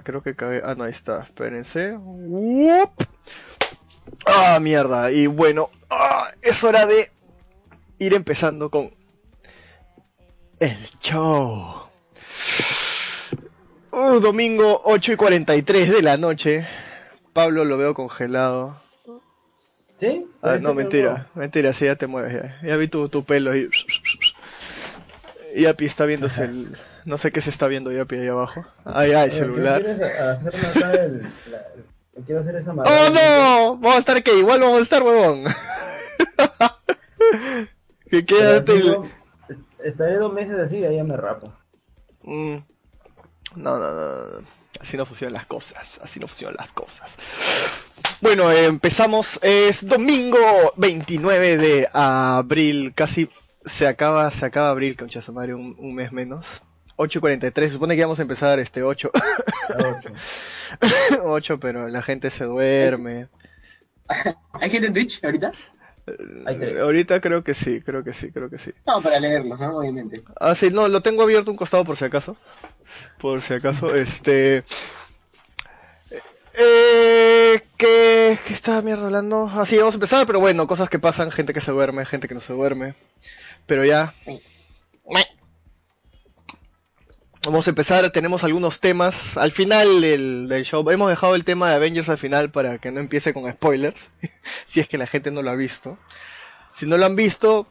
Creo que cae. Ah, no, ahí está. Espérense. Uop. Ah, mierda. Y bueno, ah, es hora de ir empezando con el show. Uh, domingo 8 y 43 de la noche. Pablo lo veo congelado. ¿Sí? Ah, no, mentira. Mentira, sí, ya te mueves. Ya, ya vi tu, tu pelo ahí. Yapi está viéndose el. No sé qué se está viendo Yapi ahí abajo. Ah, el Oye, celular. ¿quieres hacerme acá el- la- el- Quiero hacer esa ¡Oh maldad. no! Vamos a estar que igual vamos a estar, huevón. que quédate. no- Estaré dos meses así y ahí ya me rapo. Mm. No, no, no, no. Así no funcionan las cosas. Así no funcionan las cosas. Bueno, empezamos. Es domingo 29 de abril. Casi se acaba, se acaba abril, concha su madre, un, un mes menos. 8 y 43. Supone que íbamos a empezar este 8. A ocho. 8, pero la gente se duerme. ¿Hay gente en Twitch ahorita? Eh, Ahorita creo que sí, creo que sí, creo que sí. No, para leerlos, ¿no? Obviamente. Ah, sí, no, lo tengo abierto un costado por si acaso. Por si acaso, este... Eh, ¿qué, ¿Qué estaba mierda hablando? Ah, sí, vamos a empezar, pero bueno, cosas que pasan, gente que se duerme, gente que no se duerme. Pero ya... Vamos a empezar, tenemos algunos temas. Al final del, del show, hemos dejado el tema de Avengers al final para que no empiece con spoilers, si es que la gente no lo ha visto. Si no lo han visto,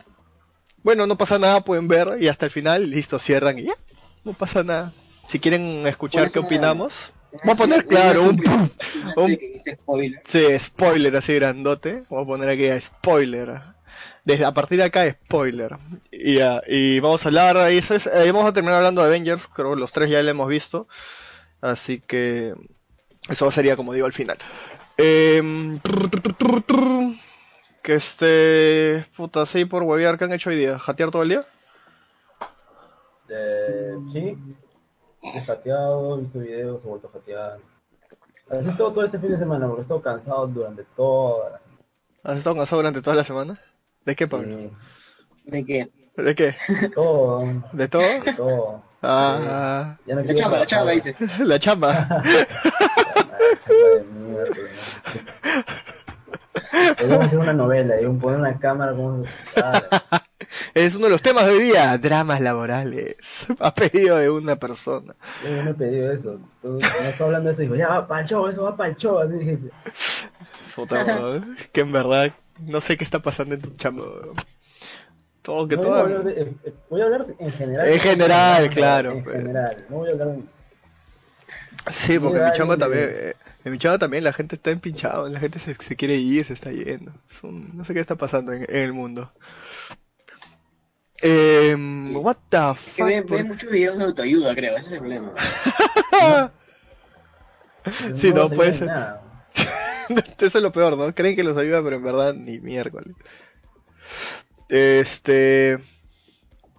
bueno, no pasa nada, pueden ver y hasta el final, listo, cierran y ya, no pasa nada. Si quieren escuchar qué opinamos, vamos a poner, claro, un, un- spoiler. sí, spoiler así grandote, vamos a poner aquí a spoiler. Desde a partir de acá spoiler. Y, ya, y vamos a hablar, ahí eso es, eh, vamos a terminar hablando de Avengers, creo que los tres ya lo hemos visto. Así que eso sería como digo al final. Em, que este puta sí por huevear que han hecho hoy día, jatear todo el día. Eh, sí. He jateado, he visto videos, he vuelto a jatear. Así todo, todo este fin de semana porque he estado cansado durante toda la ¿Has estado cansado durante toda la semana? ¿De qué, Pablo? Sí, ¿De qué? ¿De qué? todo, ¿De todo? de todo. Ah, Ya no La chamba, la chamba, dice. la chamba. Ah, chamba de mierda, ¿no? Podríamos hacer una novela y un- poner una cámara como... Ah, Es uno de los temas de hoy día, dramas laborales. A pedido de una persona. yo no he pedido eso. Tú, me estaba hablando de eso y digo, ya va para el show, eso va para el show. Así dije, Puta madre, que en verdad no sé qué está pasando en tu chamba. Todo que no todo. voy, a hablar de- eh, voy a hablar en general. En general, claro, En pues. general, no voy a hablar de... Sí, porque en mi chamba también, eh, en mi chamba también la gente está empinchada, la gente se, se quiere ir, se está yendo. Es un- no sé qué está pasando en, en el mundo. Eh, what the Que fuck? ve, ¿por ve muchos videos de autoayuda, creo. Ese es el problema. Sí, no, va a servir puede de ser. Eso es lo peor, ¿no? Creen que los ayuda, pero en verdad ni miércoles. Este.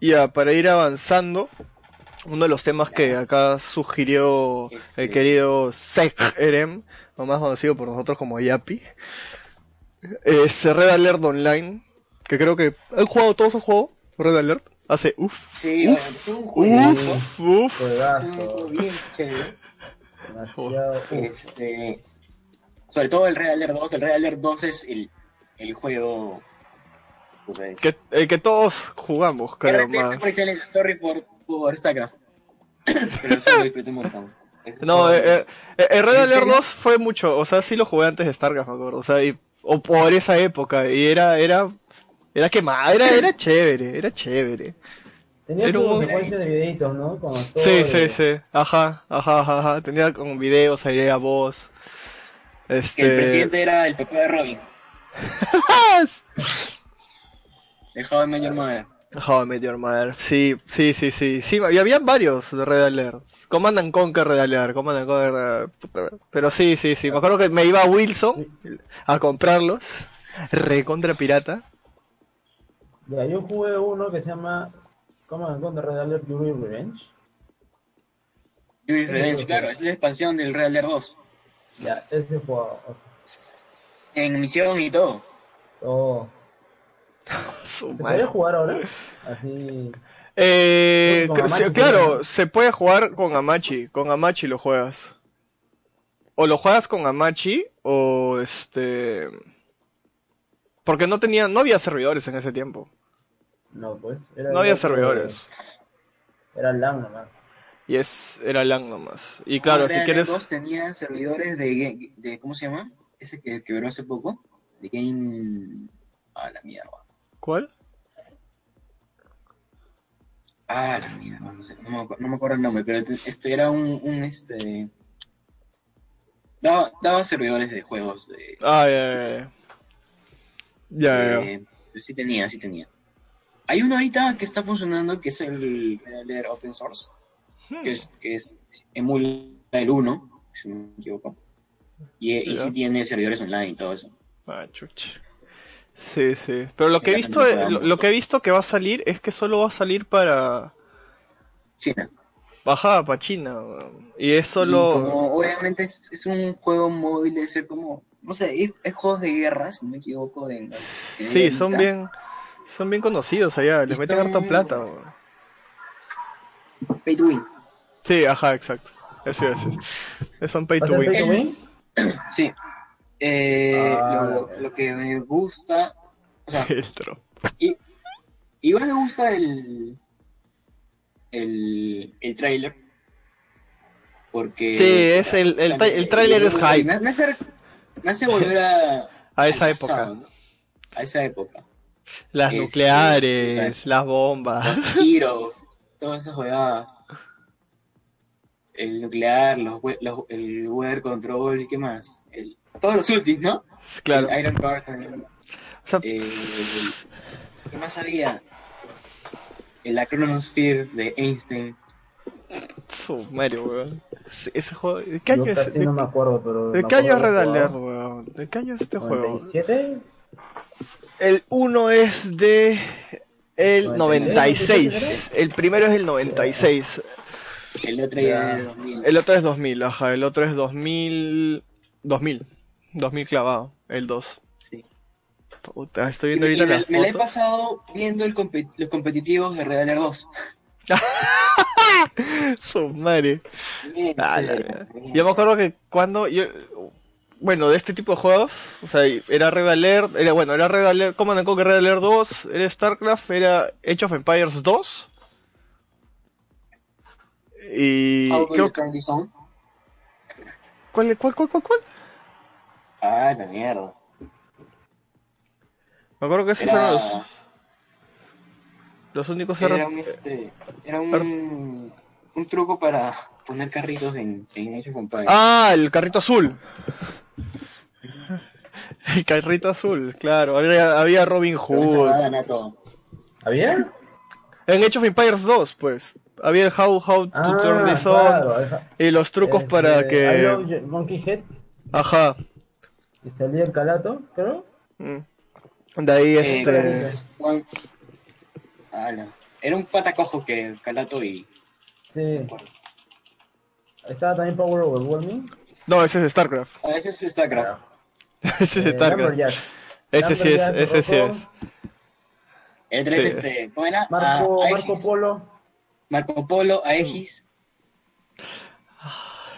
Ya, para ir avanzando, uno de los temas que acá sugirió Este. el querido Sek Erem, o más conocido por nosotros como Yapi, es Red Alert Online, que creo que. ¿Han jugado todos esos juegos? Red Alert. Hace uff, Sí, Uf. bueno, es un juegazo. uff, uff. Es un Juegazo, juego bien chévere. demasiado... uf. Este, sobre todo el Red Alert 2. El Red Alert 2 es el, el juego. o sea, es- Que, el que todos jugamos, creo RTS más. por excelencia, sorry por, por StarCraft. Pero eso lo disfruté un montón. Ese No, juego- eh, eh, el Red ¿En Alert serio? 2 fue mucho, o sea, sí lo jugué antes de StarCraft, me acuerdo, o sea, y- o por esa época, y era, era, era quemada, era, era chévere, era chévere. Tenía Era un- secuencia de videitos, ¿no? Sí, sí, sí, ajá, ajá, ajá, ajá, tenía como videos, ahí era voz, este... Que el presidente era el papá de Robin. I Met Your Mother. How I Met Your Mother. Sí, sí, sí, sí, sí, y había varios de Red Alert. Command and Conquer Red Alert, Command and Conquer, puta, pero sí, sí, sí, me acuerdo que me iba a Wilson a comprarlos, recontra pirata. Yo jugué uno que se llama... ¿Cómo me encuentro? Red Alert Yuri Revenge. Yuri's Revenge, claro, es la expansión del Red Alert 2. Ya, ese o sea, En misión y todo. todo... Su ¿Se madre. puede jugar ahora? Así... Eh, Amachi claro, se puede jugar con Amachi, con Amachi lo juegas. o lo juegas con Amachi o este porque no tenía no había servidores en ese tiempo. No, pues. Era No había servidores. Era LAN nomás. Y es era LAN nomás. Y claro, si Realm quieres 2 tenía servidores de, de ¿cómo se llama? Ese que quebró hace poco, de Game a la mierda. ¿Cuál? Ah, la mierda, no, sé, no, me, no me acuerdo el nombre, pero te- este era un, un este daba, daba servidores de juegos de Ah, ya, ya, ya. Ya, ya. Eh, sí tenía, sí tenía. Hay uno ahorita que está funcionando que es el Leer Open Source, Hmm. que es, que es emula el 1, si no me equivoco. Y, y sí tiene servidores online y todo eso. Ah, chuch. Sí, sí. Pero lo que he visto, también lo, que he visto que va a salir es que solo va a salir para China. bajada para China. Y es Y solo como obviamente es, es un juego móvil de ser como, no sé, es, es juegos de guerra, si no me equivoco. De, de Sí, son bien son bien conocidos allá, les meten harta plata. weón. Pay to win. Sí, ajá, exacto. Eso iba a decir. Son pay ¿Va a to ser pay to win. Sí. Eh, Ah, lo, que me gusta, o sea, Filtro. Y, igual me gusta el el, el tráiler porque Sí, es el- el tra- el tráiler es hype. me, me hace, me hace volver a A esa época. pasado, ¿no? a esa época Las nucleares, las bombas. los giros todas esas jugadas el nuclear los, we- los- el weather control y qué más el, todos los ultis ¿no? Claro. el Iron Guard también O sea, Eh, ¿Qué más había? El Chronosphere de Einstein. su Mario, weón. Ese- juego. ¿De qué año es? ¿De, no me acuerdo, pero. de qué año es Red Alert, weón? ¿De qué año es este juego? ¿97? El 1 es de el 96. El primero es el 96. El otro Ya. es de 2000. El otro es 2000, ajá. El otro es 2000. 2000. 2000 clavado. El 2. Sí. Puta, estoy viendo ahorita me- las me la he pasado viendo el compe- los competitivos de Red Alert 2. Su madre. Bien, Ah, la verdad. bien. Yo me acuerdo que cuando yo bueno, de este tipo de juegos, o sea, era Red Alert, era bueno, era Red Alert, Command and Conquer Red Alert 2, era StarCraft, era Age of Empires 2. Y do creo on? ¿cuál cuál cuál cuál cuál? Ah, la mierda. Me acuerdo que esos eran Era, los, los únicos era R- un, este, era un, un truco para poner carritos en, en Age of Empires. Ah, el carrito azul. El carrito azul, claro. Había, había Robin Hood. ¿Había? En Age of Empires 2, pues. Había el How, how to Ah, Turn This On. claro. esa- Y los trucos este, para que. Monkey Head. Ajá. Y salía el calato, creo. Mm. De ahí Eh, este. Ala. Era un patacojo que Calato y. Sí. Estaba también Power Overwhelming. No, ese es StarCraft. A veces es StarCraft. ese es Eh, StarCraft. Ese sí es, ese sí es. El 3 Sí. este. ¿Cómo era? Marco, A- Marco. Polo. Marco Polo, Aegis.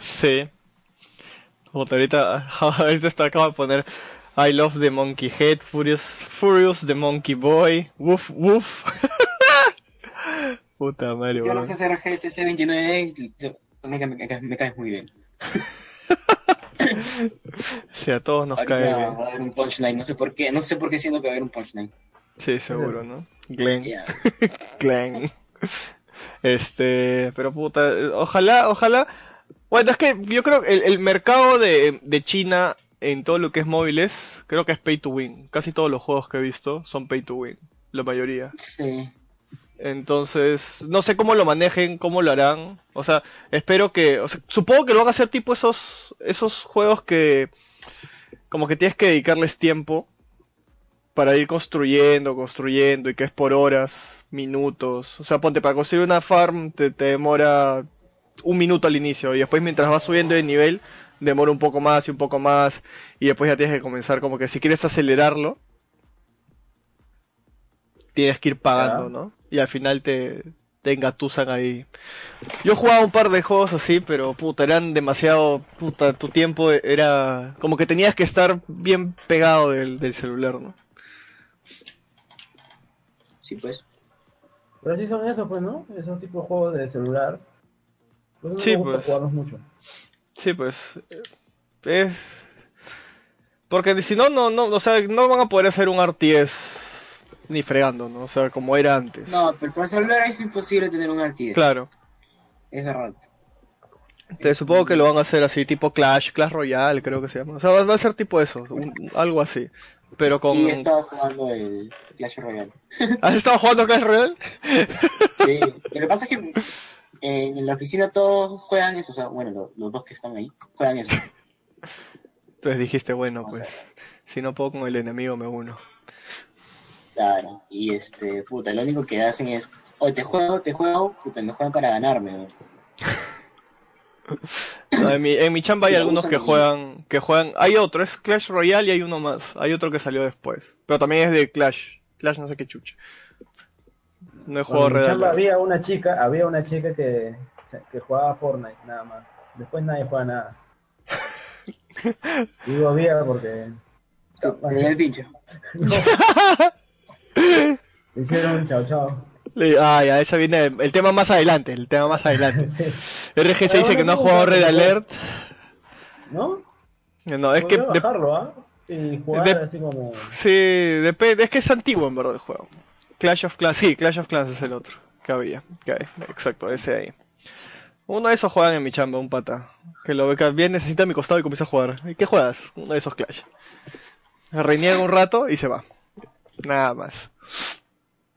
Sí. Puta, ahorita, ahorita está acaba de poner I love the monkey head, Furious, Furious the monkey boy, woof woof. Puta madre, Yo no sé hacer GSC 29. yo- Me, ca- me, ca- me caes muy bien. Sí, a todos nos Ahorita cae bien. va a haber un punchline. No sé por qué. No sé por qué siento que va a haber un punchline. Sí, seguro, ¿no? Glenn. Ya. Glenn. Este, pero puta, ojalá, ojalá. Bueno, es que yo creo que el, el mercado de, de China en todo lo que es móviles, creo que es pay to win. Casi todos los juegos que he visto son pay to win, la mayoría. Sí. Entonces, no sé cómo lo manejen, cómo lo harán. O sea, espero que, o sea, supongo que lo van a hacer tipo esos, esos juegos que, como que tienes que dedicarles tiempo para ir construyendo, construyendo y que es por horas, minutos. O sea, ponte para construir una farm te, te demora un minuto al inicio y después mientras vas subiendo de nivel demora un poco más y un poco más y después ya tienes que comenzar como que si quieres acelerarlo tienes que ir pagando. ¿no? Y al final te, te engatusan ahí. Yo jugaba un par de juegos así, pero puta, eran demasiado, puta, tu tiempo era como que tenías que estar bien pegado del, del celular, ¿no? Sí, pues. Pero sí son esos, pues, ¿no? Esos tipos de juegos de celular. Pues no Sí, pues. jugarlos mucho. Sí, pues. Es... Porque si no, no, no, o sea, no van a poder hacer un RTS ni fregando, ¿no? O sea, como era antes. No, pero para celular es imposible tener un RTS. Claro. Es verdad. Te supongo que lo van a hacer así, tipo Clash, Clash Royale, creo que se llama. O sea, va a ser tipo eso, un- algo así. Pero con... Y he estado jugando el Clash Royale. ¿Has estado jugando Clash Royale? Sí. Lo que pasa es que eh, en la oficina todos juegan eso. O sea, bueno, lo- los dos que están ahí juegan eso. Entonces dijiste, bueno, O pues, sea. si no puedo con el enemigo me uno. Claro. Y este, puta, lo único que hacen es, oye, te juego, te juego, puta, me juegan para ganarme. ¿no? No, en, mi, en mi chamba hay algunos que juegan, que juegan, hay otro, es Clash Royale y hay uno más, hay otro que salió después, pero también es de Clash, Clash no sé qué chucha. No he jugado Cuando en mi Red chamba Alert. había una chica, había una chica que, que jugaba Fortnite, nada más. Después nadie juega nada. Digo había porque Tenía el pincho. no. Hicieron chao chao. Ah, ya, esa viene el tema más adelante, el tema más adelante. Sí. RGC Pero dice que no ha jugado Red Alert. ¿No? No, es que bajarlo, ¿ah? Y jugar de- así como. sí, depende, es que es antiguo en verdad el juego. Clash of Clans, sí, Clash of Clans es el otro que había, que hay, exacto, ese ahí. Uno de esos juegan en mi chamba, un pata, que lo ve que bien necesita a mi costado y comienza a jugar. ¿Y qué juegas? Uno de esos Clash. Reniega un rato y se va. Nada más.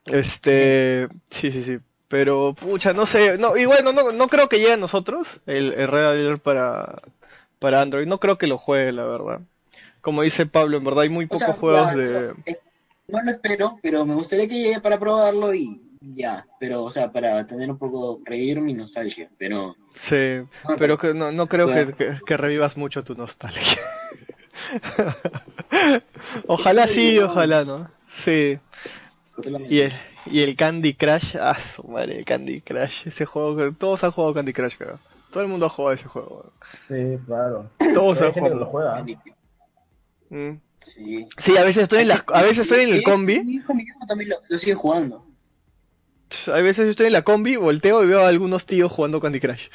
Este, sí, sí, sí. Pero, pucha, no sé. No, y bueno, no, no creo que llegue a nosotros el, el Red Alert para, para Android. No creo que lo juegue, la verdad. Como dice Pablo, en verdad hay muy O pocos sea, juegos ya, de... eh, No lo espero, pero me gustaría que llegue para probarlo y ya. Pero, o sea, para tener un poco, revivir mi nostalgia. Pero, Sí, Bueno, pero que no, no creo que, que- que revivas mucho tu nostalgia. ojalá sí, ojalá no. Sí. Y el, y el Candy Crush, ah, su madre, el Candy Crush, ese juego que todos han jugado Candy Crush, creo. Todo el mundo ha jugado ese juego. Sí, claro. Todos han que lo jugado. juega. Mm. Sí. Sí, a veces estoy en la, a veces estoy en el combi, Mi hijo, mi hijo también lo, lo sigue jugando. a veces yo estoy en la combi, volteo y veo a algunos tíos jugando Candy Crush.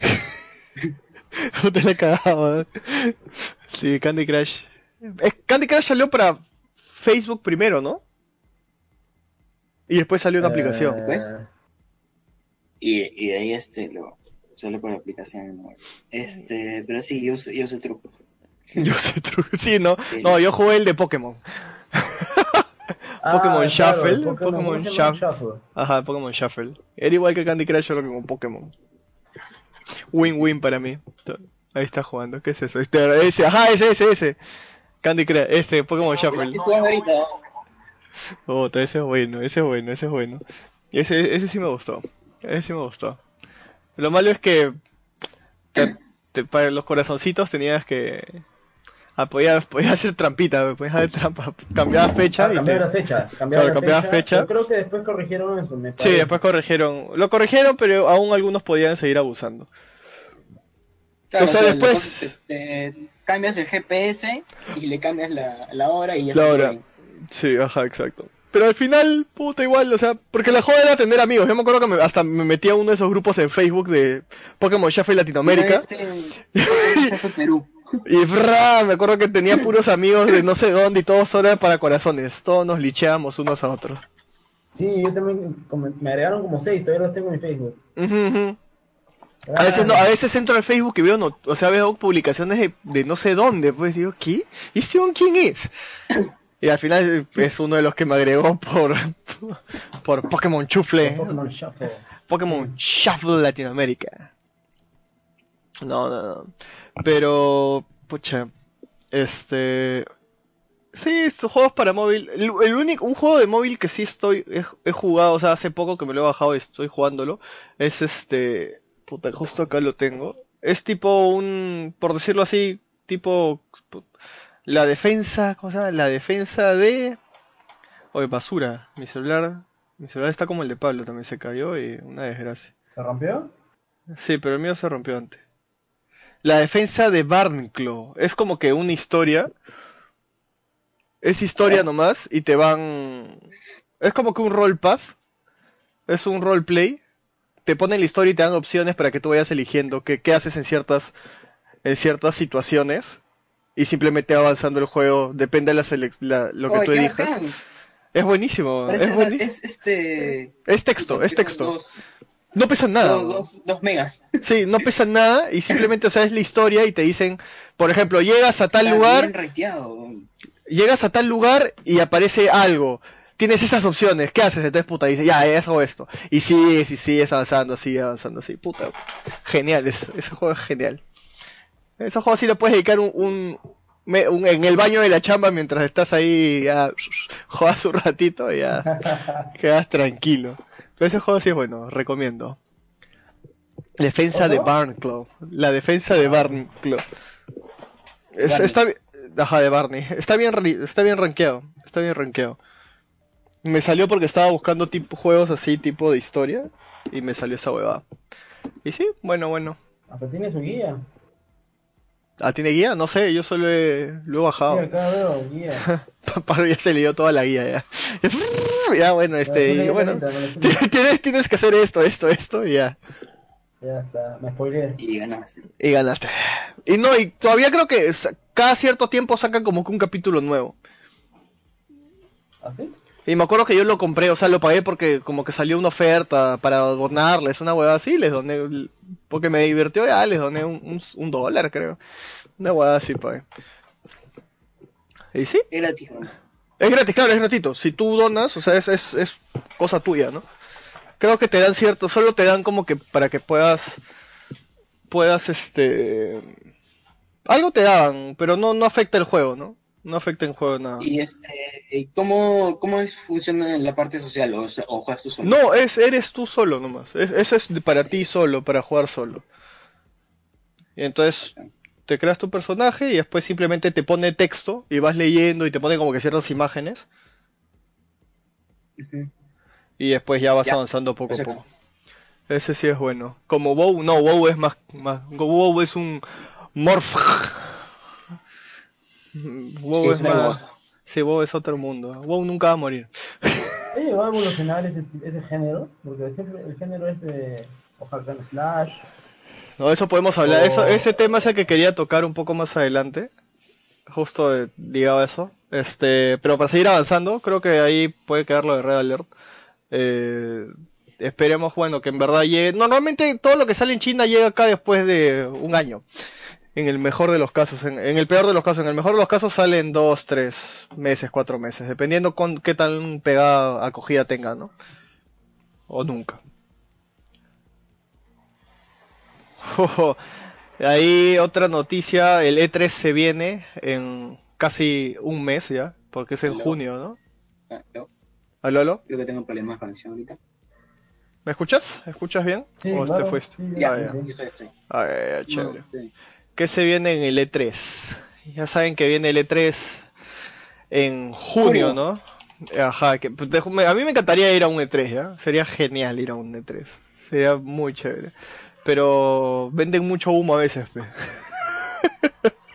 Te la cagaba. Sí, Candy Crush. Candy Crush salió para Facebook primero, ¿no? Y después salió una Eh, aplicación. ¿Pues? Y, y de ahí este lo sale por la aplicación. Este, pero sí, yo, sé- yo sé truco. Yo sé, tru- sí, ¿no? Sí. No, yo jugué el de Pokémon. ah, Pokémon Shuffle, Pokémon ¿cómo se llama? Shuffle. Ajá, Pokémon Shuffle. Era igual que Candy Crush, solo que con Pokémon. Win-win para mí. Ahí está jugando. ¿Qué es eso? Este, ese, ajá, ese, ese, ese. Candy Crush, ese, Pokémon Shuffle. Puta, ese es bueno, ese es bueno, ese es bueno. Ese, ese sí me gustó. Ese sí me gustó. Lo malo es que te- te- para los corazoncitos tenías que ah, podías, hacer trampita, podías hacer trampa, cambiabas fecha Ah, y cambiar te... la fecha. Cambiar Claro, la cambiabas fecha. fecha. Yo creo que después corrigieron eso. Me Sí, después corrigieron, lo corrigieron, pero aún algunos podían seguir abusando. Claro, O sea, después- este, cambias el GPS y le cambias la, la hora y ya La hora. bien. Sí, ajá, exacto. Pero al final, puta, igual, o sea, porque la joda era tener amigos. Yo me acuerdo que me- hasta me metí a uno de esos grupos en Facebook de Pokémon Shuffle Latinoamérica. Este, Perú. Y fra, me acuerdo que tenía puros amigos de no sé dónde y todos solo eran para corazones. Todos nos licheábamos unos a otros. Sí, yo también me agregaron como seis, todavía los tengo en mi Facebook. A veces no, a veces entro al Facebook y veo, no, o sea, veo publicaciones de, de no sé dónde, pues digo, ¿qué? ¿Y ese un quién es? Y al final es uno de los que me agregó por por Pokémon Chufle, Pokémon Shuffle. Pokémon Shuffle Latinoamérica. No, no, no. Pero, pucha, este, sí, estos juegos para móvil, el, el único, un juego de móvil que sí estoy, he, he jugado, o sea, hace poco que me lo he bajado y estoy jugándolo, es este, puta, justo acá lo tengo. Es tipo un, por decirlo así, tipo, la defensa, ¿cómo se llama? La defensa de, oye, basura, mi celular, Mi celular está como el de Pablo, también se cayó y una desgracia. ¿Se rompió? Sí, pero el mío se rompió antes. La defensa de Barnclaw es como que una historia. Es historia nomás y te van. Es como que un roll path. Es un roleplay. Te ponen la historia y te dan opciones para que tú vayas eligiendo qué, qué haces en ciertas, en ciertas situaciones. Y simplemente avanzando el juego. Depende de la selec- la- lo que Oye, tú elijas. bacán. Es buenísimo. Parece- Es, este. es texto, es texto. Dos, No pesa nada. dos, weón. dos- dos megas. Sí, no pesa nada y simplemente, o sea, es la historia y te dicen, por ejemplo, llegas a tal Está lugar, llegas a tal lugar y aparece algo. Tienes esas opciones, ¿qué haces? Entonces, puta, dices, ya, ya hago esto. Y sigues y sigues avanzando, así, avanzando, así, puta. Genial, es- ese juego es genial. Ese juego sí le puedes dedicar un, un, me- un- en el baño de la chamba mientras estás ahí, ya, juegas un ratito y ya quedas tranquilo. Pero ese juego sí es bueno, recomiendo. Defensa de. Barnclaw. La defensa de Barnclaw. Es- está Ajá, de Barney. Está bien, está bien rankeado. Está bien rankeado. Me salió porque estaba buscando tipo juegos así, tipo de historia. Y me salió esa huevada. Y sí, bueno, bueno. Hasta tiene su guía. ¿Ah, tiene guía? No sé, yo solo he, lo he Sí, bajado. acá veo guía. Pablo ya se leyó toda la guía ya. Ya, bueno, este, y bueno. Tienes, tienes que hacer esto, esto, esto y ya. Ya está, me spoileé. Y ganaste. Y ganaste. Y no, y todavía creo que cada cierto tiempo sacan como que un capítulo nuevo. ¿Así? Y me acuerdo que yo lo compré, o sea, lo pagué porque como que salió una oferta para donarles, una hueá así, les doné, porque me divirtió ya, les doné un, un, un dólar, creo. Una hueá así, pagué. Y sí, Es gratis, ¿no? es gratis, claro, es gratuito. Si tú donas, o sea, es, es, es cosa tuya, ¿no? Creo que te dan cierto, solo te dan como que para que puedas, puedas, este... Algo te daban, pero no, no afecta el juego, ¿no? No afecta el juego nada. Y este, ¿y ¿cómo, cómo es, funciona en la parte social? ¿O, o juegas tú solo? No, es, eres tú solo nomás. Es- eso es para ti solo, para jugar solo. Y entonces te creas tu personaje y después simplemente te pone texto y vas leyendo y te pone como que ciertas imágenes y después ya vas Ya, avanzando poco a poco. Ese sí es bueno. Como WoW, no, WoW es más, más WoW es un morph. WoW Sí, es es más, sí, WoW es otro mundo. WoW nunca va a morir. ¿Ha llegado a evolucionar ese, ese género? Porque siempre el género es de Ojalá Slash. No, eso podemos hablar. Eso, Oh. ese tema es el que quería tocar un poco más adelante. Justo eh, ligado a eso. Este, pero para seguir avanzando, creo que ahí puede quedar lo de Red Alert. Eh, esperemos, bueno, que en verdad llegue. Normalmente todo lo que sale en China llega acá después de un año. En el mejor de los casos, en, en el peor de los casos, en el mejor de los casos salen dos, tres meses, cuatro meses, dependiendo con qué tan pegada acogida tenga, ¿no? O nunca. Ojo, Ahí otra noticia, el E3 se viene en casi un mes ya, porque es en Aló. junio, ¿no? Ah, ¿Aló, aló? creo que tengo problemas de conexión ahorita. ¿Me escuchas? ¿Me escuchas bien? Sí, ¿O claro, te fuiste? sí, Ya, Ah, ya. sí. yo estoy, estoy. Ah, ya, ya, chévere. No, sí. ¿Qué se viene en el E3? Ya saben que viene el E3 en junio. ¿no? Ajá, que, pues, a mí me encantaría ir a un E3, ¿ya? Sería genial ir a un E3. Sería muy chévere. Pero venden mucho humo a veces, pe.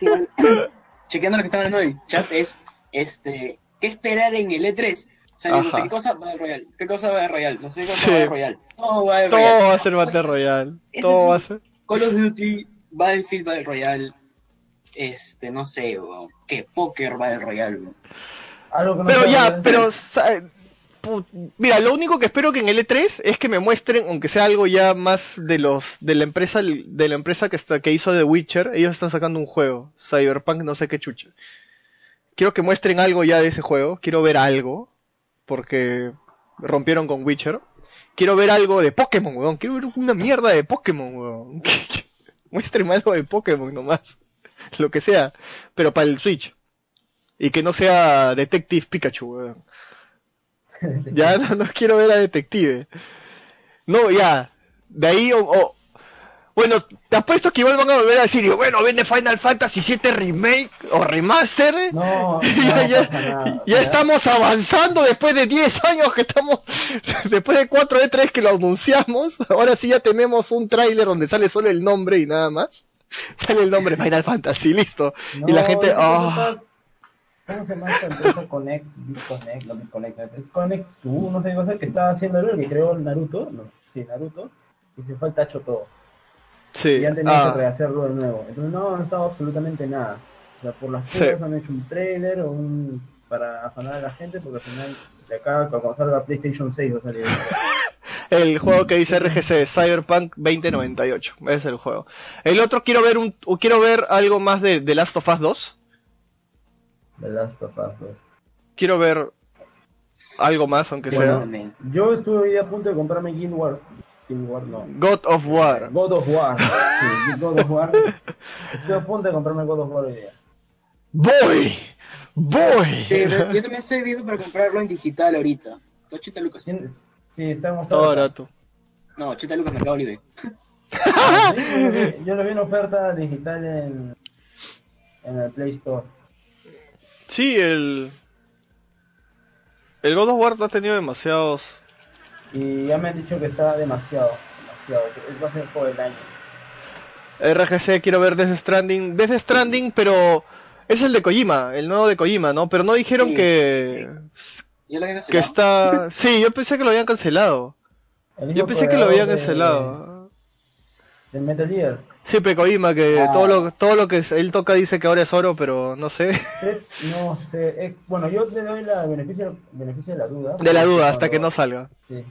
Chequeando lo que están hablando en el chat es, este, ¿qué esperar en el E3? O sea, no sé qué cosa va a Royal, qué cosa va a Royal, no sé qué cosa Sí. va a Royal. Todo va a Todo Royal. va a ser Battle Royale. Ese Todo va a ser... Call of Duty, Battlefield Battle Royale, este, no sé, weón, que Poker Battle Royale. Algo que no Pero ya, pero... pu- Mira, lo único que espero que en el E3 es que me muestren, aunque sea algo ya más de los de la empresa de la empresa que está, que hizo The Witcher, ellos están sacando un juego, Cyberpunk no sé qué chucha. Quiero que muestren algo ya de ese juego, quiero ver algo, porque rompieron con Witcher. Quiero ver algo de Pokémon, weón, quiero ver una mierda de Pokémon, weón. Muéstrenme algo de Pokémon nomás, lo que sea, pero para el Switch. Y que no sea Detective Pikachu, weón. Ya no, no quiero ver a Detective. No, ya. De ahí o- Bueno, te apuesto que igual van a volver a decir, bueno, viene Final Fantasy VII Remake o Remaster. No, no ya, ya- pasa nada. ya estamos avanzando después de 10 años que estamos, después de 4 E3 que lo anunciamos, ahora sí ya tenemos un tráiler donde sale solo el nombre y nada más. Sale el nombre Final Fantasy, listo. y la gente, eso ah, ¿Cómo se llama esta empresa Connect? Disconnect, no Disconnect, es Connect 2, no sé qué cosa que está haciendo el que creó Naruto, no, sí, Naruto, y se fue al tacho todo. Sí, Y han tenido ah, que rehacerlo de nuevo. Entonces no ha avanzado absolutamente nada. O sea, por las Sí. puras han hecho un trailer o un para afanar a la gente, porque al final de acá cuando salga PlayStation 6 va a salir. el juego que dice RGC, Cyberpunk 2098, ese es el juego. El otro quiero ver un, quiero ver algo más de The Last of Us 2. The Last of Us 2. Quiero ver algo más, aunque Bueno, sea. Yo estuve a punto de comprarme Guild Wars. No. God of War. God of War. Sí, God of War. Estoy a punto de comprarme God of War hoy día. Voy, voy. Sí, yo también estoy viendo para comprarlo en digital ahorita. 80 lucas. Sí, Sí, está Está oferta. barato. No, 80 lucas Mercado Libre. Sí, yo, lo vi, yo lo vi en oferta digital en, en el Play Store. Sí, el. El God of War no ha tenido demasiados. Y ya me han dicho que está demasiado, demasiado. Va a ser el juego del año. RGC, quiero ver Death Stranding. Death Stranding, pero. Es el de Kojima, el nuevo de Kojima, ¿no? Pero no dijeron Sí, que. ¿Ya lo Que está. Sí, yo pensé que lo habían cancelado. Yo pensé que lo habían creador de- cancelado. De Metal Gear. Sí, pero Kojima, que Ah. todo lo todo lo que él toca dice que ahora es oro, pero no sé. No sé. eh, bueno, yo le doy la beneficio, beneficio de la duda. De la duda, hasta Cuando- que no salga. Sí.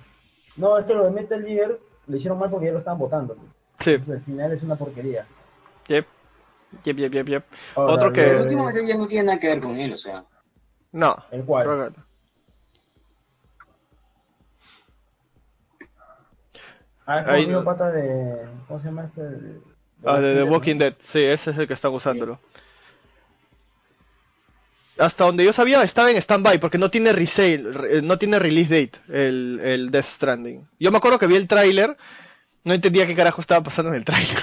No, es que lo de Metal Gear lo hicieron mal porque ya lo estaban votando. Sí, Entonces, al final es una porquería. yep. Yep, yep, yep, yep. Ahora, Otro que- el último Metal Gear no tiene nada que ver con él, o sea. No. ¿El cual? creo que. Ah, es Ahí pata de. ¿Cómo se llama este? De, Ah, de The. Walking Dead, sí, ese es el que están usándolo. Hasta donde yo sabía estaba en standby porque no tiene resale, re- no tiene release date el, el Death Stranding. Yo me acuerdo que vi el tráiler, no entendía qué carajo estaba pasando en el tráiler,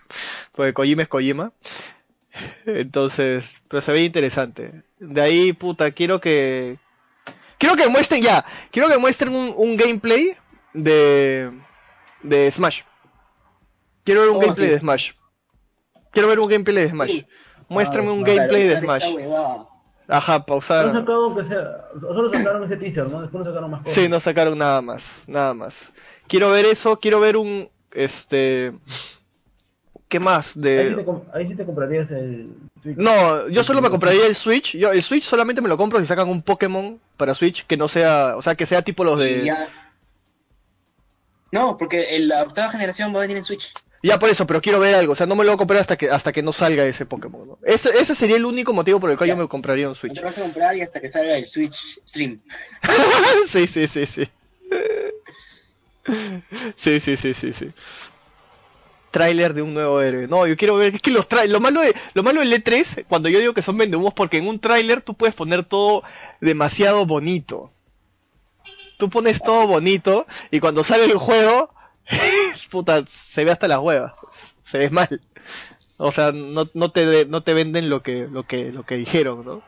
porque Kojima es Kojima. Entonces, pero se ve interesante. De ahí, puta, quiero que quiero que muestren ya, quiero que muestren un, un gameplay de de Smash. Quiero ver un Oh, gameplay de Smash. Quiero ver un gameplay de Smash. Sí. Muéstrame Ah, un gameplay de Smash. Ajá, Solo pausar. sacaron, que sea, solo sacaron ese teaser, ¿no? Después no sacaron más cosas. Sí, no sacaron nada más, nada más. Quiero ver eso, quiero ver un, este, ¿qué más? Ahí sí, te, De, ahí sí te comprarías el Switch. no, yo solo me compraría el Switch. Yo el Switch solamente me lo compro si sacan un Pokémon para Switch que no sea, o sea, que sea tipo los de. ya- No, porque el- la octava generación va a venir en Switch. Ya por eso, pero quiero ver algo, o sea, no me lo voy a comprar hasta que hasta que no salga ese Pokémon. ¿no? Ese, ese sería el único motivo por el cual Ya. yo me compraría un No Switch. te vas a comprar y hasta que salga el Switch Slim. sí, sí, sí, sí. Sí, sí, sí, sí, sí. Tráiler de un nuevo héroe. No, yo quiero ver. Es que los tra- lo malo de lo malo del E3, cuando yo digo que son vendehumos, porque en un tráiler tú puedes poner todo demasiado bonito. Tú pones todo bonito y cuando sale el juego, puta, se ve hasta las huevas. Se ve mal. O sea, no, no te no te venden lo que lo que lo que dijeron, ¿no?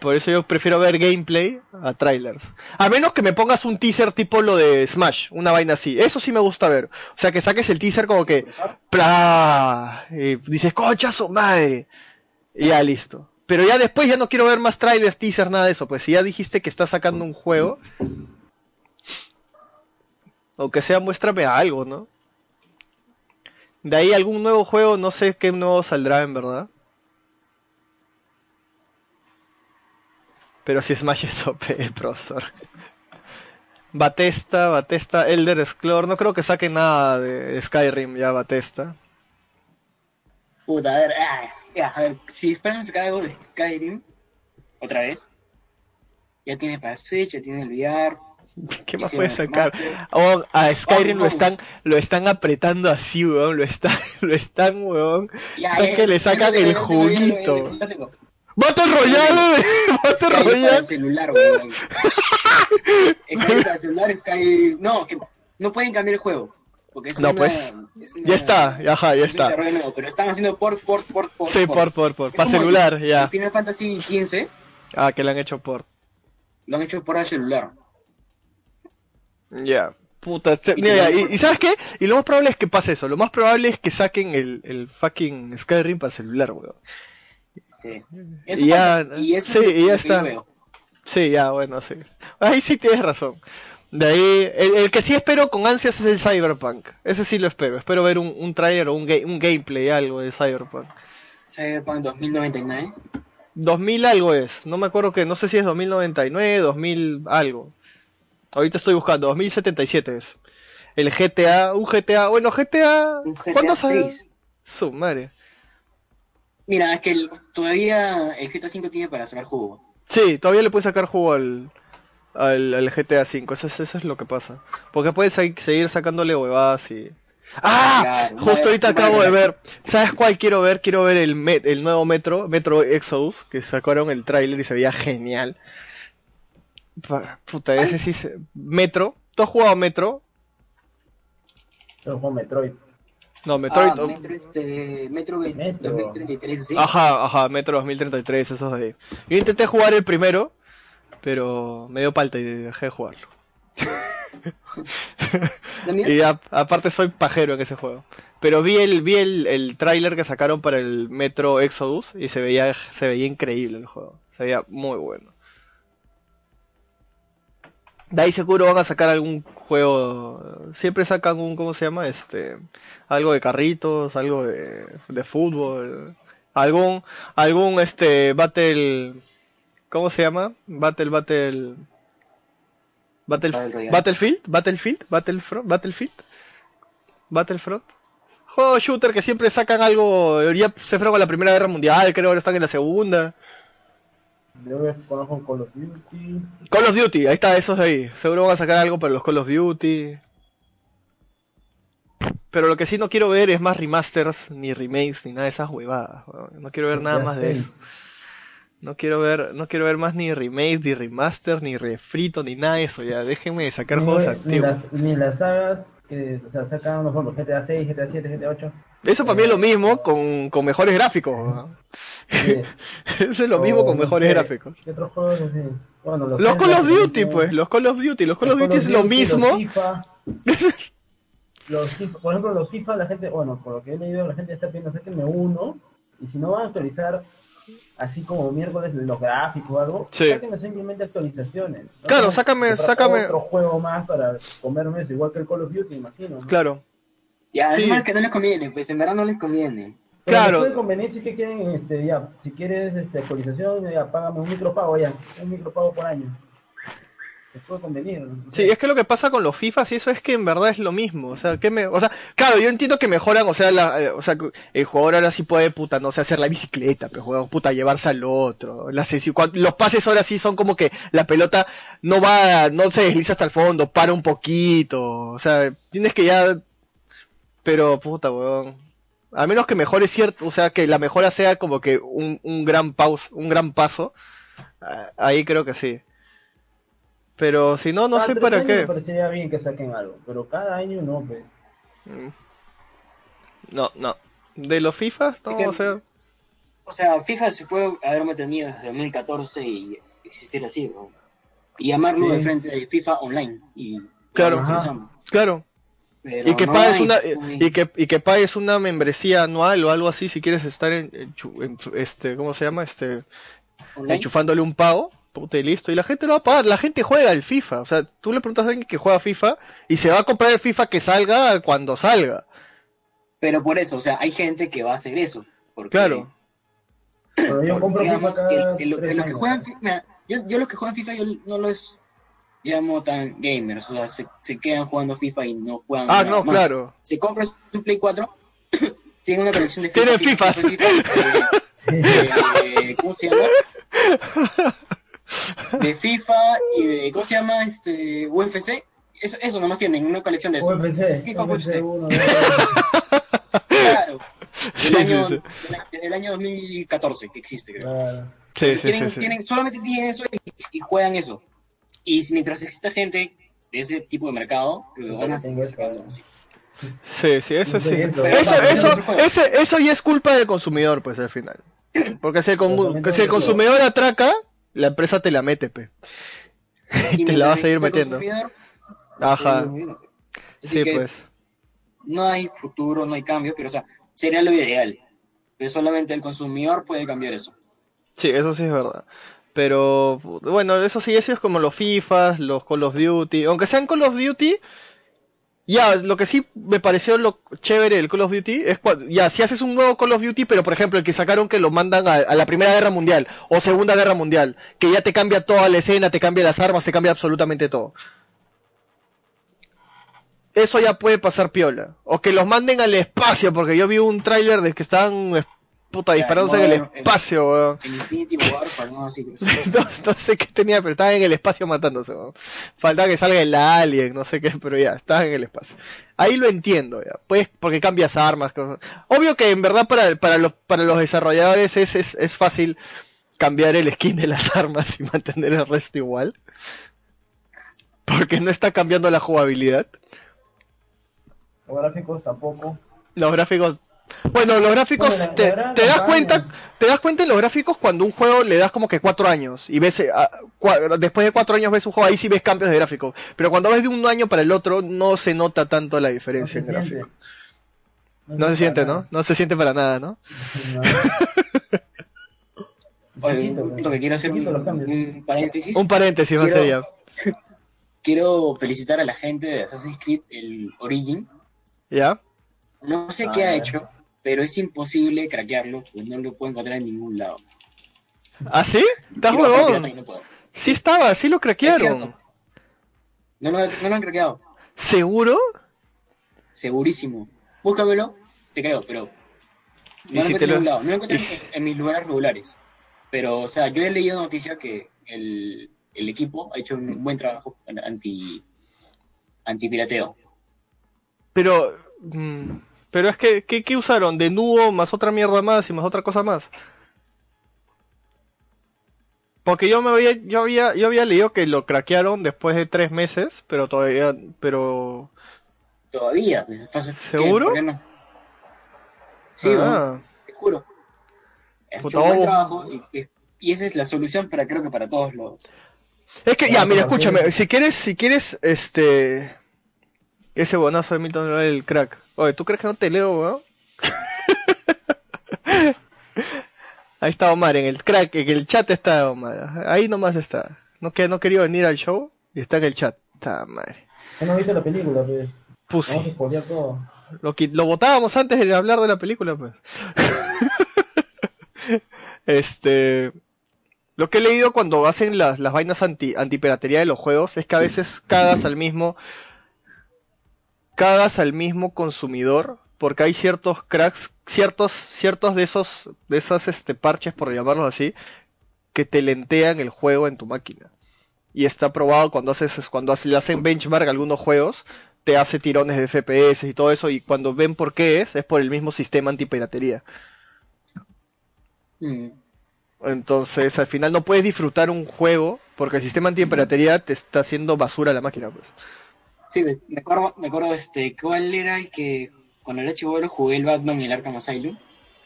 Por eso yo prefiero ver gameplay a trailers. A menos que me pongas un teaser tipo lo de Smash, una vaina así. Eso sí me gusta ver. O sea, que saques el teaser como que... ¡Pla! Y dices, concha su madre. Y ya listo. Pero ya después ya no quiero ver más trailers, teasers, nada de eso. Pues si ya dijiste que estás sacando un juego... Aunque sea, muéstrame algo, ¿no? De ahí algún nuevo juego, no sé qué nuevo saldrá en verdad. Pero si Smash es OP, profesor. Batesta, Batesta, Elder Scrolls, no creo que saquen nada de Skyrim ya Batesta. Puta, ver, ah, a ver, si esperan sacar algo de Skyrim, otra vez, ya tiene para Switch, ya tiene el VR, ¿Qué más Hicieron puede sacar? Oh, a Skyrim lo están, lo están apretando así, weón, lo están, lo están, weón. Hasta que le sacan el juguito. Battle Royale, Battle Royale. el celular, weón. Skyrim celular, Skyrim... No, que no pueden cambiar el juego. Porque es No, una- pues, es una- Ya está, ya, ajá, ya está. nuevo, pero están haciendo por, por, por, por. Sí, por, por, por. Para celular, el- ya. el Final Fantasy XV Ah, que le han hecho por. lo han hecho por el celular. Ya. Puta, Y mira, y, y ¿sabes qué? Y lo más probable es que pase eso. Lo más probable es que saquen el, el fucking Skyrim para celular, weón. Sí. Y ya- falta- y eso sí, es y ya está. veo. Sí, ya, bueno, sí. Ahí sí tienes razón. De ahí, el, el que sí espero con ansias es el Cyberpunk. Ese sí lo espero. Espero ver un, un trailer o un, ga- un gameplay, algo de Cyberpunk. Cyberpunk 2099. 2000 algo es. No me acuerdo que, no sé si es 2099, 2000 algo. Ahorita estoy buscando, 2077 es. El GTA, un GTA, bueno, GTA... Un GTA ¿Cuándo sale? 6. Su madre. Mira, es que el- todavía el GTA 5 tiene para sacar jugo. Sí, todavía le puedes sacar jugo al, al, al GTA V, eso es, eso es lo que pasa. Porque puedes se- seguir sacándole huevadas y... ¡Ah! Claro, Justo ahorita acabo de ver. ¿Sabes cuál quiero ver? Quiero ver el, met- el nuevo Metro, Metro Exodus, que sacaron el tráiler y se veía genial. Pa- Puta, ese sí se... Metro. ¿Tú has jugado Metro? Yo juego Metroid. No, Metroid... Ah, Metro, este, Metro, Metro. 2033, ¿sí? Ajá, ajá, Metro 2033, esos de ahí. Yo intenté jugar el primero, pero me dio palta y dejé de jugarlo. Y a- aparte soy pajero en ese juego. Pero vi el vi el, el tráiler que sacaron para el Metro Exodus y se veía se veía increíble el juego. Se veía muy bueno. De ahí seguro van a sacar algún juego. Siempre sacan un, ¿cómo se llama? Este, algo de carritos, algo de, de fútbol, algún, algún este battle, ¿cómo se llama? Battle, battle, battle, Battle. Battlefield, Battlefield, Battlefront, Battlefield, Battlefront. Juego shooter que siempre sacan algo. Ya se fueron con la Primera Guerra Mundial, creo ahora están en la Segunda. Yo Call of Duty. Call of Duty, ahí está, esos de ahí. Seguro van a sacar algo para los Call of Duty. Pero lo que sí no quiero ver es más remasters, ni remakes, ni nada de esas huevadas. No quiero ver nada más de 6. eso. No quiero ver, no quiero ver más ni remakes, ni remasters, ni refrito, ni nada de eso. Ya, déjenme de sacar Ni- juegos ni activos. las, ni las sagas que o sea, sacan, por ejemplo, GTA 6, GTA 7, GTA 8. Eso para mí es lo mismo con, con mejores gráficos. Sí. Eso es lo mismo O, con no mejores sé, gráficos. ¿Qué otros juegos así? Bueno, los, Los Call of Duty, pues, los Call of Duty. Los Call of Duty es lo mismo. Los FIFA, los FIFA, por ejemplo, los FIFA, la gente, bueno, por lo que he leído, la gente está pidiendo sáquenme uno, y si no van a actualizar así como miércoles los gráficos o algo, Sí. sáquenme simplemente actualizaciones. No Claro, sácame- sácame- Otro juego más para comerme eso, igual que el Call of Duty, imagino. ¿no? Claro. Ya, Sí. es más que no les conviene, pues en verdad no les conviene. Pero Claro. puede convenir si es que quieren, este, ya, si quieres este, actualización, ya, págame un micropago ya, un micropago por año. Puede convenir. ¿no? Sí, es que lo que pasa con los FIFAs y eso es que en verdad es lo mismo. O sea, que me, o sea, claro, yo entiendo que mejoran, o sea, la, eh, o sea, el jugador ahora sí puede, puta, no sé, hacer la bicicleta, pero juego, puta, llevarse al otro. La sesi- cuan- los pases ahora sí son como que la pelota no va, no se desliza hasta el fondo, para un poquito. O sea, tienes que ya, pero puta, weón. A menos que mejore cierto, o sea, que la mejora sea como que un, un gran paus, un gran paso. ah, Ahí creo que sí. Pero si no, no Cada sé tres para años qué. Me parecería bien que saquen algo, pero cada año no, pues. Mm. No, no. De los FIFAs, no, Es que- o sea, O sea, FIFA se puede haber mantenido desde 2014 y existir así, ¿no? Y llamarlo Sí. de frente de FIFA Online. Y Claro. claro. Pero Y que no pagues hay, una hay. y que y que pagues una membresía anual o algo así si quieres estar en, en chu- en- este, ¿cómo se llama? Este, Online. enchufándole un pago, puta y listo. Y la gente lo va a pagar, la gente juega el FIFA, o sea, tú le preguntas a alguien que juega FIFA y se va a comprar el FIFA que salga cuando salga. Pero por eso, o sea, hay gente que va a hacer eso. Porque, Claro. Pero yo compro FIFA digamos cada que, que lo- que los que años. juegan FIFA, mira, yo, yo los que juegan FIFA yo no los llamo tan gamers, o sea, se, se quedan jugando FIFA y no juegan Ah, no, más. claro. Se compra su Play 4, tiene una colección de FIFA. Tiene FIFA, Fifas. FIFA, Sí. ¿Cómo se llama? De FIFA y de, ¿cómo se llama? Este, UFC. Eso, eso nomás tienen, una colección de eso. UFC, FIFA, UFC UFC. 1, Claro. Sí, Del sí, año, sí. del- del año 2014 que existe, creo. claro. Sí, sí, tienen, sí, sí. tienen- solamente tienen eso y, y juegan eso. Y si mientras exista gente de ese tipo de mercado, que van a seguir sacando ¿no? así. Sí, sí, eso sí. Eso, Eso, eso, eso ya es culpa del consumidor, pues al final. Porque si el, si el consumidor atraca, la empresa te la mete, pe. Y te la va a seguir metiendo. Ajá. Así Sí, pues. no hay futuro, no hay cambio, pero o sea, sería lo ideal. Pero solamente el consumidor puede cambiar eso. Sí, eso sí es verdad. Pero bueno, eso sí, eso es como los FIFA, los Call of Duty. Aunque sean Call of Duty, ya, lo que sí me pareció lo chévere del Call of Duty es cuando, ya, si haces un nuevo Call of Duty, pero por ejemplo el que sacaron que lo mandan a, la Primera Guerra Mundial o Segunda Guerra Mundial, que ya te cambia toda la escena, te cambia las armas, te cambia absolutamente todo. Eso ya puede pasar piola. O que los manden al espacio, porque yo vi un tráiler de que estaban puta disparándose en el espacio, weón. En Infinity Warfare, no así. No, no sé qué tenía, pero estaba en el espacio matándose. weón. Faltaba que salga el alien, no sé qué, pero ya, estaba en el espacio. Ahí lo entiendo, ya. Pues porque cambias armas. cosas. Obvio que en verdad para, para, los, para los desarrolladores es, es, es fácil cambiar el skin de las armas y mantener el resto igual. Porque no está cambiando la jugabilidad. Los gráficos tampoco. Los gráficos. Bueno, los gráficos Bueno, te, das campaña. cuenta, te das cuenta en los gráficos cuando un juego le das como que cuatro años y ves eh, cua- después de cuatro años ves un juego ahí sí ves cambios de gráficos, pero cuando ves de un año para el otro no se nota tanto la No diferencia se en siente. gráficos. No se siente, para ¿no? No se siente para nada, ¿no? Oye, punto que quiero hacer un, poquito los cambios. un paréntesis. Un paréntesis más Quiero- sería. Quiero felicitar a la gente de Assassin's Creed, el Origin. ¿Ya? No sé Ah, qué ha hecho, pero es imposible craquearlo, pues no lo puedo encontrar en ningún lado. ¿Ah, sí? ¿Estás huevón? no. Sí estaba, sí lo craquearon. No lo, no lo han craqueado, ¿Seguro? segurísimo. Búscamelo, te creo, pero ¿Y no lo si encuentro te en lo- ningún lado. No lo encuentro en, mis lugares regulares. Pero, o sea, yo he leído noticia que el, el equipo ha hecho un buen trabajo anti antipirateo. Pero, mm, pero es que, ¿qué, qué usaron? ¿De nudo más otra mierda más y más otra cosa más? Porque yo me había, yo había, yo había leído que lo craquearon después de tres meses, pero todavía, pero... Todavía. pues. ¿Seguro? Sí, Ah, bueno, te juro. Hecho un buen trabajo y, y- esa es la solución para creo que para todos los... Es que, ya, mira, escúchame, si quieres, si quieres, este... Ese bonazo de Milton Level, el crack. Oye, ¿tú crees que no te leo, weón? Ahí está Omar, en el crack, en el chat está Omar. Ahí nomás está. No, que no quería venir al show y está en el chat. Está madre. No has visto la película, pues. Pussy. Vamos a spoilear todo. Lo, qui- lo votábamos antes de hablar de la película, pues. este. Lo que he leído cuando hacen las, las vainas anti, antipiratería de los juegos es que a veces cagas al mismo. Cagas al mismo consumidor. Porque hay ciertos cracks, ciertos, ciertos de esos, de esos este, parches, por llamarlos así, que te lentean el juego en tu máquina. Y está probado cuando haces, cuando le hacen benchmark a algunos juegos, te hace tirones de FPS y todo eso, y cuando ven por qué es, es por el mismo sistema antipiratería. Mm, Entonces, al final no puedes disfrutar un juego porque el sistema antipiratería te está haciendo basura a la máquina, pues. Sí, pues, me acuerdo, me acuerdo este, ¿cuál era el que con el HBO jugué el Batman y el Arkham Asylum?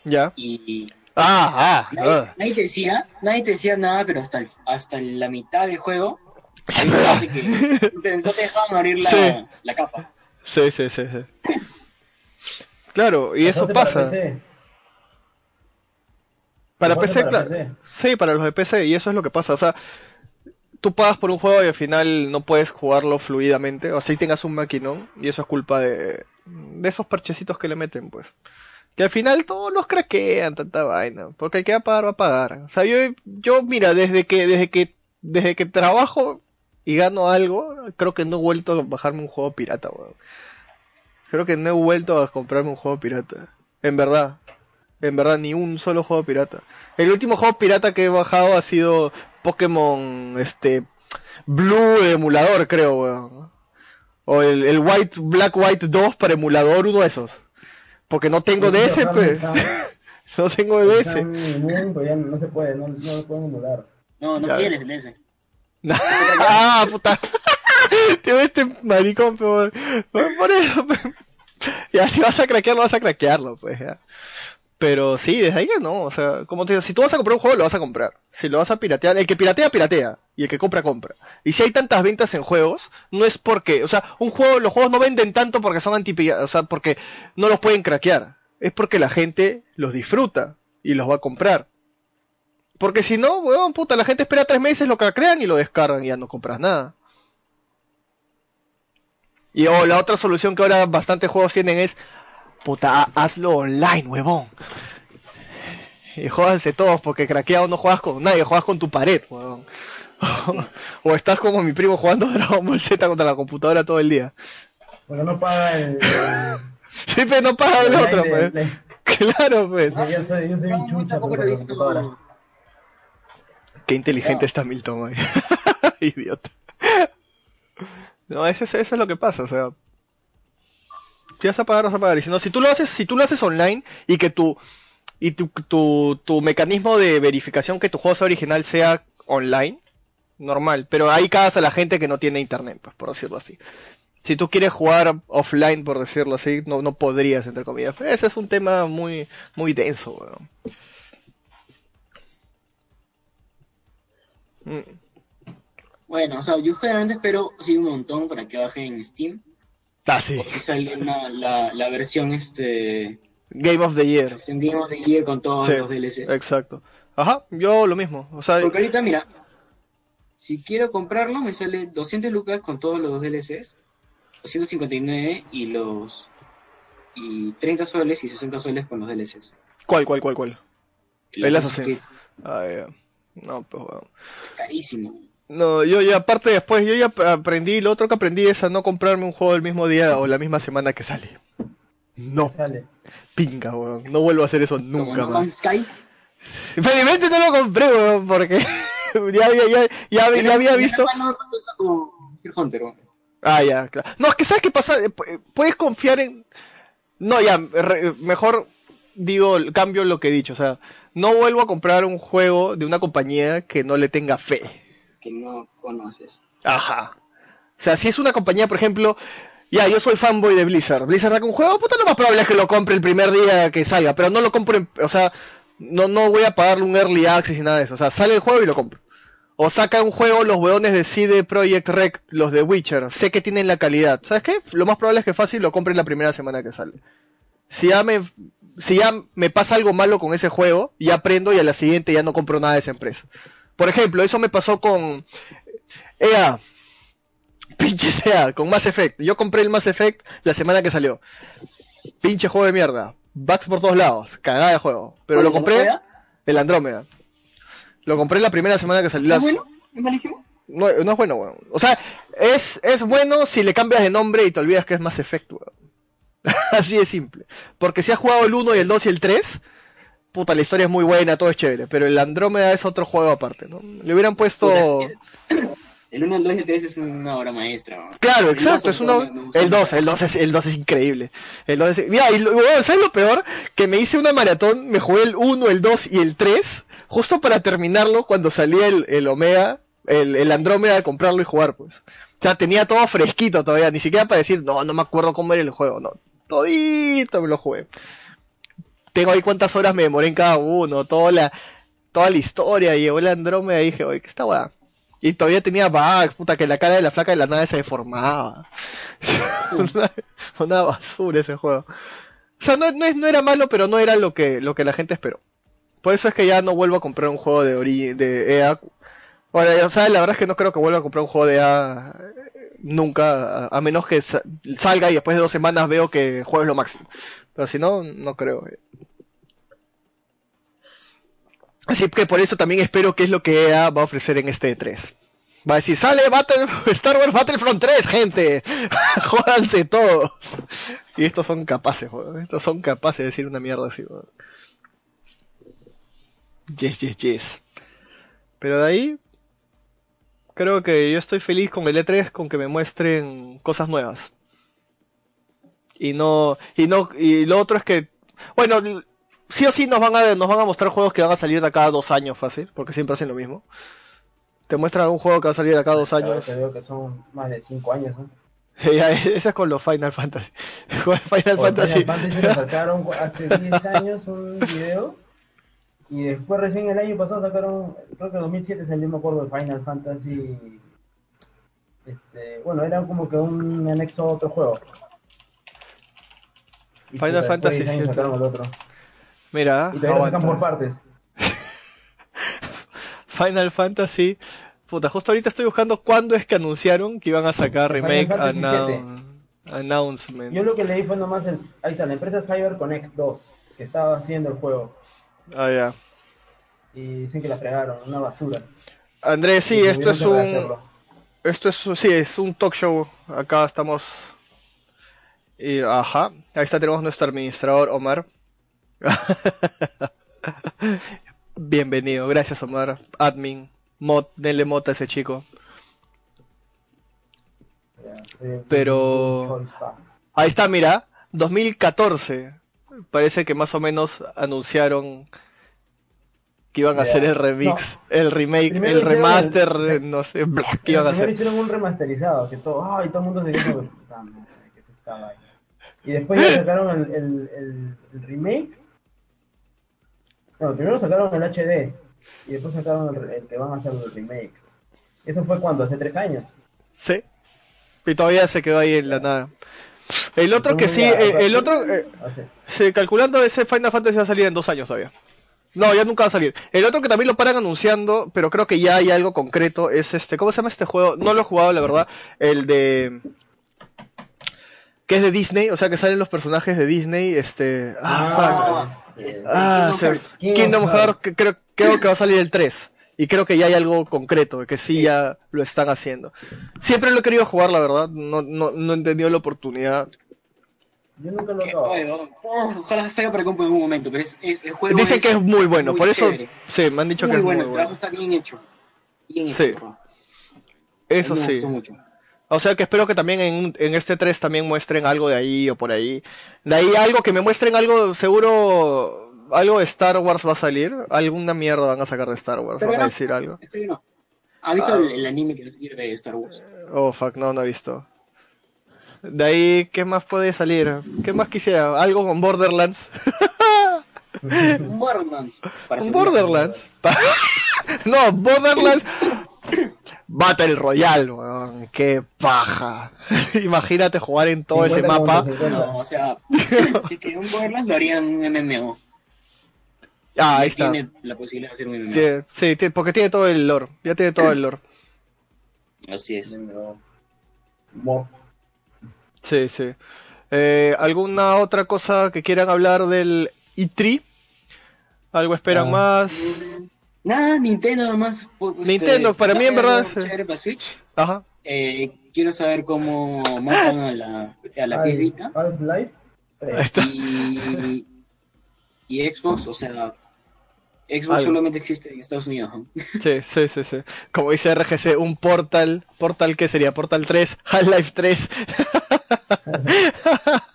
¿Ya? Y Ah, ah, nadie, ah. nadie te decía, nadie te decía nada, pero hasta, el- hasta la mitad del juego que no te, no te dejaban abrir la, Sí. la capa. Sí, sí, sí, sí. Claro, y eso para pasa. PC. Para PC, claro. PC. Sí, para los de PC, y eso es lo que pasa. O sea, tú pagas por un juego y al final no puedes jugarlo fluidamente. O si tengas un maquinón, y eso es culpa de, de esos parchecitos que le meten, pues. Que al final todos los craquean, tanta vaina. Porque el que va a pagar, va a pagar. O sea, yo, yo mira, desde que, desde que, desde que trabajo y gano algo, creo que no he vuelto a bajarme un juego pirata, weón. Creo que no he vuelto a comprarme un juego pirata. En verdad. En verdad, ni un solo juego pirata. El último juego pirata que he bajado ha sido Pokémon, este, Blue emulador, creo, weón. O el, el White, Black White 2 para emulador, uno de esos. Porque no tengo de ese, pues. no tengo de ese. Están en un, pero ya no se puede, no, no lo pueden emular. No, no Ya. quieres el ese. ah, puta. Tío, este maricón, pero por eso. pe. ya, si vas a craquearlo, vas a craquearlo, pues, ya. Pero sí, desde ahí ya no, o sea, como te digo, si tú vas a comprar un juego, lo vas a comprar. Si lo vas a piratear, el que piratea, piratea. Y el que compra, compra. Y si hay tantas ventas en juegos, no es porque, o sea, un juego, los juegos no venden tanto porque son anti o sea, porque no los pueden craquear. Es porque la gente los disfruta y los va a comprar. Porque si no, weón, puta, la gente espera tres meses, lo craquean y lo descargan y ya no compras nada. Y o la otra solución que ahora bastantes juegos tienen es, puta, ha- hazlo online, huevón. Y jódanse todos, porque craqueado no juegas con nadie, juegas con tu pared, huevón. o estás como mi primo jugando Dragon Ball Z contra la computadora todo el día. Porque no paga el. Sí, pero no paga el el otro, pues. Claro, pues. Yo soy, yo soy No, un chucha la visto. computadora. Qué inteligente está Milton hoy. Idiota. No, eso es, eso es lo que pasa, o sea. Si vas a pagar, vas a pagar. Y si tú lo haces, si tú lo haces online y que tu y tu, tu, tu mecanismo de verificación que tu juego sea original sea online, normal. Pero ahí cagas a la gente que no tiene internet, pues, por decirlo así. Si tú quieres jugar offline, por decirlo así, no, no podrías, entre comillas. Pero ese es un tema muy, muy denso, weón. Mm. Bueno, o sea, yo generalmente espero sí un montón para que baje en Steam. Ah, sí. Si sale una, la, la versión este Game of the Year. Game of the Year con todos Sí, los DLCs. exacto. Ajá, yo lo mismo. O sea, Porque ahorita, mira, si quiero comprarlo, me sale 200 lucas con todos los DLCs, 259 y los. y 30 soles y 60 soles con los DLCs. ¿cuál, cuál, cuál, cuál? Los El Assassin's. Ah. No, pues bueno. Carísimo. No, yo ya aparte después, yo ya ap- aprendí, lo otro que aprendí es a no comprarme un juego el mismo día o la misma semana que sale. No, Sale. pinga, weón. No vuelvo a hacer eso nunca No más. Sky. Felizmente no lo compré, weón, porque ya, había- ya, ya, había- ya había visto. No me pasó eso con Fear Hunter, weón. Ah, ya, claro. No, es que sabes qué pasa, pu- puedes confiar en... No, ya, re- mejor digo, cambio lo que he dicho, o sea, no vuelvo a comprar un juego de una compañía que no le tenga fe. Que no conoces. Ajá. O sea, si es una compañía, por ejemplo, ya, yo soy fanboy de Blizzard. Blizzard saca un juego, puta, lo más probable es que lo compre el primer día que salga, pero no lo compro, o sea, no, no voy a pagarle un early access y nada de eso. O sea, sale el juego y lo compro. O saca un juego los weones de CD Projekt Rec, los de Witcher. Sé que tienen la calidad. ¿Sabes qué? Lo más probable es que fácil lo compre en la primera semana que sale. Si ya me, si ya me pasa algo malo con ese juego, ya aprendo y a la siguiente ya no compro nada de esa empresa. Por ejemplo, eso me pasó con EA. Pinche EA, con Mass Effect. Yo compré el Mass Effect la semana que salió. Pinche juego de mierda. Bugs por todos lados. Cagada de juego. Pero lo ¿no compré el Andrómeda. Lo compré la primera semana que salió. ¿Es bueno? ¿Es malísimo? no, no es bueno, weón. O sea, es, es bueno si le cambias de nombre y te olvidas que es Mass Effect, weón. Así de simple. Porque si has jugado el 1 y el 2 y el 3, puta, la historia es muy buena, todo es chévere. Pero el Andrómeda es otro juego aparte, ¿no? Le hubieran puesto... El 1, el 2 y el 3 es una obra maestra. weón. Claro, El exacto, es uno... El 2, mucho. el 2 es, el 2 es increíble. El 2 es... Mira, y lo- weón, ¿sabes lo peor? Que me hice una maratón, me jugué el 1, el 2 y el 3, justo para terminarlo cuando salía el, el Omega, el, el Andrómeda de comprarlo y jugar, pues. O sea, tenía todo fresquito todavía, ni siquiera para decir, no, no me acuerdo cómo era el juego, no. Todito me lo jugué. Tengo ahí cuántas horas me demoré en cada uno, toda la, toda la historia, y llegó el Andrómeda y dije, oye, ¿qué está weá? Y todavía tenía bugs, puta, que la cara de la flaca de la nave se deformaba. una, una basura ese juego. O sea, no, no, no era malo, pero no era lo que, lo que la gente esperó. Por eso es que ya no vuelvo a comprar un juego de, ori de EA. Bueno, o sea, la verdad es que no creo que vuelva a comprar un juego de EA eh, nunca, a, menos que sa- salga y después de dos semanas veo que juego es lo máximo. Pero si no, no creo. eh. Así que por eso también espero que es lo que EA va a ofrecer en este E3. Va a decir, sale Battle, Star Wars Battlefront 3, gente. Jódanse todos. Y estos son capaces. Estos son capaces de decir una mierda así, weón. Yes, yes, yes. Pero de ahí, creo que yo estoy feliz con el E3, con que me muestren cosas nuevas. Y no, y no, y lo otro es que, bueno, sí o sí nos van a, nos van a mostrar juegos que van a salir de acá a dos años fácil, porque siempre hacen lo mismo. Te muestran un juego que va a salir de acá a dos años. que veo que son más de 5 años, ¿no? Ya, esa es con los Final Fantasy. Con Final Fantasy. Final Fantasy sacaron hace 10 años un video y después recién el año pasado sacaron, creo que en 2007 salió, me acuerdo, de Final Fantasy. Este, bueno, era como que un anexo a otro juego. Y Final Fantasy 10 años VII. Mira, Y lo sacan por partes. Final Fantasy. Puta, justo ahorita estoy buscando cuándo es que anunciaron que iban a sacar remake annou- announcement. Yo lo que leí fue nomás, el, ahí está, la empresa CyberConnect 2, que estaba haciendo el juego. Ah, ya. Y dicen que la fregaron, una basura. Andrés, sí, esto es un, esto es, sí, es un talk show. Acá estamos. Y, ajá, ahí está, tenemos nuestro administrador Omar. Bienvenido, gracias Omar, admin, mod, denle mod a ese chico. Pero-. Ahí está, mira, 2014. Parece que más o menos anunciaron que iban a hacer el remix, el remake, Primero el remaster, el- no sé, bla, que iban a hacer. hicieron un remasterizado, que todo, ay, todo el mundo se dijo, puta madre, que estaba ahí. Y después ya sacaron el, el, el, el remake. Bueno, primero sacaron el HD y después sacaron el, que van a hacer el remake. Eso fue cuando, hace tres años. Sí. Y todavía se quedó ahí en la nada. El otro que sí, eh, el otro, eh, hace- sí, calculando ese Final Fantasy va a salir en dos años todavía. No, ya nunca va a salir. El otro que también lo paran anunciando, pero creo que ya hay algo concreto, es este, ¿cómo se llama este juego? No lo he jugado, la verdad. El de... Que es de Disney, o sea que salen los personajes de Disney, este... Ah, fuck. este, Ah, Kingdom Hearts. Kingdom Kingdom Hearts. Hearts, que creo, creo que va a salir el 3. Y creo que ya hay algo concreto, que sí ya lo están haciendo. Siempre lo he querido jugar, la verdad. No, no, no he entendido la oportunidad. Yo nunca lo he oye, oh, ojalá salga para compu en algún momento, pero es, es- el juego Dicen que es muy bueno, muy por eso chévere. sí, me han dicho muy que es bueno, muy el trabajo bueno. está bien hecho. Bien Sí, hecho. Eso Me sí. gustó mucho. O sea que espero que también en, en este 3 también muestren algo de ahí o por ahí. De ahí algo que me muestren algo, seguro algo de Star Wars va a salir. Alguna mierda van a sacar de Star Wars, Pero van a decir algo. Estoy no. ¿Ha visto Ah. el, el anime que va a salir de Star Wars? Oh, fuck, no, no he visto. De ahí, ¿qué más puede salir? ¿Qué más quisiera? ¿Algo con Borderlands? Un Borderlands. ¿Un. Borderlands? No, Borderlands Battle Royale, weón. Qué paja. Imagínate jugar en todo ese 50 mapa. contra 50. No, o sea, si que un Borderlands lo harían un MMO. Ah, ahí está. Tiene la posibilidad de hacer un MMO. Tiene- sí, porque tiene todo el lore. Ya tiene todo el lore. Así es. Sí, sí. Eh, ¿Alguna otra cosa que quieran hablar del E3? ¿Algo esperan Ah. más? Nada, Nintendo nomás. pues, este, Nintendo, para mí, en verdad, para Switch. Ajá. Eh, quiero saber cómo matan a la, a la está. Y, y Xbox, o sea, Xbox Algo. solamente existe en Estados Unidos. ¿no? Sí, sí, sí, sí. Como dice RGC, un Portal. ¿Portal qué sería? Portal 3, Half-Life 3.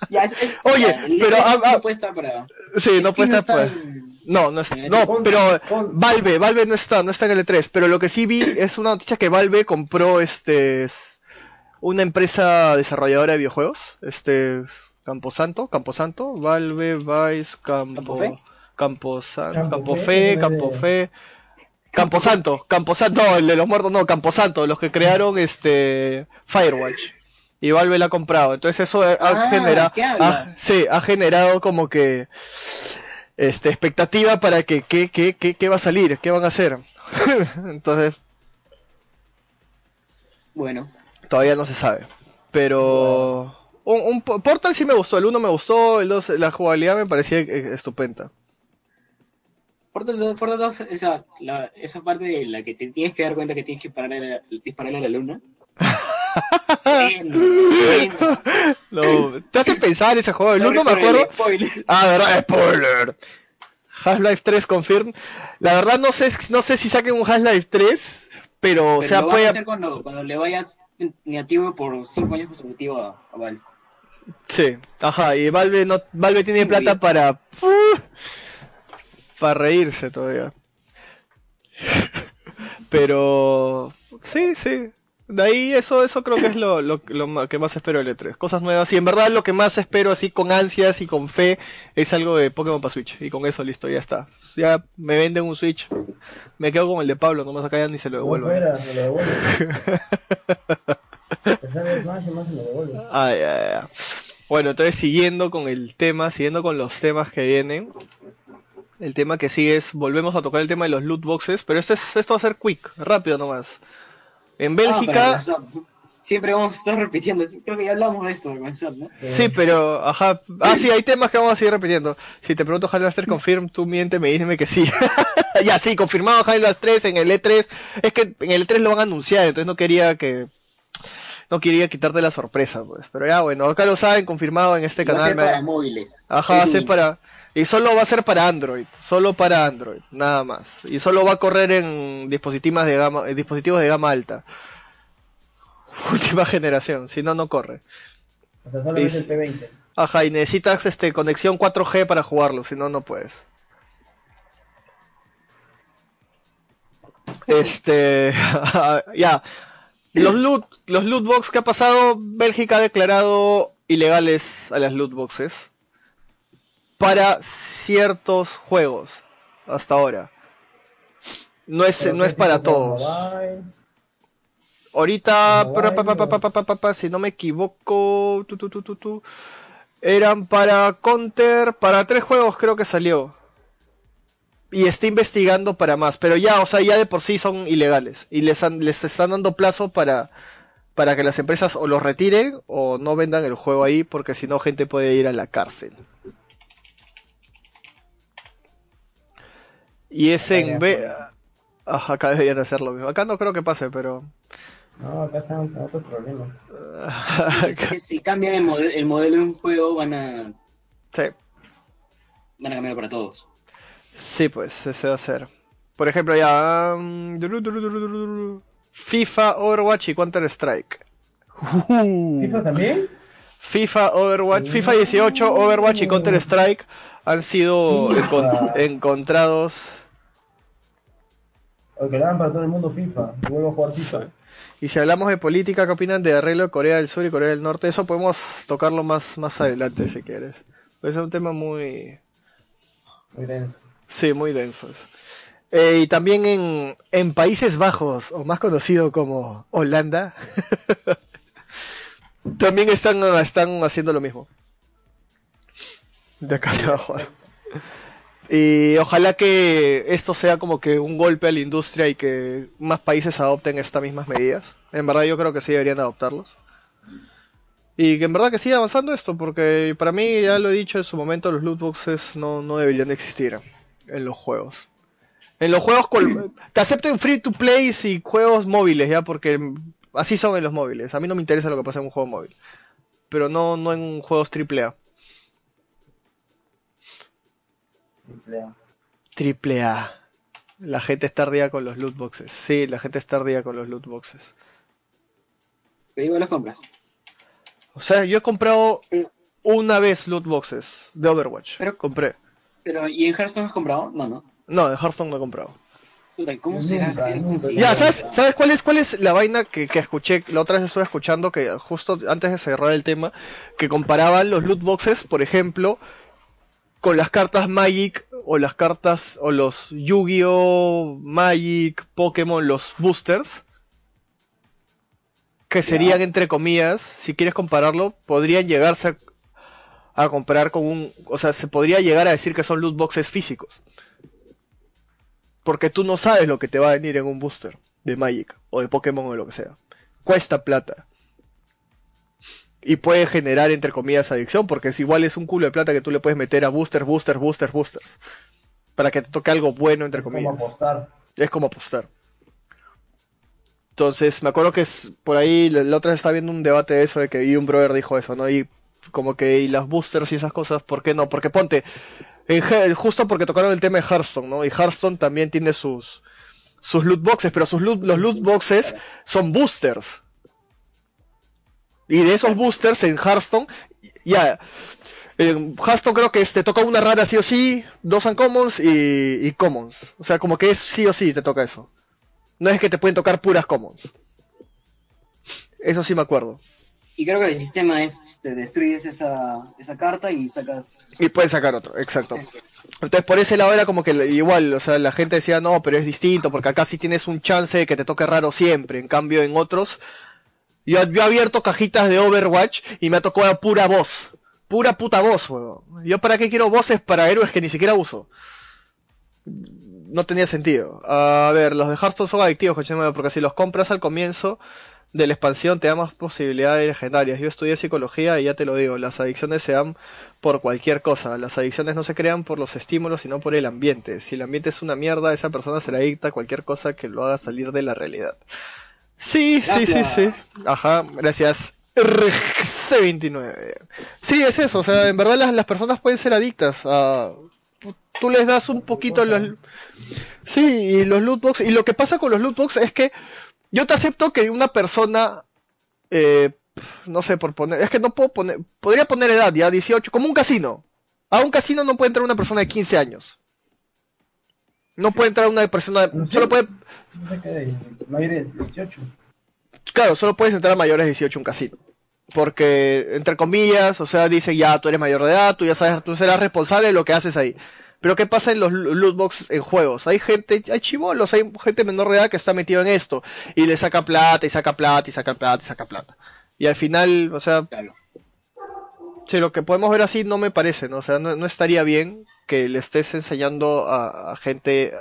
Ya, es- es- Oye, ya, pero, ah, no puede estar para. sí, no puede estar pues. en- No, no, es- no, pero Valve, Valve no está, no está en el E3, pero lo que sí vi es una noticia que Valve compró este una empresa desarrolladora de videojuegos, este Camposanto, Camposanto, Valve, Vice, Campo. Camposanto, Campo Campofe, Fe, Campofe, Camposanto, Camposanto, no, el de los muertos, no, Camposanto, los que crearon este Firewatch. Y Valve la ha comprado, entonces eso ha, Ah, generado, sí, ha generado como que este, expectativa para que qué qué, qué, qué va a salir, qué van a hacer. Entonces, Bueno, todavía no se sabe. Pero un, un po- Portal sí me gustó, el 1 me gustó, el 2 la jugabilidad me parecía eh, estupenda. Portal 2, Portal 2, esa, la, esa parte de la que te tienes que dar cuenta que tienes que pararle a la- dispararle a la luna. No, te hace pensar ese juego, el Sorry 1 me acuerdo. Ah, verdad, spoiler. Half-Life 3 confirm. La verdad no sé no sé si saquen un Half-Life 3, pero, o Pero sea, lo vas a puede hacer cuando, cuando le vayas negativo por 5 años consecutivos a, a Valve. Sí, ajá, y Valve no Valve tiene Muy plata bien. para para reírse todavía. Pero sí, sí. De ahí eso, eso creo que es lo, lo, lo que más espero del E3. Cosas nuevas. Y en verdad lo que más espero así con ansias y con fe es algo de Pokémon para Switch. Y con eso listo, ya está. Ya me venden un Switch. Me quedo con el de Pablo, nomás acá ya ni se lo No devuelvo. fuera, me lo y más y me lo ay. Bueno, entonces siguiendo con el tema, siguiendo con los temas que vienen. El tema que sigue es, volvemos a tocar el tema de los loot boxes, pero esto, es, esto va a ser quick, rápido nomás. En Ah, Bélgica. Siempre vamos a estar repitiendo. Creo que ya hablamos de esto ¿no? sí, pero, ajá, ah, sí, hay temas que vamos a seguir repitiendo. Si te pregunto Halmaster Confirm, tú miente, me dime que sí. ya, sí, confirmado Halmaster 3 en el E3. Es que en el E3 lo van a anunciar, entonces no quería que... No quería quitarte la sorpresa, pues. Pero ya, bueno, acá lo saben, confirmado en este Va a canal. ser me- para móviles. Ajá, va a ser para... Y solo va a ser para Android, solo para Android, nada más. Y solo va a correr en dispositivos de gama, en dispositivos de gama alta. Última generación, si no, no corre. O sea, solamente Es- el P20. Ajá, y necesitas este conexión 4G para jugarlo, si no, no puedes. Este, ya. Los loot, los loot box que ha pasado, Bélgica ha declarado ilegales a las loot boxes para ciertos juegos hasta ahora. No es, no es para todos. Ahorita, si no me equivoco, tu, tu, tu, eran para Counter, para tres juegos creo que salió. Y está investigando para más, pero ya, o sea, ya de por sí son ilegales. Y les, han, les están dando plazo para, para que las empresas o los retiren o no vendan el juego ahí, porque si no, gente puede ir a la cárcel. Y es en B... Ajá, acá deberían hacer lo mismo. Acá no creo que pase, pero... No, acá están otros problemas. Es que si cambian el, modelo el modelo de un juego, van a, sí. van a cambiarlo para todos. Sí, pues, ese va a ser. Por ejemplo, ya. duru. FIFA, Overwatch y Counter Strike. ¿FIFA también? FIFA, Overwatch, FIFA 18, Overwatch y Counter Strike han sido encon- encontrados. Que lo hagan para todo el mundo FIFA. Y vuelvo a jugar FIFA. Y si hablamos de política, ¿qué opinan de arreglo de Corea del Sur y Corea del Norte? Eso podemos tocarlo más, más adelante si quieres. Pues es un tema muy, Muy denso. Sí, muy densos. Eh, y también en, en Países Bajos, o más conocido como Holanda, también están, están haciendo lo mismo. De acá hacia abajo. Y ojalá que esto sea como que un golpe a la industria y que más países adopten estas mismas medidas. En verdad yo creo que sí deberían adoptarlos. Y que en verdad que siga avanzando esto, porque para mí, ya lo he dicho en su momento, los loot boxes no, no deberían existir en los juegos. En los juegos, te acepto en free to play y juegos móviles, ya, porque así son en los móviles. A mí no me interesa lo que pasa en un juego móvil, pero no, no en juegos AAA. Triple A. Triple A. La gente está ardida con los loot boxes. Sí, la gente está ardida con los loot boxes. Pero igual los compras. O sea, yo he comprado una vez loot boxes de Overwatch. Pero- Compré. Pero, ¿y en Hearthstone has comprado? No, no. No, de Hearthstone no he comprado. ¿cómo será Ya, ¿sabes, ¿sabes cuál es cuál es la vaina que, que escuché? La otra vez estuve escuchando que justo antes de cerrar el tema, que comparaban los loot boxes, por ejemplo, con las cartas Magic o las cartas o los Yu-Gi-Oh, Magic, Pokémon, los boosters, que serían entre comillas, si quieres compararlo, podrían llegarse a, a comparar con un, o sea, se podría llegar a decir que son loot boxes físicos. Porque tú no sabes lo que te va a venir en un booster de Magic o de Pokémon o de lo que sea. Cuesta plata. Y puede generar, entre comillas, adicción, porque es igual es un culo de plata que tú le puedes meter a boosters, boosters, boosters, boosters. Para que te toque algo bueno, entre Es como comillas. apostar. Es como apostar. Entonces, me acuerdo que es, por ahí, la, la otra vez estaba viendo un debate de eso, de que y un brother dijo eso, ¿no? Y como que, y las boosters y esas cosas, ¿por qué no? Porque ponte, en justo porque tocaron el tema de Hearthstone, ¿no? Y Hearthstone también tiene sus, sus loot boxes, pero sus loot- los loot boxes son boosters. Y de esos boosters en Hearthstone, ya, en Hearthstone creo que te toca una rara sí o sí, dos uncommons y, y commons. O sea, como que es sí o sí te toca eso. No es que te pueden tocar puras commons. Eso sí me acuerdo. Y creo que el sistema es, te destruyes esa, esa carta y sacas... Y puedes sacar otro, exacto. Entonces por ese lado era como que igual, o sea, la gente decía, no, pero es distinto, porque acá sí tienes un chance de que te toque raro siempre. En cambio, en otros, yo, he abierto cajitas de Overwatch y me ha tocado pura voz. Pura puta voz, weón. Yo para qué quiero voces para héroes que ni siquiera uso. No tenía sentido. A ver, los de Hearthstone son adictivos, porque si los compras al comienzo de la expansión te da más posibilidades legendarias. Yo estudié psicología y ya te lo digo, las adicciones se dan por cualquier cosa. Las adicciones no se crean por los estímulos, sino por el ambiente. Si el ambiente es una mierda, esa persona será adicta a cualquier cosa que lo haga salir de la realidad. Sí, sí, sí, sí. Ajá, gracias. C29. Sí, es eso, o sea, en verdad las, las personas pueden ser adictas a... Tú les das un poquito los... Sí, y los lootbox, y lo que pasa con los lootbox es que yo te acepto que una persona, eh, no sé, por poner, es que no puedo poner, podría poner edad ya, 18, como un casino. A un casino no puede entrar una persona de 15 años. No puede entrar una persona, solo puede... Mayores de 18. Claro, solo puedes entrar a mayores de 18 un casino. Porque, entre comillas, o sea, dicen ya, tú eres mayor de edad, tú ya sabes, tú serás responsable de lo que haces ahí. Pero ¿qué pasa en los lootbox en juegos? Hay gente, hay chivolos, hay gente menor de edad que está metido en esto y le saca plata y saca plata y saca plata y saca plata. Y al final, o sea, si lo que podemos ver así no me parece, ¿no? O sea, no, estaría bien que le estés enseñando a gente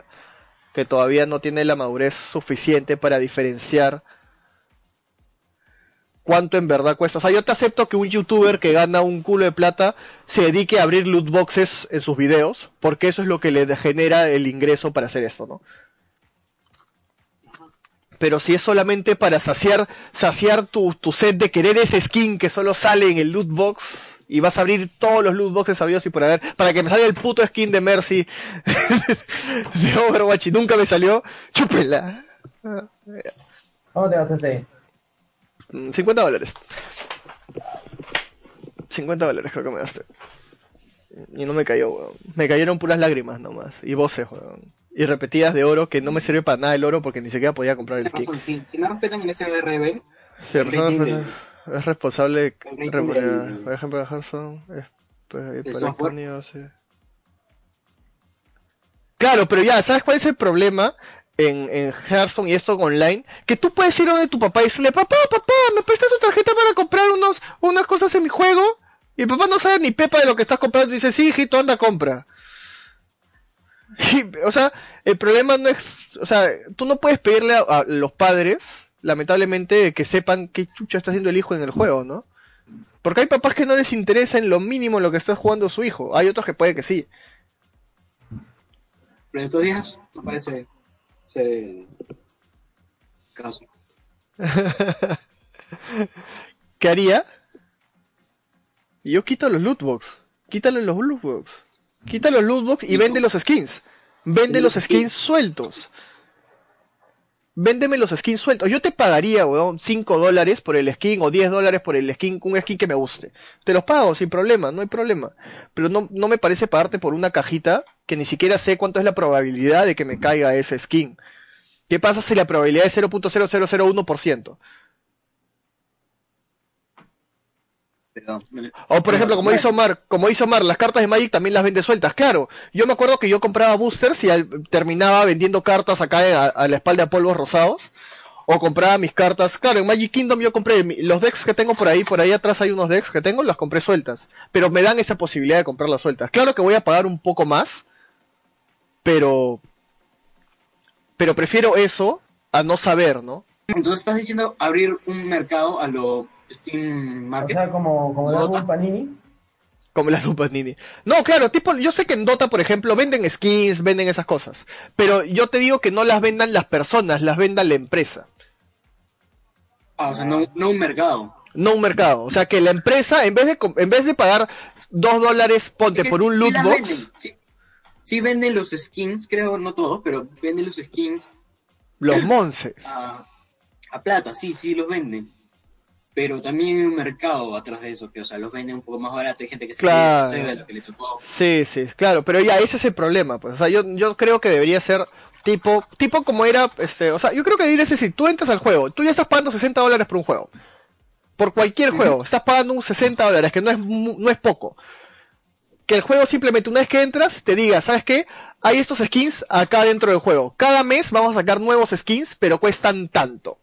que todavía no tiene la madurez suficiente para diferenciar cuánto en verdad cuesta. O sea, yo te acepto que un youtuber que gana un culo de plata se dedique a abrir loot boxes en sus videos, porque eso es lo que le genera el ingreso para hacer esto, ¿no? Pero si es solamente para saciar, saciar tu, tu set de querer ese skin que solo sale en el loot box y vas a abrir todos los loot boxes sabidos y por haber, para que me salga el puto skin de Mercy de Overwatch y nunca me salió, chúpela. ¿Cómo te vas a hacer? 50 mm, dólares. 50 dólares creo que me gasté. Y no me cayó, weón. Me cayeron puras lágrimas nomás. Y voces, weón. Y repetidas de oro que no me sirve para nada el oro porque ni siquiera podía comprar el kit. Si, si, no respetan el SRB, si la persona es responsable, por ejemplo, de Hearthstone, es, pues, sí. Claro, pero ya, ¿sabes cuál es el problema? en, en Hearthstone y esto online, que tú puedes ir a donde tu papá y decirle, papá, papá, ¿me prestas tu tarjeta para comprar unos, unas cosas en mi juego? Y el papá no sabe ni pepa de lo que estás comprando y dice, sí, hijito, anda, compra. o sea, el problema no es, o sea, tú no puedes pedirle a, los padres, lamentablemente, que sepan qué chucha está haciendo el hijo en el juego, ¿no? Porque hay papás que no les interesa en lo mínimo lo que está jugando su hijo. Hay otros que puede que sí. Pero en estos días parece se caso. ¿Qué haría? Yo quito los lootbox. Quítale los lootbox. Quita los lootbox y vende los skins. Vende los skins sueltos. Véndeme los skins sueltos. Yo te pagaría, weón, 5 dólares por el skin o 10 dólares por el skin, un skin que me guste. Te los pago sin problema, no hay problema. Pero no, no me parece pagarte por una cajita que ni siquiera sé cuánto es la probabilidad de que me caiga ese skin. ¿Qué pasa si la probabilidad es 0.0001%? O por ejemplo, como hizo Mar, como hizo Mar, las cartas de Magic también las vende sueltas. Claro, yo me acuerdo que yo compraba boosters y terminaba vendiendo cartas acá a, la espalda de polvos rosados. O compraba mis cartas. Claro, en Magic Kingdom yo compré los decks que tengo por ahí, por ahí atrás hay unos decks que tengo, las compré sueltas. Pero me dan esa posibilidad de comprarlas sueltas. Claro que voy a pagar un poco más, pero pero prefiero eso a no saber, ¿no? Entonces estás diciendo abrir un mercado a lo Steam Market. O sea, como, como la Panini. Como la Panini. No, claro, tipo, yo sé que en Dota, por ejemplo, venden skins, venden esas cosas. Pero yo te digo que no las vendan las personas, las venda la empresa. Ah, o sea, no, un mercado. No un mercado. O sea, que la empresa, en vez de, en vez de pagar dos dólares, ponte por un loot box. Sí venden los skins, creo, no todos, pero venden los skins. Los monces. A, plata, sí, sí, los venden. Pero también hay un mercado atrás de eso, que, o sea, los venden un poco más barato. Hay gente que se claro. de lo que le tocó. Sí, sí, claro, pero ya ese es el problema, pues. O sea, yo, yo creo que debería ser tipo, tipo como era, este, o sea, yo creo que debería ser si tú entras al juego, tú ya estás pagando 60 dólares por un juego. por cualquier juego, estás pagando un 60 dólares, que no es, no es poco. Que el juego simplemente una vez que entras te diga, ¿sabes qué? Hay estos skins acá dentro del juego. Cada mes vamos a sacar nuevos skins, pero cuestan tanto.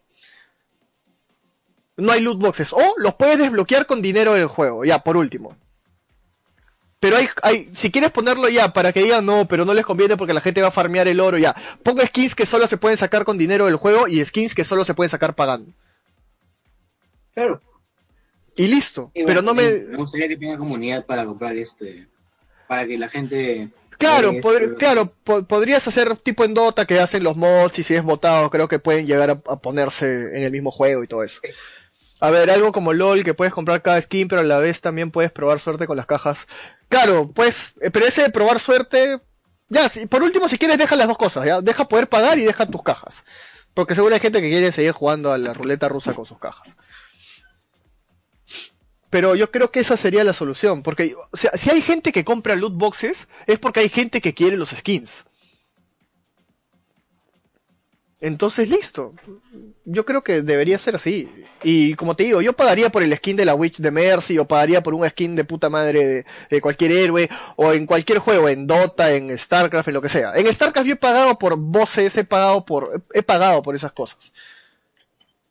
No hay loot boxes. O los puedes desbloquear con dinero del juego, ya, por último. Pero hay, hay, si quieres ponerlo ya para que digan no, pero no les conviene porque la gente va a farmear el oro ya. Pongo skins que solo se pueden sacar con dinero del juego y skins que solo se pueden sacar pagando. Claro. Y listo. Y pero no me... Me gustaría que tenga comunidad para comprar este. Para que la gente. Claro, pod- este- claro, po- podrías hacer tipo en Dota que hacen los mods y si es votado creo que pueden llegar a, a ponerse en el mismo juego y todo eso. A ver, algo como LOL que puedes comprar cada skin pero a la vez también puedes probar suerte con las cajas. Claro, pues, eh, pero ese de probar suerte, ya, si- por último si quieres deja las dos cosas, ya, deja poder pagar y deja tus cajas. Porque seguro hay gente que quiere seguir jugando a la ruleta rusa con sus cajas. Pero yo creo que esa sería la solución. Porque, o sea, si hay gente que compra loot boxes, es porque hay gente que quiere los skins. Entonces, listo. Yo creo que debería ser así. Y como te digo, yo pagaría por el skin de la Witch de Mercy, o pagaría por un skin de puta madre de, cualquier héroe, o en cualquier juego, en Dota, en StarCraft, en lo que sea. En StarCraft yo he pagado por voces, he pagado por, he pagado por esas cosas.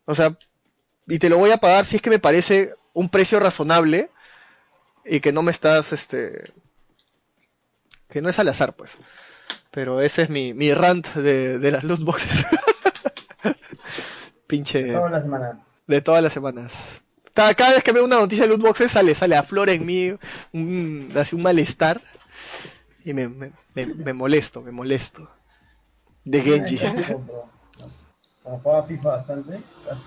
O sea, y te lo voy a pagar si es que me parece un precio razonable y que no me estás, este, que no es al azar, pues. Pero ese es mi, mi rant de, de las loot boxes. Pinche Todas las semanas. de todas las semanas. Cada, cada vez que veo una noticia de loot boxes sale, sale a flor en mí, un, así un malestar. Y me, me, me, me molesto, me molesto. De Genji. Jugaba FIFA bastante, casi.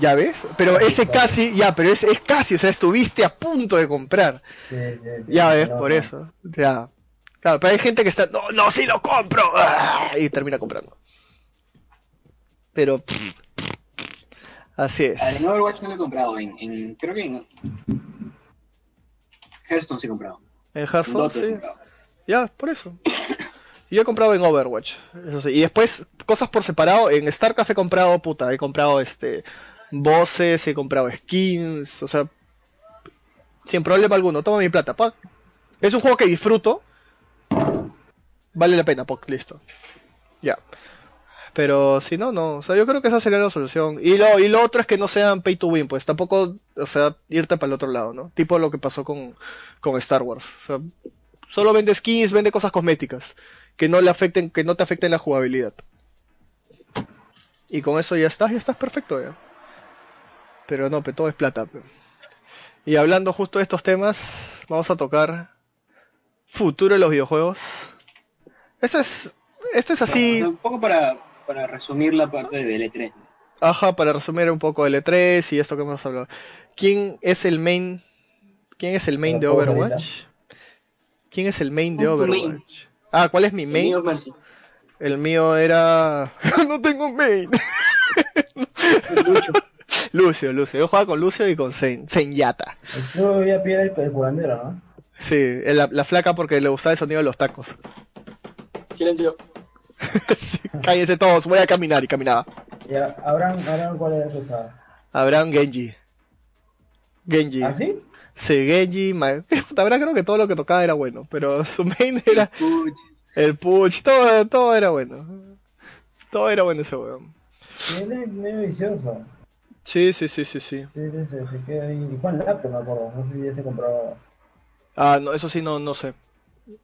¿Ya ves? Pero ese casi, ya, pero es, es casi, o sea, estuviste a punto de comprar. Sí, sí, sí. Ya ves, No, por no. eso. Ya. Claro, pero hay gente que está, no, no, sí lo compro. ¡ah! Y termina comprando. Pero, así es. En Overwatch no lo he comprado. En, en- creo que en. Hearthstone sí he comprado. En Hearthstone, sí. Ya, por eso. Yo he comprado en Overwatch, eso sí. Y después, cosas por separado, en StarCraft he comprado, puta, he comprado este voces, he comprado skins, o sea, sin problema alguno, toma mi plata, pa. Es un juego que disfruto. Vale la pena, poc, listo. Ya. Pero si no, no. O sea, yo creo que esa sería la solución. Y lo, y lo otro es que no sean pay to win, pues tampoco, o sea, irte para el otro lado, ¿no? Tipo lo que pasó con, con Star Wars. O sea, solo vende skins, vende cosas cosméticas que no le afecten, que no te afecten la jugabilidad. Y con eso ya estás, ya estás perfecto ya. Pero no, pero todo es plata. Y hablando justo de estos temas, vamos a tocar futuro de los videojuegos. Eso es, esto es así, Un poco para, para resumir la parte de E3. ajá, para resumir un poco el E3 y esto que hemos hablado. ¿Quién es el main, quién es el main de Overwatch? ¿Quién es el main de. Overwatch? Ah, ¿cuál es mi El main? mío. El mío era. no tengo main. Lucio, Lucio. Yo jugaba con Lucio y con Zen, Zenyata. Yo voy a pillar el, el curandero, ¿no? Sí, la, la flaca porque le gustaba el sonido de los tacos. Silencio. Sí, Cállense todos, voy a caminar y caminaba. Ya, Abraham, Abraham, ¿cuál es esa? Abraham Genji. Genji. ¿Ah, sí? Sí, Genji. Ma... Abraham creo que todo lo que tocaba era bueno, pero su main era Puch. el Puch, todo, todo era bueno. Todo era bueno ese weón. Él es medio vicioso. Sí, sí, sí, sí, sí. Sí, sí, sí, se queda ahí. Y Juan Laptop, me acuerdo. No sé si ya se compró. Ah, no, eso sí no, no sé.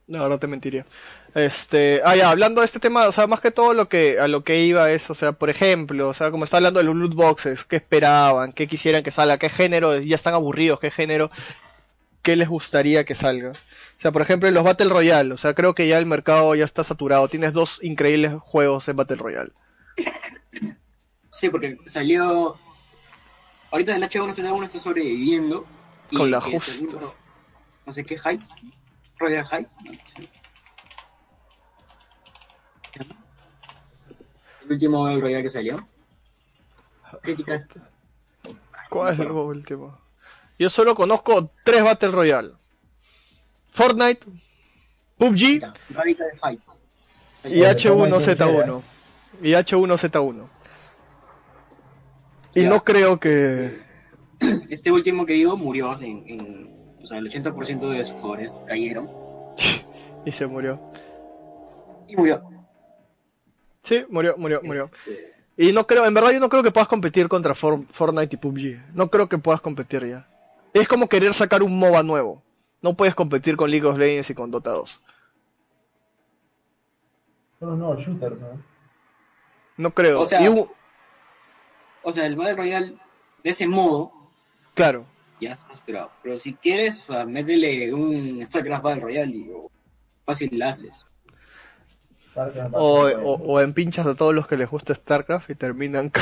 No, ahora te mentiría. Este, ah, ya, hablando de este tema, o sea, más que todo lo que, a lo que iba es, o sea, por ejemplo, o sea, como está hablando de los loot boxes, ¿qué esperaban? ¿Qué quisieran que salga? ¿Qué género? Ya están aburridos, ¿qué género? ¿Qué les gustaría que salga? O sea, por ejemplo, en los Battle Royale, o sea, creo que ya el mercado ya está saturado. Tienes dos increíbles juegos en Battle Royale. Sí, porque salió. Ahorita el H1Z1 está sobreviviendo. y Con la justa. No sé qué Heights. Royal Heights. No. El último Battle Royale que salió. Crítica. ¿Cuál es el último? Yo solo conozco tres Battle Royale. Fortnite, PUBG y H1Z1. Y H1Z1. Y no creo que... este último que digo murió en, en- o sea, el 80% de sus jugadores cayeron Y se murió. y murió. Sí, murió, murió, murió. Este, Y no creo, en verdad yo no creo que puedas competir contra For- Fortnite y PUBG. No creo que puedas competir ya. Es como querer sacar un MOBA nuevo. No puedes competir con League of Legends y con Dota 2. Son los nuevos shooters, ¿no? No creo. O sea- Y un- o sea, el Battle Royale de ese modo claro. Ya está saturado. Pero si quieres, o sea, métele un StarCraft Battle Royale y o, fácil la haces. Starcraft, O, o, o empinchas a todos los que les gusta StarCraft y terminan.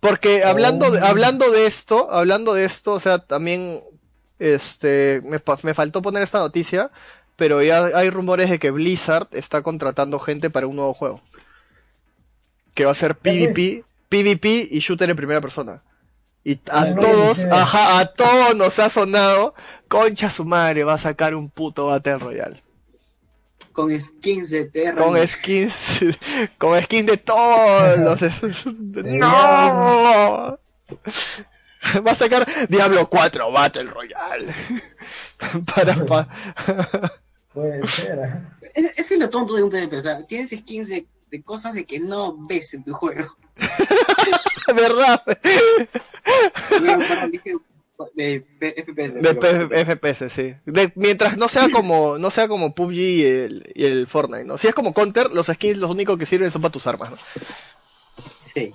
Porque hablando de, Oh. hablando de esto, hablando de esto, o sea, también este me, me faltó poner esta noticia, pero ya hay rumores de que Blizzard está contratando gente para un nuevo juego. Que va a ser PvP, PvP y shooter en primera persona. Y a no, todos, ajá, a todos nos ha sonado, concha su madre, va a sacar un puto Battle Royale. Con skins de Terra. Con skins, con skins de todos los. ¡No! Va a sacar Diablo 4 Battle Royale. Para, pa- Puede ser. Ese ese es lo tonto de un PvP. O sea, tienes skins de, de cosas de que no ves en tu juego. ¿Verdad? De FPS. De pero- FPS, sí. De- mientras no sea como no sea como PUBG y el, y el Fortnite, ¿no? Si es como Counter, los skins los únicos que sirven son para tus armas, ¿no? Sí.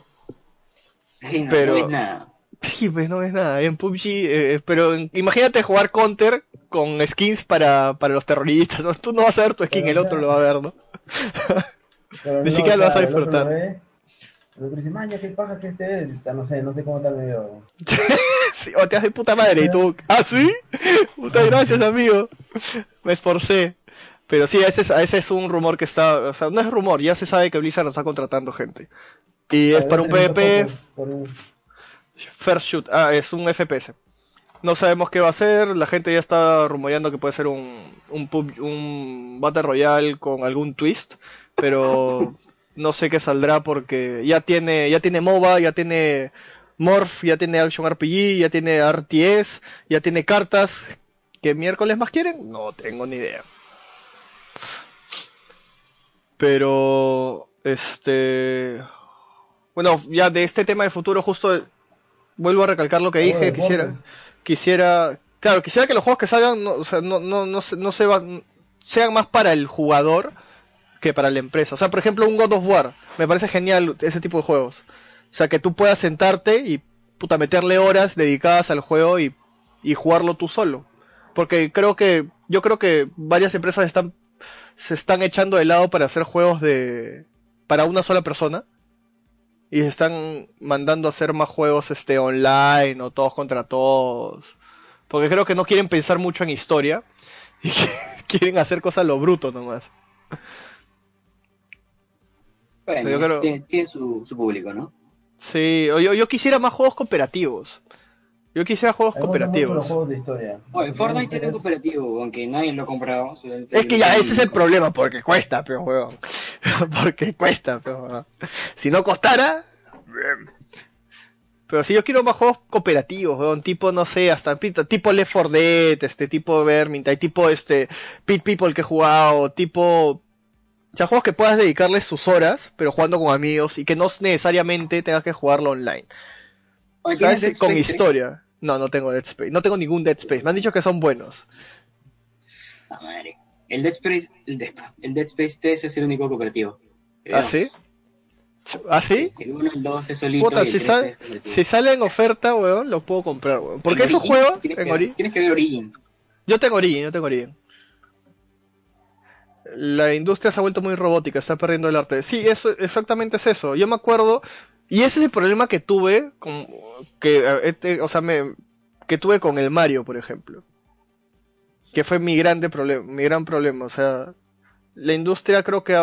No, Pero- no ves nada. Sí, pues no es nada. En PUBG, eh, pero en- imagínate jugar Counter con skins para, para los terroristas. ¿no? Tú no vas a ver tu skin, Pero el otro lo va a ver, ¿no? Pero Ni siquiera lo vas a disfrutar. Lo ve, El otro dice, maña, qué paja que este es. Está, No sé, no sé cómo tal medio. Sí, o te haces puta madre y tú, ¿ah, sí? Muchas gracias, amigo. Me esforcé. Pero sí, ese es, ese es un rumor que está, o sea, no es rumor, ya se sabe que Blizzard está contratando gente. Y es para un PvP un, First Shoot, ah, es un FPS. No sabemos qué va a ser, la gente ya está rumoreando que puede ser un, un, pub- un Battle Royale con algún twist, pero no sé qué saldrá porque ya tiene, ya tiene MOBA, ya tiene Morph, ya tiene Action RPG, ya tiene RTS, ya tiene cartas. ¿Qué miércoles más quieren? No tengo ni idea. Pero, este... Bueno, ya de este tema del futuro justo vuelvo a recalcar lo que Algo dije, quisiera, quisiera, claro, quisiera que los juegos que salgan no, o sea, no, no, no, se- no se van- sean más para el jugador que para la empresa. O sea, por ejemplo, un God of War, me parece genial ese tipo de juegos. O sea, que tú puedas sentarte y puta meterle horas dedicadas al juego y, y jugarlo tú solo. Porque creo que, yo creo que varias empresas están, se están echando de lado para hacer juegos de, para una sola persona y se están mandando a hacer más juegos este online o todos contra todos porque creo que no quieren pensar mucho en historia y quieren hacer cosas lo bruto nomás Bueno, Yo creo- tiene, tiene su, su público, ¿no? sí yo, yo quisiera más juegos cooperativos yo quisiera juegos cooperativos juegos de historia. Oye, Fortnite tiene un cooperativo, aunque nadie lo ha comprado. es que ya ese es el problema porque cuesta pero huevón porque cuesta pero huevón. si no costara pero si yo quiero más juegos cooperativos huevón, tipo no sé hasta tipo Left 4 Dead este tipo Vermintide tipo este Pit People que he jugado tipo O sea, juegos que puedas dedicarles sus horas, pero jugando con amigos y que no necesariamente tengas que jugarlo online. Oye, ¿tienes ¿Sabes? Dead Con Space 3? historia. No, no tengo Dead Space. No tengo ningún Dead Space. Me han dicho que son buenos. Ah, madre. El Dead Space, el Dead, el Dead Space 3 es el único cooperativo. ¿Ah, sí? ¿Ah, sí? El 1, el 2 es solito. Puta, y el si, 3 sal- si sale en oferta, weón, lo puedo comprar, weón. Porque esos juegos, tienes en que, Origin, Tienes que ver Origin. yo tengo Origin, yo tengo Origin. La industria se ha vuelto muy robótica, está perdiendo el arte. Sí, eso, exactamente es eso. Yo me acuerdo, y ese es el problema que tuve, con, que, eh, este, o sea, que tuve con el Mario, por ejemplo. Que fue mi grande problema, mi gran problema. O sea, la industria creo que,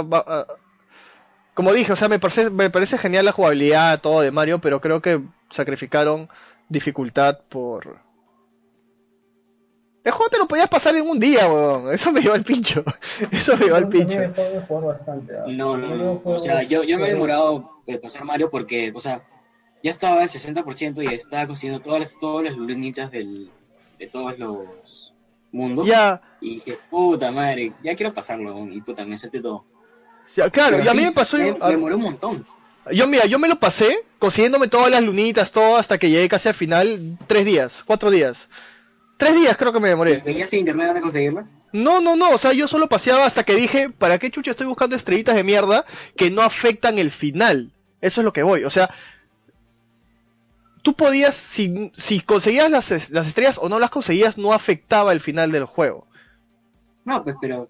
como dije, o sea, me parece, me parece genial la jugabilidad, todo de Mario, pero creo que sacrificaron dificultad por, el juego te lo podías pasar en un día, weón. Eso me lleva al pincho. Eso me lleva al pincho. ¿ah? No, no, Yo no. O sea, yo, yo me he demorado de pasar Mario porque, o sea, ya estaba al 60% y estaba consiguiendo todas las, todas las lunitas del, de todos los mundos. Ya, Y dije, puta madre, ya quiero pasarlo. Y puta, me salté todo. ya, claro, Pero y a sí, mí me pasó... Me, a- me demoré un montón. Yo, mira, yo me lo pasé consiguiéndome todas las lunitas, todo, hasta que llegué casi al final, tres días, cuatro días. Tres días creo que me demoré. ¿Veías en internet dónde conseguirlas? No, no, no, o sea, yo solo paseaba hasta que dije, ¿para qué chucha estoy buscando estrellitas de mierda que no afectan el final? Eso es lo que voy, o sea, tú podías, si, si conseguías las, las estrellas o no las conseguías, no afectaba el final del juego. No, pues, pero.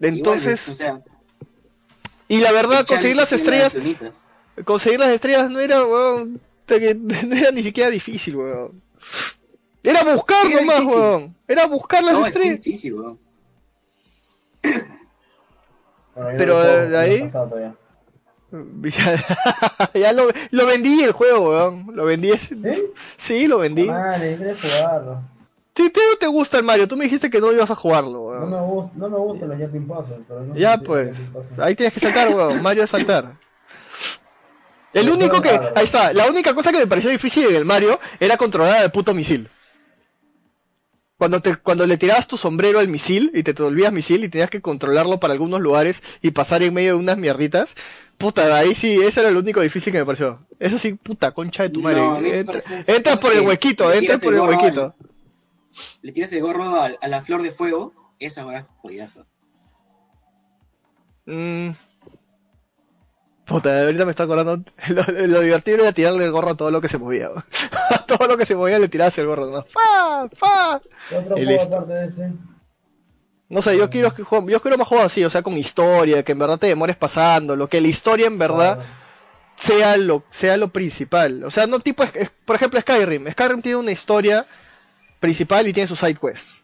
Entonces, igual, o sea, y la verdad, conseguir las estrellas, conseguir las estrellas no era, weón, no era ni siquiera difícil, weón. Era buscar Era nomás, difícil. weón. Era buscar las No, es estrellas. difícil, weón. Bueno, yo Pero, no de no ahí-. Ya, ya lo, lo vendí el juego, weón. Lo vendí. ese- ¿Sí? Sí, lo vendí. Madre, quieres jugarlo. Sí, te, te gusta el Mario. Tú me dijiste que no ibas a jugarlo, No weón. me, gusta, no me gustan los pero no Ya pues, ahí tienes que saltar, weón. Mario es saltar. El único que, ahí está, la única cosa que me pareció difícil en el Mario era controlar al puto misil. Cuando te, cuando le tirabas tu sombrero al misil y te, te volvías misil y tenías que controlarlo para algunos lugares y pasar en medio de unas mierditas, puta, ahí sí, ese era lo único difícil que me pareció. Eso sí, puta, concha de tu madre. No, Entra- entras por el huequito, entras por el huequito. Le tiras el gorro a, a la flor de fuego, esa es jodidazo. Mm. Puta, ahorita me está acordando. Lo, lo divertido era tirarle el gorro a todo lo que se movía. A todo lo que se movía le tirabas el gorro. ¿no? ¡Fa! ¡Fa! ¿Qué otro Y juego listo. aparte de ese? No sé, yo quiero, yo quiero más juegos así, o sea, con historia, que en verdad te demores pasando, lo que la historia en verdad Claro. sea lo, sea lo principal. O sea, no tipo, es- es- por ejemplo, Skyrim. Skyrim tiene una historia principal y tiene sus side quests.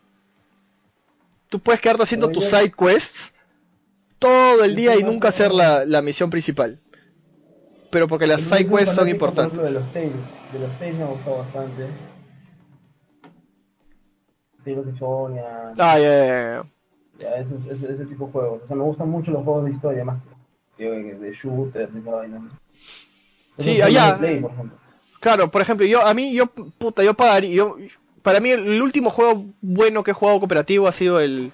Tú puedes quedarte haciendo tus side quests todo el día y nunca hacer la, la misión principal. Pero porque las side quests son importantes. De los Tales, de los Tales me ha gustado bastante. Tales of Sonia, Ah, ya, ya, ya. ya, ese, ese, ese tipo de juegos. O sea, me gustan mucho los juegos de historia más que de shooter, de esa vaina. Sí, allá. Play. Claro, por ejemplo, yo, a mí, yo, puta, yo pagaría, yo, para mí el último juego bueno que he jugado cooperativo ha sido el,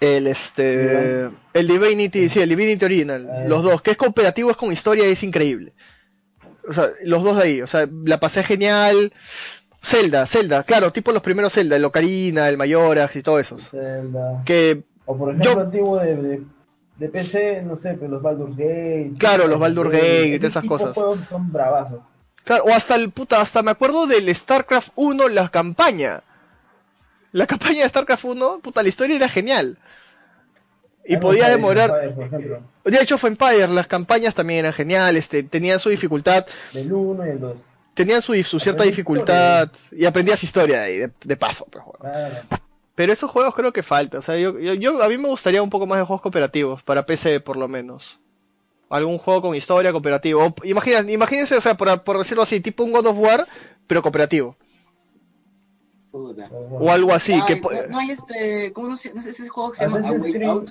el, este, el Divinity, sí, el Divinity Original, Ah, los dos, que es cooperativo, es con historia y es increíble. O sea, los dos de ahí, o sea, la pasé genial. Zelda, Zelda, claro, tipo los primeros Zelda, el Ocarina, el Mayoras y todos esos. Zelda. Que, O por ejemplo, Yo- antiguo de, de, de PC, no sé, pero los Baldur's Gate. Claro, los Baldur's Gate y todas esas cosas. son bravazos. claro, o hasta el, puta, hasta me acuerdo del StarCraft 1, la campaña. La campaña de StarCraft 1, puta, la historia era genial. Y podía demorar. Empire, De hecho, of Empires, las campañas también eran geniales, este, tenían su dificultad, del 1 y el 2. tenían su, su cierta Aprendí dificultad y aprendías historia ahí, de, de paso. pues, bueno. Claro. Pero esos juegos creo que falta, o sea, yo, yo, yo- a mí me gustaría un poco más de juegos cooperativos, para PC por lo menos. Algún juego con historia cooperativo. O, imagina- imagínense, o sea, por, por decirlo así, tipo un God of War, pero cooperativo. Puta. O algo así, Ay, que po- no, no hay este. ¿Cómo no sé? No sé ese juego que se llama A Assassin's Way Creed. Out.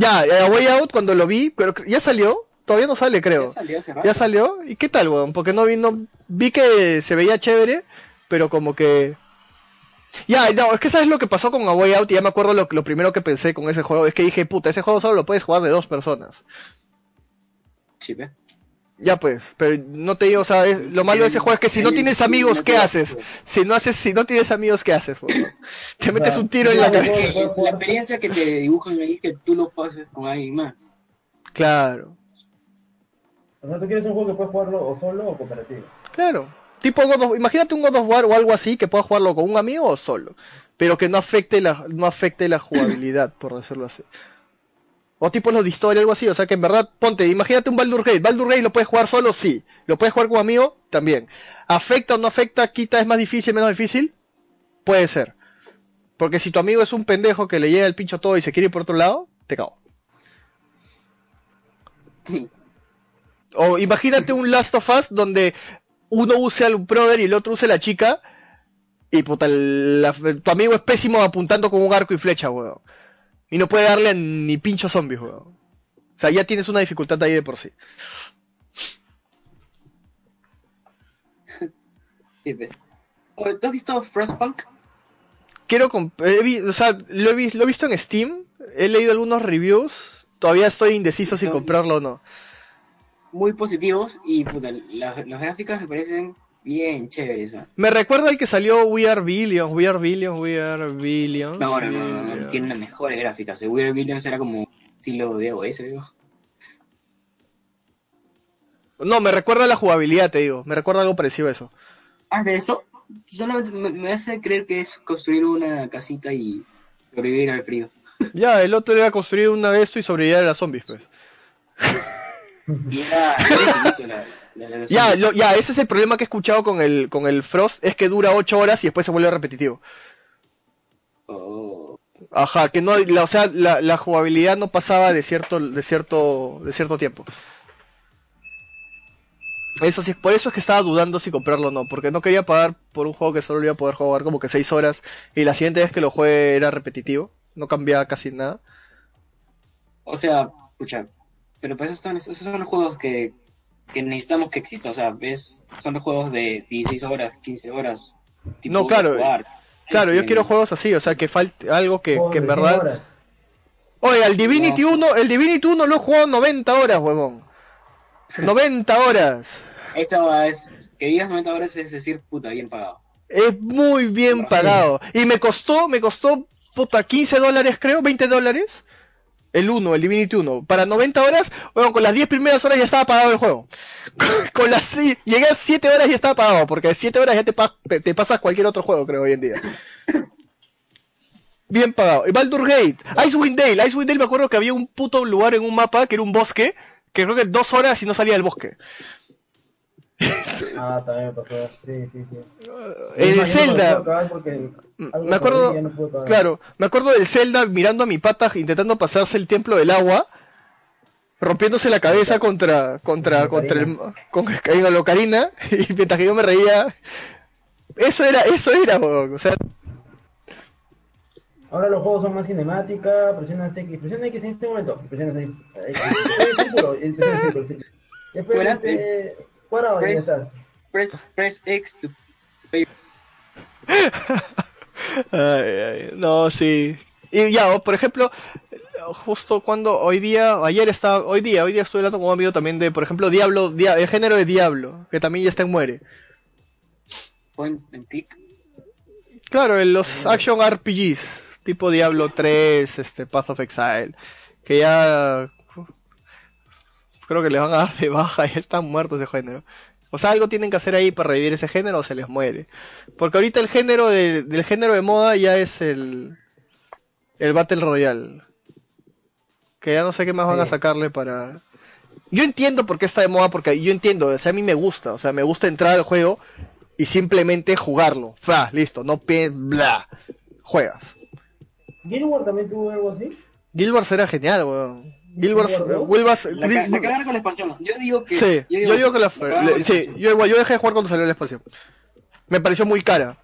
Ya, eh, A Way Out cuando lo vi, pero ya salió, todavía no sale creo. Ya salió. ¿Ya salió? ¿Y qué tal, weón? Porque no vi, no, vi que se veía chévere, pero como que... Ya, no, es que sabes lo que pasó con A Way Out y ya me acuerdo lo, lo primero que pensé con ese juego, es que dije, puta, ese juego solo lo puedes jugar de dos personas. Sí, ve. Ya pues, pero no te digo, o sea, es- lo malo de ese juego es que si no tienes amigos, ¿qué haces? Si no haces, si no tienes amigos, ¿qué haces? Te metes un tiro en la cabeza. La experiencia que te dibujan ahí es que tú lo pases con alguien más. Claro, O sea, tú quieres un juego que puedes jugarlo o solo o cooperativo. claro. Tipo God of- imagínate un God of War o algo así que puedas jugarlo con un amigo o solo, pero que no afecte la, no afecte la jugabilidad, por decirlo así. O tipo los de historia, algo así, o sea que en verdad, ponte, imagínate un Baldur Gate, Baldur Gate lo puedes jugar solo, sí, lo puedes jugar con amigo, también. ¿Afecta o no afecta, quita, es más difícil, menos difícil? Puede ser. Porque si tu amigo es un pendejo que le llega el pincho todo y se quiere ir por otro lado, te cago. O imagínate un Last of Us donde uno use al brother y el otro use la chica. Y puta, la- tu amigo es pésimo apuntando con un arco y flecha, weón. Y no puede darle a ni pincho zombies, weón. O sea, ya tienes una dificultad ahí de por sí. Pues. Oh, ¿Tú has visto Frostpunk? Quiero he o sea, lo he, visto en Steam, he leído algunos reviews, todavía estoy indeciso si comprarlo o no. Muy positivos y puta, las gráficas me parecen bien chéveres. ¿ah? Me recuerda al que salió We Are Billions, We Are Billions, We Are Billions. No, no, no, no, no, We Are- tiene las mejores gráficas. El Weird Billions era como estilo de OS, digo. No, me recuerda a la jugabilidad, te digo, me recuerda algo parecido a eso. Ah, de eso, solamente me, me hace creer que es construir una casita y sobrevivir al frío. Ya, el otro era construir una de esto y sobrevivir a las zombies, pues. Y era, era infinito la, la, la- Ya, lo- ya, ese es el problema que he escuchado con el, con el Frost, es que dura 8 horas y después se vuelve repetitivo. Oh, Ajá, que no, la, o sea, la, la jugabilidad no pasaba de cierto, de cierto, de cierto tiempo. Eso sí, por eso es que estaba dudando si comprarlo o no, porque no quería pagar por un juego que solo iba a poder jugar como que 6 horas y la siguiente vez que lo juegue era repetitivo, no cambiaba casi nada. O sea, escucha, pero pues esos son, esos son los juegos que, que necesitamos que exista. O sea, ves, son los juegos de 16 horas, 15 horas. tipo No, claro, jugar. Claro, yo quiero juegos así, o sea, que falte algo que, que en de 100 verdad... horas. Oye, el Divinity No. 1, el Divinity 1 lo he jugado 90 horas, huevón. 90 horas. Esa es, que digas 90 horas es decir, puta, bien pagado. Es muy bien pagado. Y me costó, me costó, puta, 15 dólares creo, 20 dólares. El 1, el Divinity 1. Para 90 horas, bueno, con las 10 primeras horas ya estaba pagado el juego. Con las, llegué a 7 horas y ya estaba pagado, porque a 7 horas ya te, pa- te pasas cualquier otro juego, creo, hoy en día. Bien pagado. Y Baldur Gate, Icewind Dale, Icewind Dale me acuerdo que había un puto lugar en un mapa que era un bosque, que creo que dos horas y no salía del bosque. Ah, también me pasó. Sí, sí, sí. No me lo puedo Zelda, me acuerdo, no claro, me acuerdo del Zelda mirando a mi pata intentando pasarse el templo del agua, rompiéndose la cabeza contra, contra, Con contra el, con, con la Ocarina, y mientras que yo me reía, eso era, eso era, o sea, Ahora los juegos son más cinemática, presionas X, presionas X en este momento, presionas X, presionas. Después y ya Press-. Press, press X to pay. Ay, ay, no, sí. Y ya, o, por ejemplo, justo cuando hoy día, ayer estaba, hoy día, hoy día estuve hablando con un amigo también de, por ejemplo, Diablo, Dia- el género de Diablo, que también ya está en muere. point and click. Claro, en los action RPGs, tipo Diablo 3, este, Path of Exile, que ya creo que les van a dar de baja y están muertos ese género. O sea, algo tienen que hacer ahí para revivir ese género o se les muere. Porque ahorita el género de- del género de moda ya es el el Battle Royale. Que ya no sé qué más van a sacarle para Yo entiendo por qué está de moda porque yo entiendo, o sea, a mí me gusta, o sea, me gusta entrar al juego y simplemente jugarlo. Fra, listo, no pe bla. Juegas. ¿Guild Wars también tuvo algo así? Guild Wars era genial, weón. Wars- La, ca- la cagaron con la expansión. Yo digo que. Sí, yo digo que la, le- la sí, yo igual, yo dejé de jugar cuando salió la expansión. Me pareció muy cara.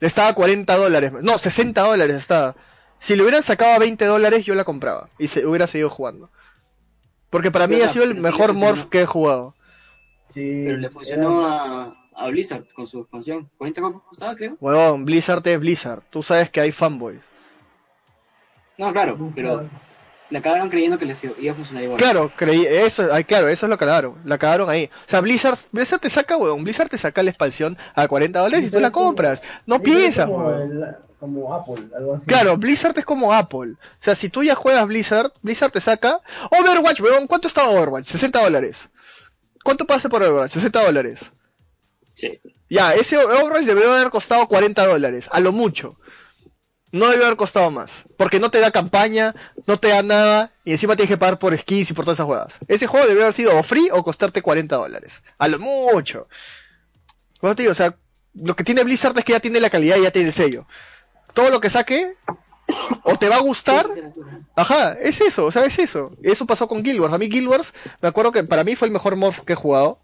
Estaba a 40 dólares, no, 60 dólares estaba. Si le hubieran sacado a 20 dólares, yo la compraba y se hubiera seguido jugando. Porque para mí ha sido el sí mejor morph que he jugado. Sí. Pero le funcionó a, a Blizzard con su expansión. 40 cocos costaba, creo. Weón, Blizzard es Blizzard. Tú sabes que hay fanboys. No, claro, pero la cagaron creyendo que les iba a funcionar igual. Claro, creí, eso, ay, claro, eso es lo que cagaron, la cagaron ahí. O sea, Blizzard, Blizzard te saca, weón, Blizzard te saca la expansión a 40 dólares y tú la compras. No piensas, como, weón. como Apple, algo así. Claro, Blizzard es como Apple. O sea, si tú ya juegas Blizzard, Blizzard te saca Overwatch, weón, ¿cuánto está Overwatch? 60 dólares. ¿Cuánto pasa por Overwatch? 60 dólares. Sí. Ya, ese Overwatch debería haber costado 40 dólares, a lo mucho. No debe haber costado más, porque no te da campaña, no te da nada, y encima tienes que pagar por skins y por todas esas juegas. Ese juego debería haber sido o free o costarte 40 dólares, a lo mucho. Bueno, te digo, o sea, lo que tiene Blizzard es que ya tiene la calidad y ya tiene el sello. Todo lo que saque, o te va a gustar, Ajá, es eso, o sea, es eso. Eso pasó con Guild Wars. A mí Guild Wars, me acuerdo que para mí fue el mejor morph que he jugado.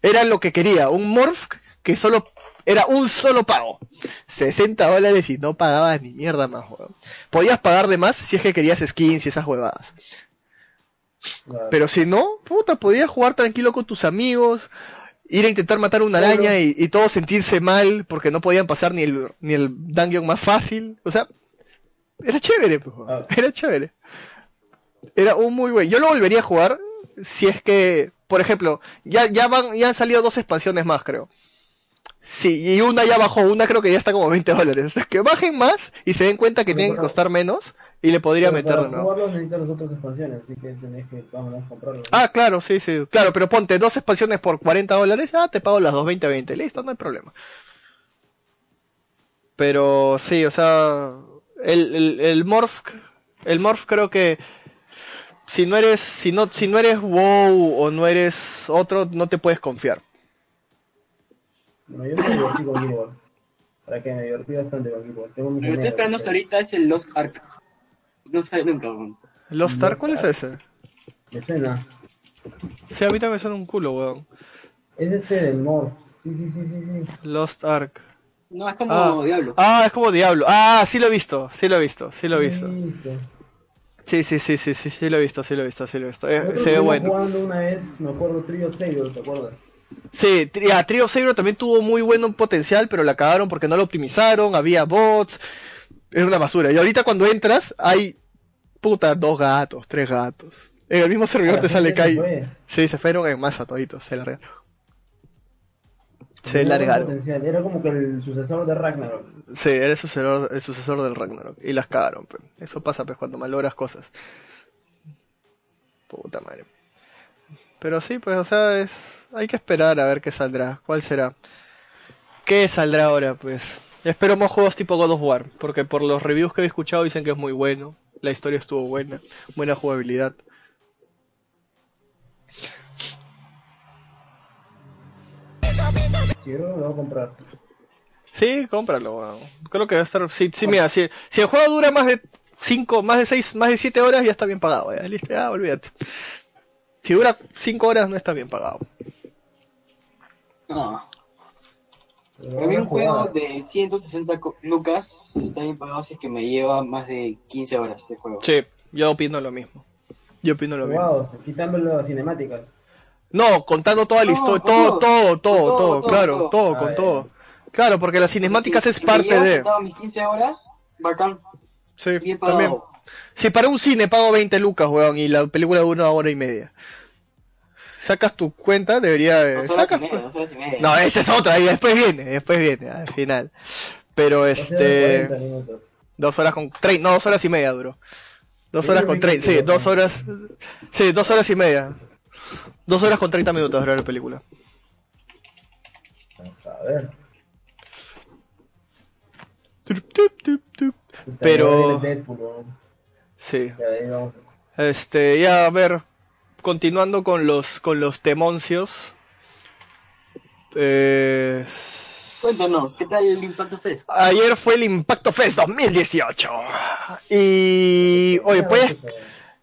Era lo que quería, un morph que solo era un solo pago. 60 dólares y no pagabas ni mierda más, weón. Podías pagar de más si es que querías skins y esas huevadas. Claro. Pero si no, puta, podías jugar tranquilo con tus amigos. ir a intentar matar una araña y, y todos sentirse mal porque no podían pasar ni el, ni el dungeon más fácil. O sea, era chévere, pues, Ah. era chévere. Era un muy buen. Yo lo volvería a jugar si es que, por ejemplo, ya, ya van, ya han salido dos expansiones más, creo. Sí, y una ya bajó, una creo que ya está como 20 dólares. O sea, que bajen más y se den cuenta que tienen que costar menos y le podría meter de nuevo. jugarlo necesitas las otras expansiones, así que tenés que vamos a comprarlo. Ah, claro, sí, sí. Claro, pero ponte dos expansiones por 40 dólares, ya te pago las dos 20 20. Listo, no hay problema. Pero sí, o sea, el, el, el Morph, el Morph creo que si no eres, si no, si no eres WoW o no eres otro, no te puedes confiar. Bueno, yo me divertí con Guild Wars. Para que me divertí bastante con Guild Wars. Tengo mis Lo que estoy esperando hasta ahorita es el Lost Ark. No sale nunca, weón. ¿Lost Ark cuál es ese? Me suena. Sí, a mí también me suena un culo, weón. Es este del Morph. Sí, sí, sí, sí, sí. Lost Ark. No, es como Ah. Diablo. Ah, es como Diablo. Ah, sí lo he visto, sí lo he visto, sí lo he visto. Sí, sí, sí, sí, sí, sí lo he visto, sí lo he visto, sí lo he visto. Eh, se ve bueno. jugando una vez, me acuerdo, Trio of Savior, ¿te acuerdas? Sí, ah, Trio of Saber también tuvo muy buen potencial, pero la cagaron porque no lo optimizaron, había bots, era una basura. Y ahorita cuando entras, hay, puta, dos gatos, tres gatos. En el mismo servidor te sale que se hay... Sí, se fueron en masa toditos, se largaron. Se largaron. Era como que el sucesor de Ragnarok. Sí, era el sucesor, el sucesor del Ragnarok. Y las cagaron, pues. Eso pasa, pues, cuando malogras cosas. Puta madre. Pero sí, pues, o sea, es... Hay que esperar a ver qué saldrá. ¿Cuál será? ¿Qué saldrá ahora, pues? Espero más juegos tipo God of War. Porque por los reviews que he escuchado dicen que es muy bueno. La historia estuvo buena. Buena jugabilidad. Que lo voy a comprar. Sí, cómpralo. Creo que va a estar... Sí, sí mira, si, si el juego dura más de 5, más de 6, más de 7 horas, ya está bien pagado, ya. Listo, ya, olvídate. Si dura 5 horas, no está bien pagado. No. A un juego de 160 co- lucas está bien pagado si es que me lleva más de 15 horas de juego. Sí, yo opino lo mismo. Yo opino lo mismo. Jugados, quitándole las cinemáticas. No, contando toda la historia, con todo, todo. todo, todo, Con todo, todo, todo, claro, todo. todo, Ah, con ya, todo. Claro, porque las cinemáticas es si parte de... mis 15 horas, bacán, Sí, bien también. Si para un cine pago 20 lucas, weón, y la película dura una hora y media. Sacas tu cuenta, debería... Dos horas y media, dos horas y media. No, esa es otra, y después viene, después viene, al final. Pero este... ser 40 minutos. Dos horas con... trein- no, dos horas y media duró. Dos horas con treinta, sí, dos horas... Sí, dos horas y media. Dos horas con 30 minutos duró la película. Vamos a ver. Tup, tup, tup, tup. Puta, Pero-. Sí. Este, ya a ver, continuando con los con los temoncios. Eh, Cuéntanos, ¿qué tal el Impacto Fest? ayer fue el Impacto Fest 2018. Y oye, pues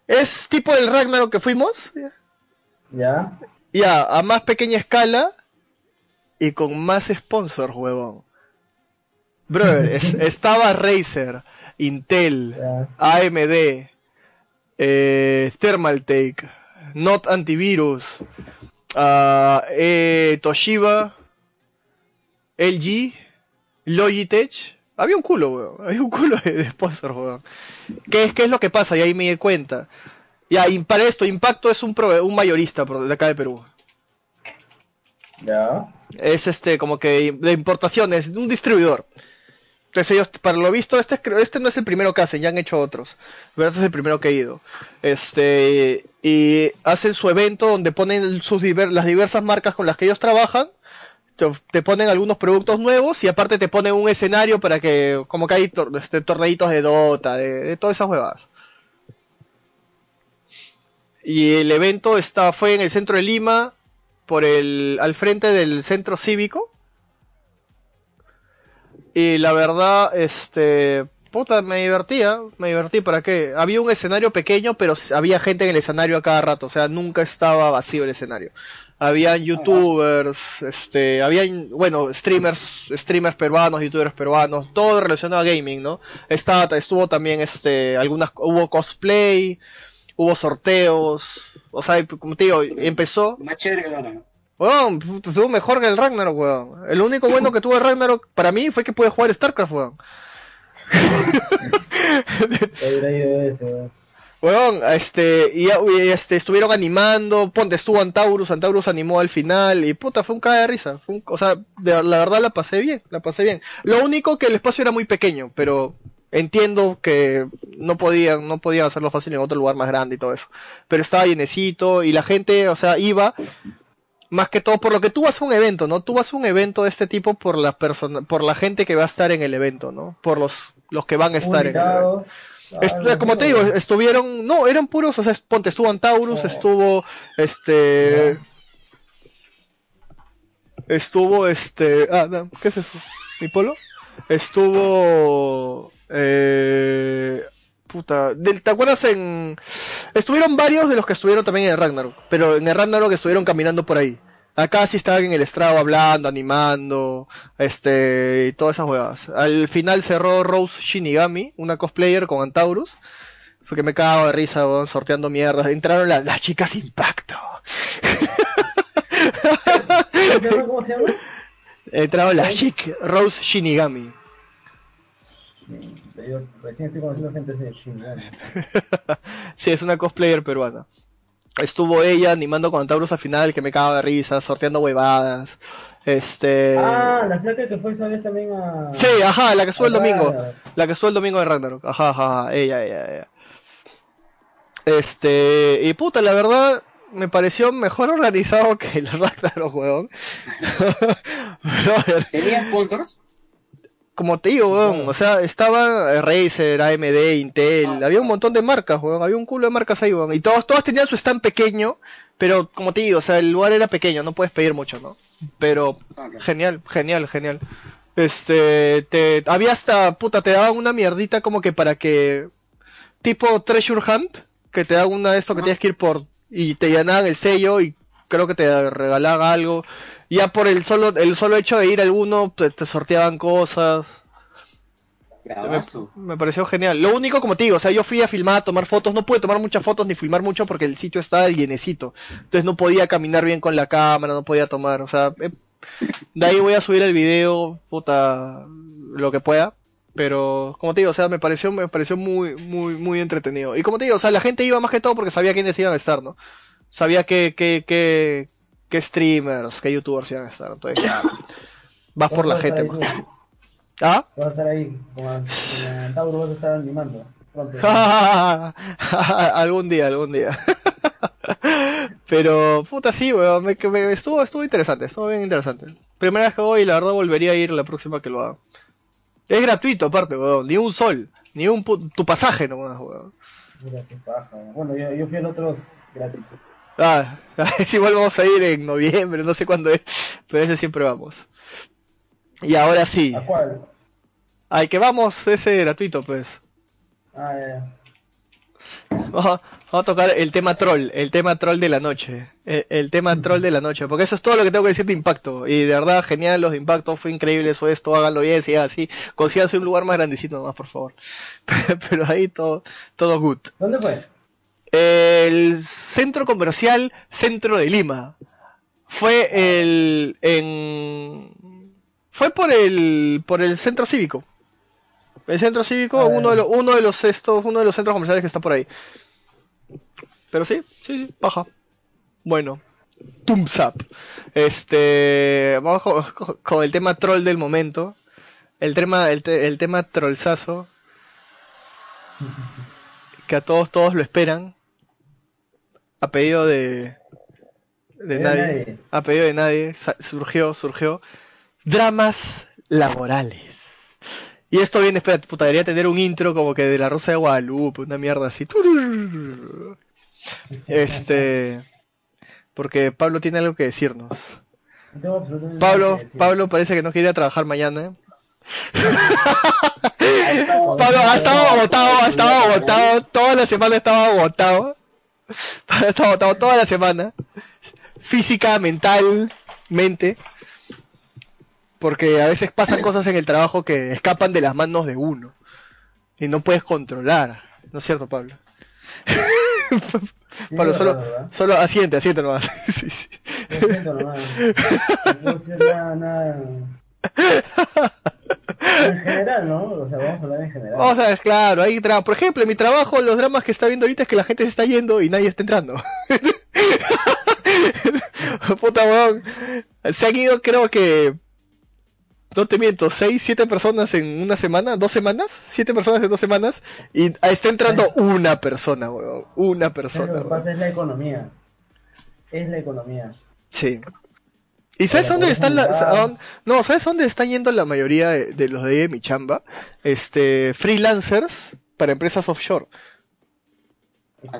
es tipo el Ragnarok que fuimos, ¿Ya? ya a más pequeña escala y con más sponsors, huevón. Brother, es- estaba Razer, Intel, Ya. AMD, eh, Thermaltake, Not Antivirus, ah, eh, Toshiba, LG, Logitech. Había un culo, weón. Había un culo de, de sponsors, weón. ¿Qué es, ¿Qué es lo que pasa? Y ahí me di cuenta. Ya, para esto, Impacto es un, prove- un mayorista de acá de Perú. Ya. Es este, como que de importaciones, un distribuidor. Entonces ellos, para lo visto, este, este no es el primero que hacen, ya han hecho otros. Pero este es el primero que he ido. Este, y hacen su evento donde ponen sus diver- las diversas marcas con las que ellos trabajan. Te, ponen algunos productos nuevos y aparte te ponen un escenario para que, como que hay tor- este, torneitos de Dota, de, de todas esas huevadas. Y el evento está, fue en el centro de Lima, por el, al frente del centro cívico. Y la verdad, este, puta, me divertía, me divertí, ¿para qué? Había un escenario pequeño, pero había gente en el escenario a cada rato, o sea, nunca estaba vacío el escenario. Habían youtubers, este, habían, bueno, streamers, streamers peruanos, youtubers peruanos, todo relacionado a gaming, ¿no? Estaba, estuvo también, este, algunas, hubo cosplay, hubo sorteos, o sea, como te digo, empezó, Más chévere que ahora. Weón, estuvo mejor que el Ragnarok, weón. El único bueno que tuvo el Ragnarok para mí fue que pude jugar StarCraft, weón. Weón. Este, y, este, estuvieron animando, ponte, estuvo Antaurus, Antaurus animó al final, y puta, fue un caga de risa, fue un- o sea, la verdad la pasé bien, la pasé bien. Lo único que el espacio era muy pequeño, pero entiendo que no podían, no podían hacerlo fácil en otro lugar más grande y todo eso. Pero estaba llenecito, y la gente, o sea, iba, más que todo por lo que tú vas a un evento, ¿no? Tú vas a un evento de este tipo por la persona, por la gente que va a estar en el evento, ¿no? Por los, los que van a estar en el evento. Algo como te digo, estuvieron, no, eran puros, o sea, ponte, estuvo Antaurus, Oh. estuvo, este, estuvo, este, ah, no, ¿qué es eso? ¿Mi polo? Estuvo, eh, puta, del- ¿te acuerdas en, estuvieron varios de los que estuvieron también en el Ragnarok, pero en el Ragnarok estuvieron caminando por ahí. Acá sí estaban en el estrado hablando, animando, este, y todas esas huevas. Al final cerró Rose Shinigami, una cosplayer con Antaurus. Fue que me cago de risa, weón, sorteando mierdas. Entraron las, las chicas Impacto. ¿Cómo se llama? ¿Cómo se llama? Entraron las chicas Rose Shinigami. Yo recién estoy conociendo gente de Shinigami. sí, es una cosplayer peruana. Estuvo ella animando con Antaurus al final, que me cago de risa, sorteando huevadas. Este. Ah, la flaca que fue esa vez también a... Sí, ajá, la que estuvo el domingo. La que estuvo el domingo de Ragnarok. Ajá, ajá, ajá, ella, ella, ella. Este, y puta, la verdad, me pareció mejor organizado que el Ragnarok, weón. ¿Tenía sponsors? Como te digo, weón, o sea, estaba Razer, AMD, Intel, Ah, había un montón de marcas, weón, había un culo de marcas ahí, weón. Y todos, todos tenían su stand pequeño, pero como te digo, o sea, el lugar era pequeño, no puedes pedir mucho, ¿no? Pero Ah. Genial, genial, genial. Este, te, había hasta, puta, te daban una mierdita como que para que, tipo Treasure Hunt, que te daban una de esto que tienes que ir por, y te llenaban el sello y creo que te regalaban algo. Ya por el solo, el solo hecho de ir a alguno, te, te sorteaban cosas. Me pareció genial. Lo único, como te digo, o sea, yo fui a filmar, a tomar fotos, no pude tomar muchas fotos ni filmar mucho porque el sitio estaba llenecito. Entonces no podía caminar bien con la cámara, no podía tomar, o sea, eh, de ahí voy a subir el video, puta, lo que pueda. Pero, como te digo, o sea, me pareció, me pareció muy, muy, muy entretenido. Y como te digo, o sea, la gente iba más que todo porque sabía quiénes iban a estar, ¿no? Sabía que, que, que, que streamers, que youtubers iban a estar. Entonces, ya, vas por la ¿Cuándo gente, man. ahí ¿Ah? Vas a estar ahí, con Antauro vas a estar animando. Algún día, algún día. Pero, puta, sí, weón, me, me- estuvo, estuvo interesante, estuvo bien interesante. Primera vez que voy y la verdad volvería a ir la próxima que lo haga. Es gratuito aparte, weón, ni un sol, ni un tu pasaje nomás, weón. Mira qué paja. Bueno, yo, yo fui al otro gratis. Ah, es igual vamos a ir en noviembre, no sé cuándo es, pero ese siempre vamos. Y ahora sí, ¿A cuál? al que vamos, ese gratuito, pues. Ah, ya, ya. Vamos a, tocar el tema troll, el tema troll de la noche. El, el tema troll de la noche, porque eso es todo lo que tengo que decir de impacto. Y de verdad, genial, los de impacto, fue increíble eso, esto, háganlo bien, sigan así. Consíganse un lugar más grandecito nomás, por favor. Pero ahí todo, todo good. ¿Dónde fue? El centro comercial Centro de Lima. Fue el, en, fue por el, por el centro cívico. El centro cívico, Ah, uno de los, uno de los estos, uno de los centros comerciales que está por ahí. Pero sí, sí, sí, baja. Bueno, thumbs up. Este, vamos con, con- con el tema troll del momento. El tema, el, te- el tema trollzazo. Que a todos, todos lo esperan. A pedido de, de De nadie. nadie. A pedido de nadie. Surgió, surgió. Dramas laborales. Y esto viene, espera, puta, debería tener un intro como que de la Rosa de Guadalupe, una mierda así. Este, porque Pablo tiene algo que decirnos. No Pablo, decir. Pablo parece que no quiere ir a trabajar mañana. Pablo, Pablo ha estado agotado, ha estado agotado, toda la semana estaba agotado. Estado agotado toda la semana. Física, mental, mente. Porque a veces pasan cosas en el trabajo que escapan de las manos de uno. Y no puedes controlar. ¿No es cierto, Pablo? Pablo, solo, solo asiente, asiente nomás. Sí, sí. Nomás. No nada. En general, ¿no? O sea, vamos a hablar en general. O sea, es claro, hay tra- por ejemplo, en mi trabajo, los dramas que está viendo ahorita es que la gente se está yendo y nadie está entrando. Puta weón. Se han ido, creo que. No te miento, seis, siete personas en una semana, dos semanas, siete personas en dos semanas, y está entrando una persona, weón. Una ¿Sabes persona. Lo que pasa es la economía. Es la economía. Sí. ¿Y sabes dónde están la, juntar. a dónde- no, sabes dónde están yendo la mayoría de, de los de mi chamba? Este, freelancers para empresas offshore. ¿Ah,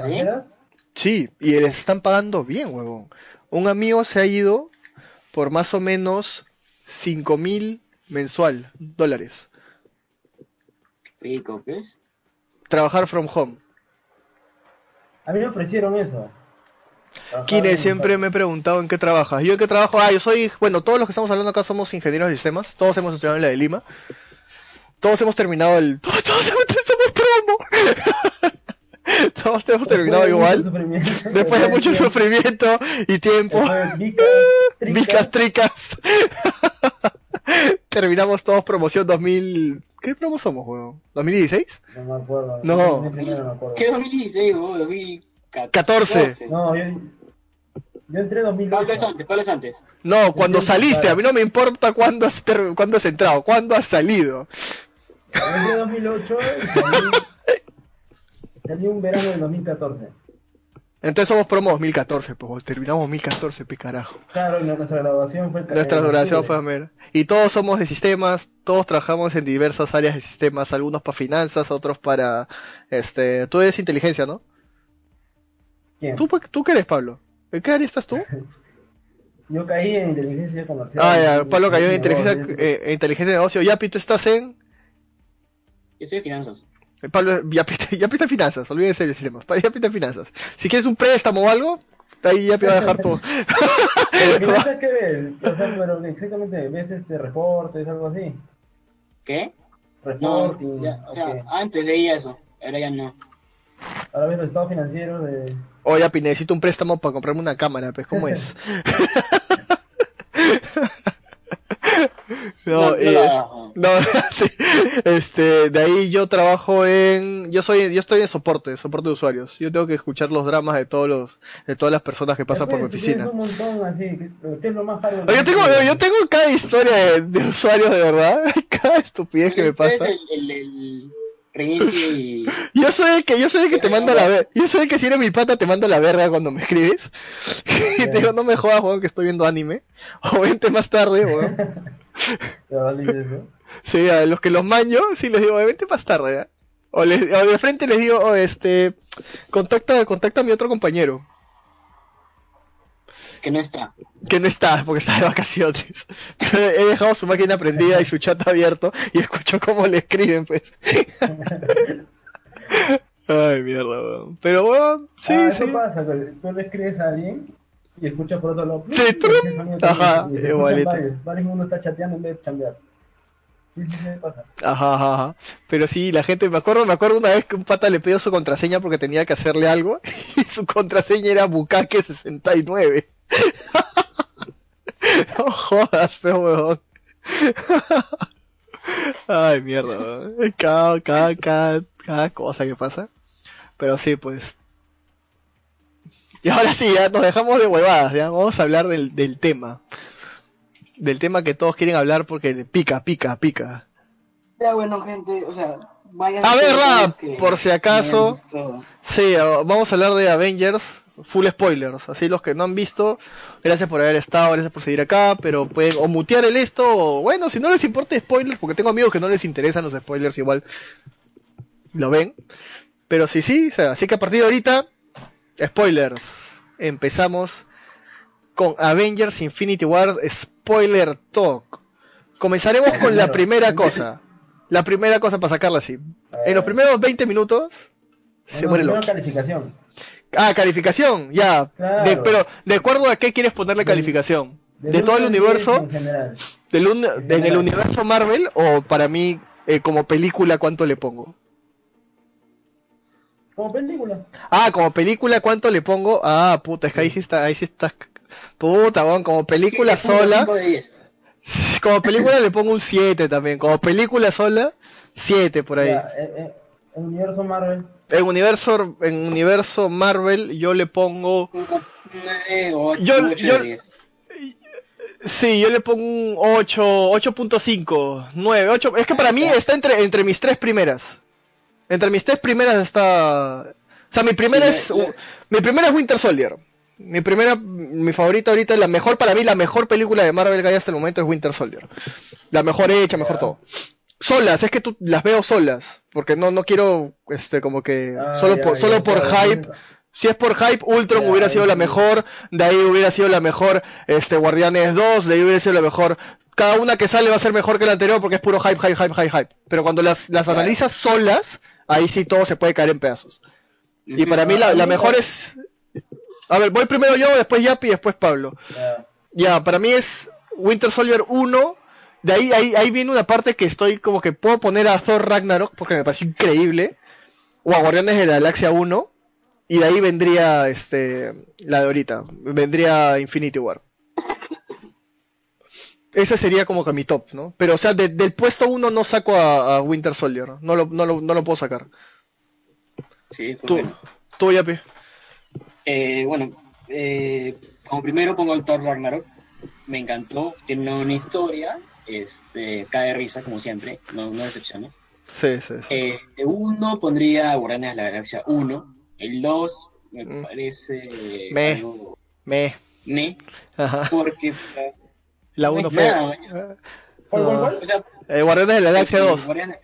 sí? Y les están pagando bien, huevón. Un amigo se ha ido por más o menos 5 mil mensual, dólares. Rico, pues. Trabajar from home. A mí me ofrecieron eso. En- siempre me he preguntado en qué trabajas. ¿Yo en qué trabajo? Ah, yo soy, bueno, todos los que estamos hablando acá somos ingenieros de sistemas. Todos hemos estudiado en la de Lima. Todos hemos terminado el... Todos, todos hemos, somos promo. todos hemos terminado igual. Después de mucho sufrimiento y tiempo. vicas, tricas. Terminamos todos promoción 2000... ¿Qué promo somos, weón? ¿2016? No me acuerdo. No. Primero me acuerdo. ¿Qué 2016, o 2014? 14. No, yo, yo entré en Pablo es 2008. antes, es antes. No, cuando saliste, a mí no me importa cuándo has, ter- cuándo has entrado, cuándo has salido. Yo entré en 2008 y salí, salí un verano del 2014. Entonces somos promo 2014, pues terminamos 2014, pe carajo. Claro, y nuestra graduación fue el Nuestra octubre. fue a ver. Y todos somos de sistemas, todos trabajamos en diversas áreas de sistemas, algunos para finanzas, otros para este, tú eres inteligencia, ¿no? ¿Quién? ¿Tú, pues, ¿tú qué eres, Pablo? ¿En qué área estás tú? Yo caí en inteligencia comercial. Ah, ya, Pablo cayó en inteligencia, no, eh, en inteligencia de negocio. Yapi, tú estás en. Yo soy de finanzas. eh, Pablo, Yapi, Yapi está en finanzas, olvídense de sistemas. Pa- Yapi está en finanzas. Si quieres un préstamo o algo, ahí Yapi va a dejar todo. Finanzas, ¿qué ves? O sea, pero exactamente, ¿ves este reportes, algo así? ¿Qué? No, Reporting, ya, o sea, antes veía eso, ahora ya no. Ahora ves los estados financieros de... O Yapi, necesito un préstamo para comprarme una cámara, pues, ¿cómo es? no, No, eh, no, No, sí. Este, de ahí yo trabajo en, yo soy, yo estoy en soporte, soporte de usuarios. Yo tengo que escuchar los dramas de todos los, de todas las personas que pasan por mi oficina. un montón así, ¿qué, qué es lo más raro? Oye, Yo tengo, yo tengo cada historia de, de usuarios de verdad, cada estupidez que me Este es pasa. El, el, el y... Yo soy el que, yo soy el que te mando a la verga. Yo soy el que si eres mi pata te mando la verga cuando me escribes. Y te digo, no me jodas, weón, que estoy viendo anime. O vente más tarde, weón. Sí, a los que los maño, sí les digo, vente más tarde, ¿ya? O, les- o de frente les digo, oh, este, contacta, contacta a mi otro compañero, que no está. que no está, porque está de vacaciones. He dejado su máquina prendida y su chat abierto y escucho cómo le escriben, pues. Ay, mierda, weón. Pero, weón, sí, ah, sí. pasa, que tú le escribes a alguien y escuchas por otro lado. Sí, sonido Ajá, igualito. Varios, está chateando en vez de chambear. Sí, sí, sí, pasa. Ajá, ajá, ajá. Pero sí, la gente, me acuerdo, me acuerdo una vez que un pata le pidió su contraseña porque tenía que hacerle algo y su contraseña era Bukake69. no jodas, feo weón. Ay, mierda, weón. Cada, cada, cada, cada cosa que pasa. Pero sí, pues. Y ahora sí, ya nos dejamos de huevadas, ya vamos a hablar del, del tema. Del tema que todos quieren hablar porque pica, pica, pica. Ya bueno, gente, o sea, vayan... A ver, Rap, por si acaso. Sí, vamos a hablar de Avengers, full spoilers. Así los que no han visto, gracias por haber estado, gracias por seguir acá, pero pueden o mutear el esto, o bueno, si no les importa spoilers, porque tengo amigos que no les interesan los spoilers, igual lo ven. Pero sí, sí, o sea, así que a partir de ahorita, spoilers. Empezamos con Avengers Infinity War Spoiler Talk. Comenzaremos con la primera cosa. La primera cosa para sacarla así. En los primeros 20 minutos se Bueno, muere Loki. calificación. Ah, calificación, ya. Claro. De- pero, ¿de acuerdo a qué quieres ponerle calificación? ¿De, todo el universo? En general. Del un- en ¿En el universo Marvel? ¿O para mí, eh, como película, cuánto le pongo? Como película. Ah, como película, ¿cuánto le pongo? Ah, puta, es que ahí sí está, ahí sí está, Puta, weón, como película sola. 7.5 de 10. Como película le pongo un 7 también. Como película sola, 7 por ahí. Ya, eh, eh, el universo Marvel. En universo, en universo Marvel yo le pongo... Un 9 o 8, Yo- yo- de 10. Sí, yo le pongo un 8, 8.5, 9, 8. Es que para mí está entre, entre mis tres primeras. Entre mis tres primeras está... O sea, mi primera Sí, es... Mi primera es Winter Soldier. Mi primera, mi favorita ahorita, la mejor para mí, la mejor película de Marvel que hay hasta el momento es Winter Soldier. La mejor hecha, mejor todo. Solas, es que tú las veo solas, porque no, no quiero, este, como que, Ah, solo ya, por, ya, solo por hype, si es por hype, Ultron hubiera sido la mejor, de ahí hubiera sido la mejor, este, Guardianes 2, de ahí hubiera sido la mejor. Cada una que sale va a ser mejor que la anterior porque es puro hype, hype, hype, hype, hype. Pero cuando las, las analizas solas, ahí sí todo se puede caer en pedazos. Y para mí la, a la mejor me- es... A ver, voy primero yo, después Yapi y después Pablo. Ya. Ya, para mí es Winter Soldier 1. De ahí, ahí, ahí viene una parte que estoy como que puedo poner a Thor Ragnarok porque me pareció increíble. O a Guardianes de la Galaxia 1. Y de ahí vendría este la de ahorita. Vendría Infinity War. Ese sería como que mi top, ¿no? Pero o sea, de- del puesto 1 no saco a, a Winter Soldier. ¿no? No, lo, no, lo, no lo puedo sacar. Sí, pues Tú, tú Yapi. Eh, bueno, eh, como primero pongo el Thor Ragnarok. Me encantó, tiene una historia, este, cae de risa como siempre, no, no decepciona. Sí, sí, sí. Eh, de uno pondría Guardianes de la Galaxia 1, el 2 me Mm. parece Me. algo Me. ne, Ajá. porque, La No 1 es fue. nada, ¿Cuál, cuál, No. cuál? o sea, Eh, Guardianes de la Galaxia el 2. Guardianes-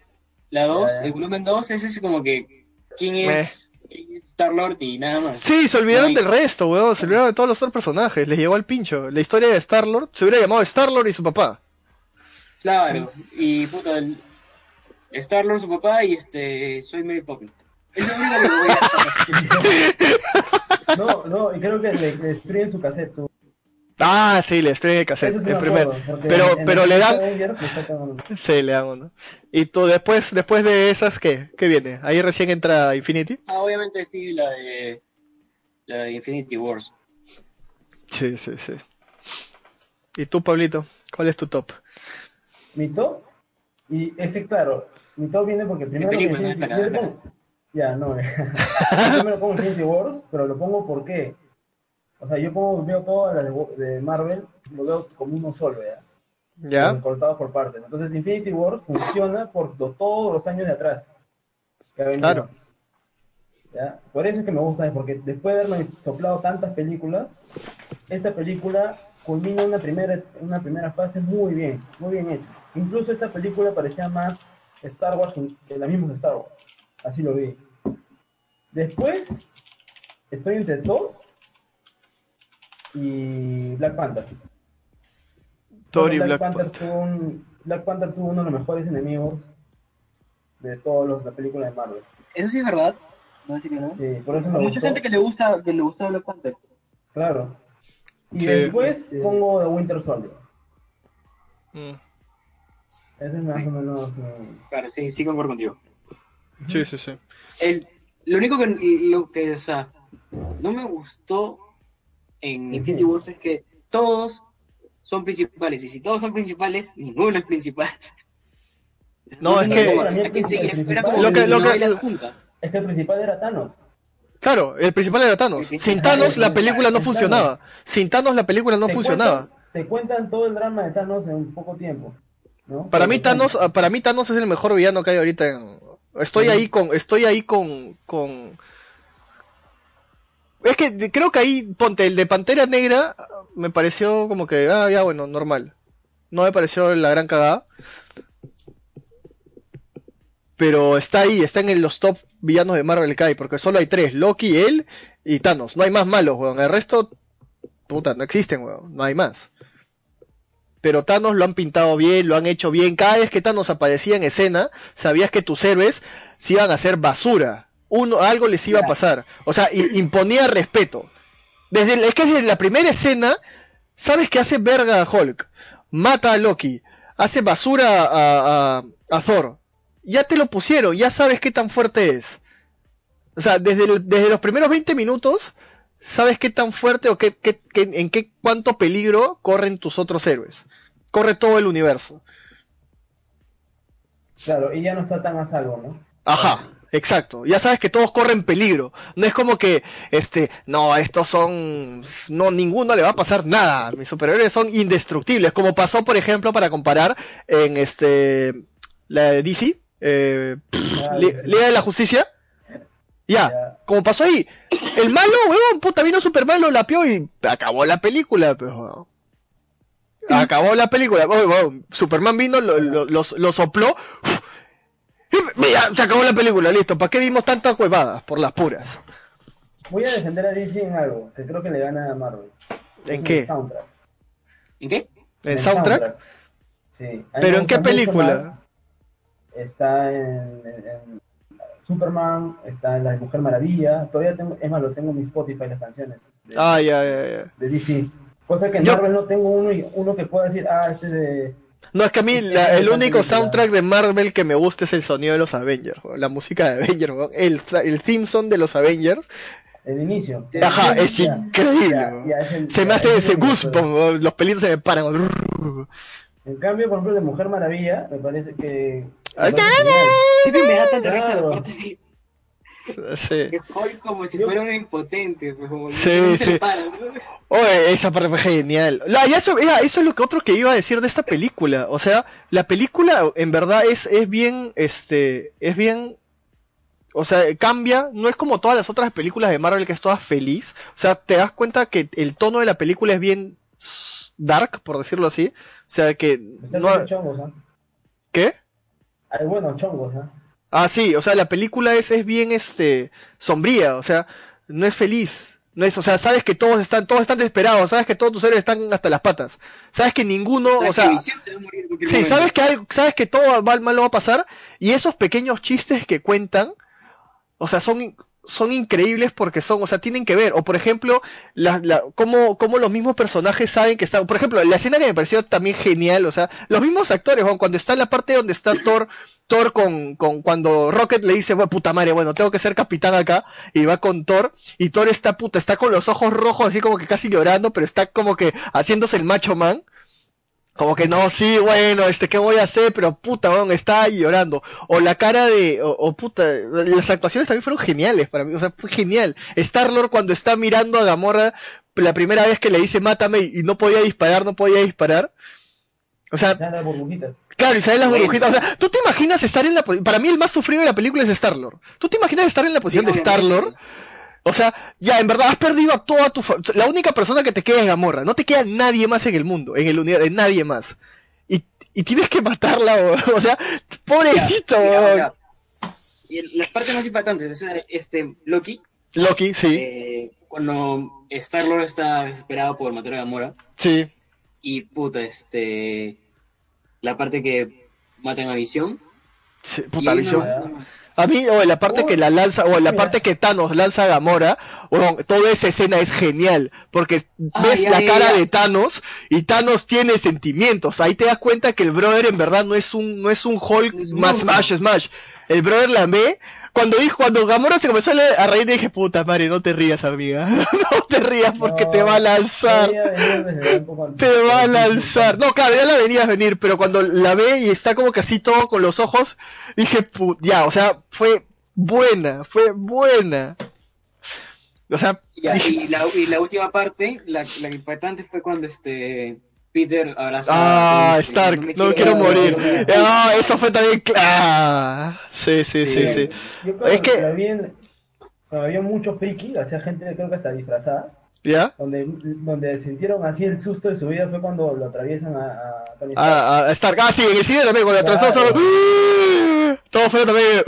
la 2, Ya, ya. el volumen 2, ese es como que, ¿quién es, quién es Star-Lord y nada más? Sí, se olvidaron No hay- del resto, weón. Se olvidaron de todos los otros personajes. Les llegó al pincho. La historia de Star-Lord se hubiera llamado Star-Lord y su papá. Claro, y puta, el Star-Lord, su papá, y este, soy Mary Poppins. Es lo único que voy a No, no, y creo que le, le destruyen su cassette. Su... Ah, sí, le estoy en el cassette. El me primer. acuerdo, porque Pero, en- en pero le dan. Sí, le dan uno. Y tú después, después de esas, ¿qué? ¿Qué viene? Ahí recién entra Infinity. Ah, obviamente sí, la de, la de Infinity Wars. Sí, sí, sí. ¿Y tú, Pablito? ¿Cuál es tu top? Mi top, y es que claro, mi top viene porque primero. película, me- no yo le pongo- Ya, no, eh. yo me lo pongo Infinity Wars, pero lo pongo porque. O sea, yo pongo, veo todas las de, Marvel, lo veo como uno solo, ¿ya? ¿Ya? Cortados por partes. Entonces, Infinity Wars funciona por todos los años de atrás. Claro. ¿Ya? Por eso es que me gusta, porque después de haberme soplado tantas películas, esta película culmina una primera, una primera fase muy bien, muy bien hecha. Incluso esta película parecía más Star Wars que la misma Star Wars. Así lo vi. Después, estoy entre Thor y Black Panther. Thor y Black, Black Panther Panther. tuvo un- Black Panther tuvo uno de los mejores enemigos de todas las películas de Marvel. Eso sí es verdad. No decir que no. Sí, por eso me Hay mucha gustó. gente que le gusta, que le gusta Black Panther. Claro. Y Sí. después Este- pongo The Winter Soldier. Mm. Ese es más o menos. eh, Claro, sí, sí concuerdo contigo. Sí, sí, sí. El, lo único que, lo que, o sea, no me gustó en. Infinity Wars es que todos son principales. Y si todos son principales, ninguno es principal. No, es que- seguir. Lo que- lo que- novelas juntas. Es que el principal era Thanos. Claro, el principal era Thanos. Sin Thanos la película no Thanos. funcionaba. Sin Thanos la película no Te funcionaba. cuentan- te cuentan todo el drama de Thanos en poco tiempo. ¿No? Para mí Thanos, ah, para mí Thanos es el mejor villano que hay ahorita. en- Estoy ahí con, estoy ahí con, con. Es que creo que ahí, ponte, el de Pantera Negra me pareció como que, ah, ya bueno, normal. No me pareció la gran cagada. Pero está ahí, está en los top villanos de Marvel que hay, porque solo hay tres, Loki, él y Thanos. No hay más malos, weón. El resto, puta, no existen, weón. No hay más. Pero Thanos lo han pintado bien, lo han hecho bien. Cada vez que Thanos aparecía en escena, sabías que tus héroes se iban a hacer basura. Uno, algo les iba a pasar. O sea, imponía respeto. Desde el- es que desde la primera escena, sabes que hace verga a Hulk, mata a Loki, hace basura a, a, a Thor. Ya te lo pusieron, ya sabes qué tan fuerte es. O sea, desde, el- desde los primeros 20 minutos, sabes qué tan fuerte o qué, qué- qué- en qué cuánto peligro corren tus otros héroes. Corre todo el universo. Claro, y ya no está tan a salvo, ¿no? Ajá, exacto. Ya sabes que todos corren peligro. No es como que, este, no, estos son, no, ninguno le va a pasar nada. Mis superhéroes son indestructibles. Como pasó, por ejemplo, para comparar en este, la de DC, eh, Ah. Liga de la Justicia. Ya, Ya. como pasó ahí. El malo, weón, puta, vino Superman, lo lapió y acabó la película, pues, weón. Acabó la película. Weón, weón, Superman vino, lo, lo, lo- lo sopló. Y mira, se acabó la película, listo. ¿Para qué vimos tantas huevadas? Por las puras. Voy a defender a DC en algo, que creo que le gana a Marvel. ¿En Es qué? el soundtrack. ¿En qué? ¿En el soundtrack? Sí. ¿Pero en qué película? Está en, en- en Superman, está en la de Mujer Maravilla. Todavía tengo, es más, lo tengo en mi Spotify las canciones de, Ah, ya, ya, ya. de DC. Cosa que en Yo- Marvel no tengo uno, y- uno que pueda decir, ah, este es de. No, es que a mí Este la- el único soundtrack de Marvel que me gusta es el sonido de los Avengers, la música de Avengers, el, el theme song de los Avengers. El inicio. Ajá, es increíble. ya, weón. ya es el- se me hace es ese goosebump, los pelitos se me paran. En cambio, por ejemplo, de Mujer Maravilla, me parece que. Siempre me da tanta risa la parte de Sí. que Hulk como si fuera un impotente. Pues, como Sí, sí. para, ¿no? Oye, esa parte fue genial. La, y eso, eso es lo que otro que iba a decir de esta película. O sea, la película en verdad es, es bien, este, es bien, o sea, cambia, no es como todas las otras películas de Marvel que es toda feliz. O sea, te das cuenta que el tono de la película es bien dark, por decirlo así. O sea, que no. ¿qué? Hay buenos chongos, ¿ah? Ah, sí, o sea, la película es, es bien este sombría, o sea, no es feliz. No es, o sea, sabes que todos están, todos están desesperados, sabes que todos tus héroes están hasta las patas. Sabes que ninguno, o sea, se va a morir en cualquier sí, momento. sabes que algo, sabes que todo mal, mal lo va a pasar y esos pequeños chistes que cuentan, o sea, son son increíbles porque son, o sea, tienen que ver. O por ejemplo, la, la, cómo, cómo los mismos personajes saben que están. Por ejemplo, la escena que me pareció también genial, o sea, los mismos actores, cuando está en la parte donde está Thor, Thor con, con cuando Rocket le dice, bueno, puta madre, bueno, tengo que ser capitán acá, y va con Thor, y Thor está puta, está con los ojos rojos, así como que casi llorando, pero está como que haciéndose el macho man. Como que no, sí, bueno, este, ¿qué voy a hacer? Pero puta, weón, está ahí llorando. O la cara de, o, o puta, las actuaciones también fueron geniales para mí, o sea, fue genial. Star-Lord cuando está mirando a Gamora la primera vez que le dice mátame y no podía disparar, no podía disparar. O sea, Ya las burbujitas. claro, y salen las burbujitas. O sea, ¿tú te imaginas estar en la Para mí el más sufrido de la película es Star-Lord. ¿Tú te imaginas estar en la posición de. Star-Lord? O sea, ya, en verdad has perdido a toda tu... La única persona que te queda es Gamorra. No te queda nadie más en el mundo, en el universo, nadie más. Y, y tienes que matarla, o, o sea, pobrecito. Y las partes más impactantes es este Loki, Loki, sí, eh, cuando Star-Lord está desesperado por matar a Gamora, sí. y puta, este, la parte que matan a Visión. sí, puta visión. A mí, o en la parte que la lanza, o en la parte que Thanos lanza a Gamora, weón, toda esa escena es genial, porque ves la cara de Thanos, y Thanos tiene sentimientos, ahí te das cuenta que el brother en verdad no es un, no es un Hulk Es más smash, smash, el brother la ve, cuando dijo, cuando Gamora se comenzó a, reír, dije, puta madre, no te rías, amiga, no te rías porque No, te va a lanzar. Te va a lanzar. No, claro, ya la venías venir, pero cuando la ve y está como que así todo con los ojos, dije, "Pu- ya, o sea, fue buena, fue buena. O sea, Ya, dije, y, la, y la última parte, la, la impactante fue cuando este Peter abraza ah, a Stark, no quiero quiero morir. morir. Ah, eso fue también, ah, sí, sí, sí, sí. Yo creo Es que- que había, cuando había muchos friki, hacía gente creo que hasta disfrazada, ¿Ya? donde, donde sintieron así el susto de su vida fue cuando lo atraviesan a, a Tony Stark. Ah, ah, Stark, ah, sí, en el cine también, cuando Claro. atrasó todo, todo fue también.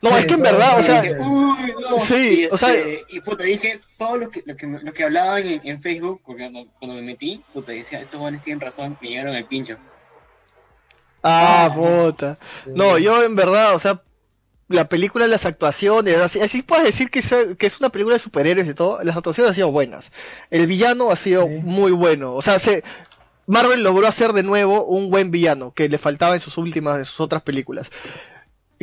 No, Sí, es que en verdad, o sea, dije, "Uy, no". Sí, y, o sea- y puta, dije todo lo que, lo que, lo que hablaban en, en Facebook, porque cuando, cuando me metí, puta, decía, estos jóvenes tienen razón, me llegaron el pincho. ah, Ah. puta. Sí. No, yo en verdad, o sea, la película, las actuaciones, así, así puedes decir que, sea- que es una película de superhéroes y todo, las actuaciones han sido buenas. El villano ha sido Sí. muy bueno. O sea, se, Marvel logró hacer de nuevo un buen villano que le faltaba en sus últimas, en sus otras películas.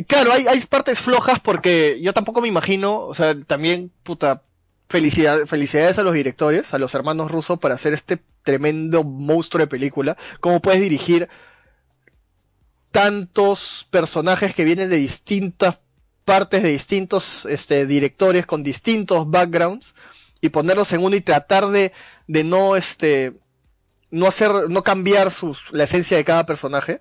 Claro, hay, hay partes flojas porque yo tampoco me imagino, o sea, también, puta, felicidad, felicidades a los directores, a los hermanos rusos, para hacer este tremendo monstruo de película. Cómo puedes dirigir tantos personajes que vienen de distintas partes, de distintos este, directores, con distintos backgrounds, y ponerlos en uno y tratar de, de no, este, no hacer, no cambiar sus, la esencia de cada personaje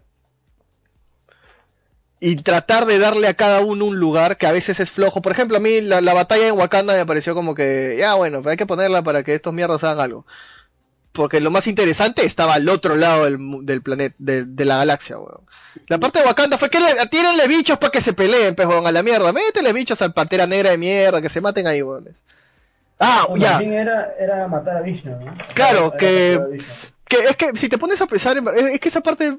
y tratar de darle a cada uno un lugar que a veces es flojo. Por ejemplo, a mí la, la batalla en Wakanda me pareció como que, ya bueno, hay que ponerla para que estos mierdas hagan algo. Porque lo más interesante estaba al otro lado del, del planeta, de, de la galaxia, weón. La parte de Wakanda fue que le, tírenle bichos para que se peleen, pues, weón, a la mierda. Métele bichos al pantera negra de mierda, que se maten ahí, weones. Ah, ya. Era, era matar a Vishnu, ¿no? Claro, Era que-. Que es que si te pones a pensar, en- es, es que esa parte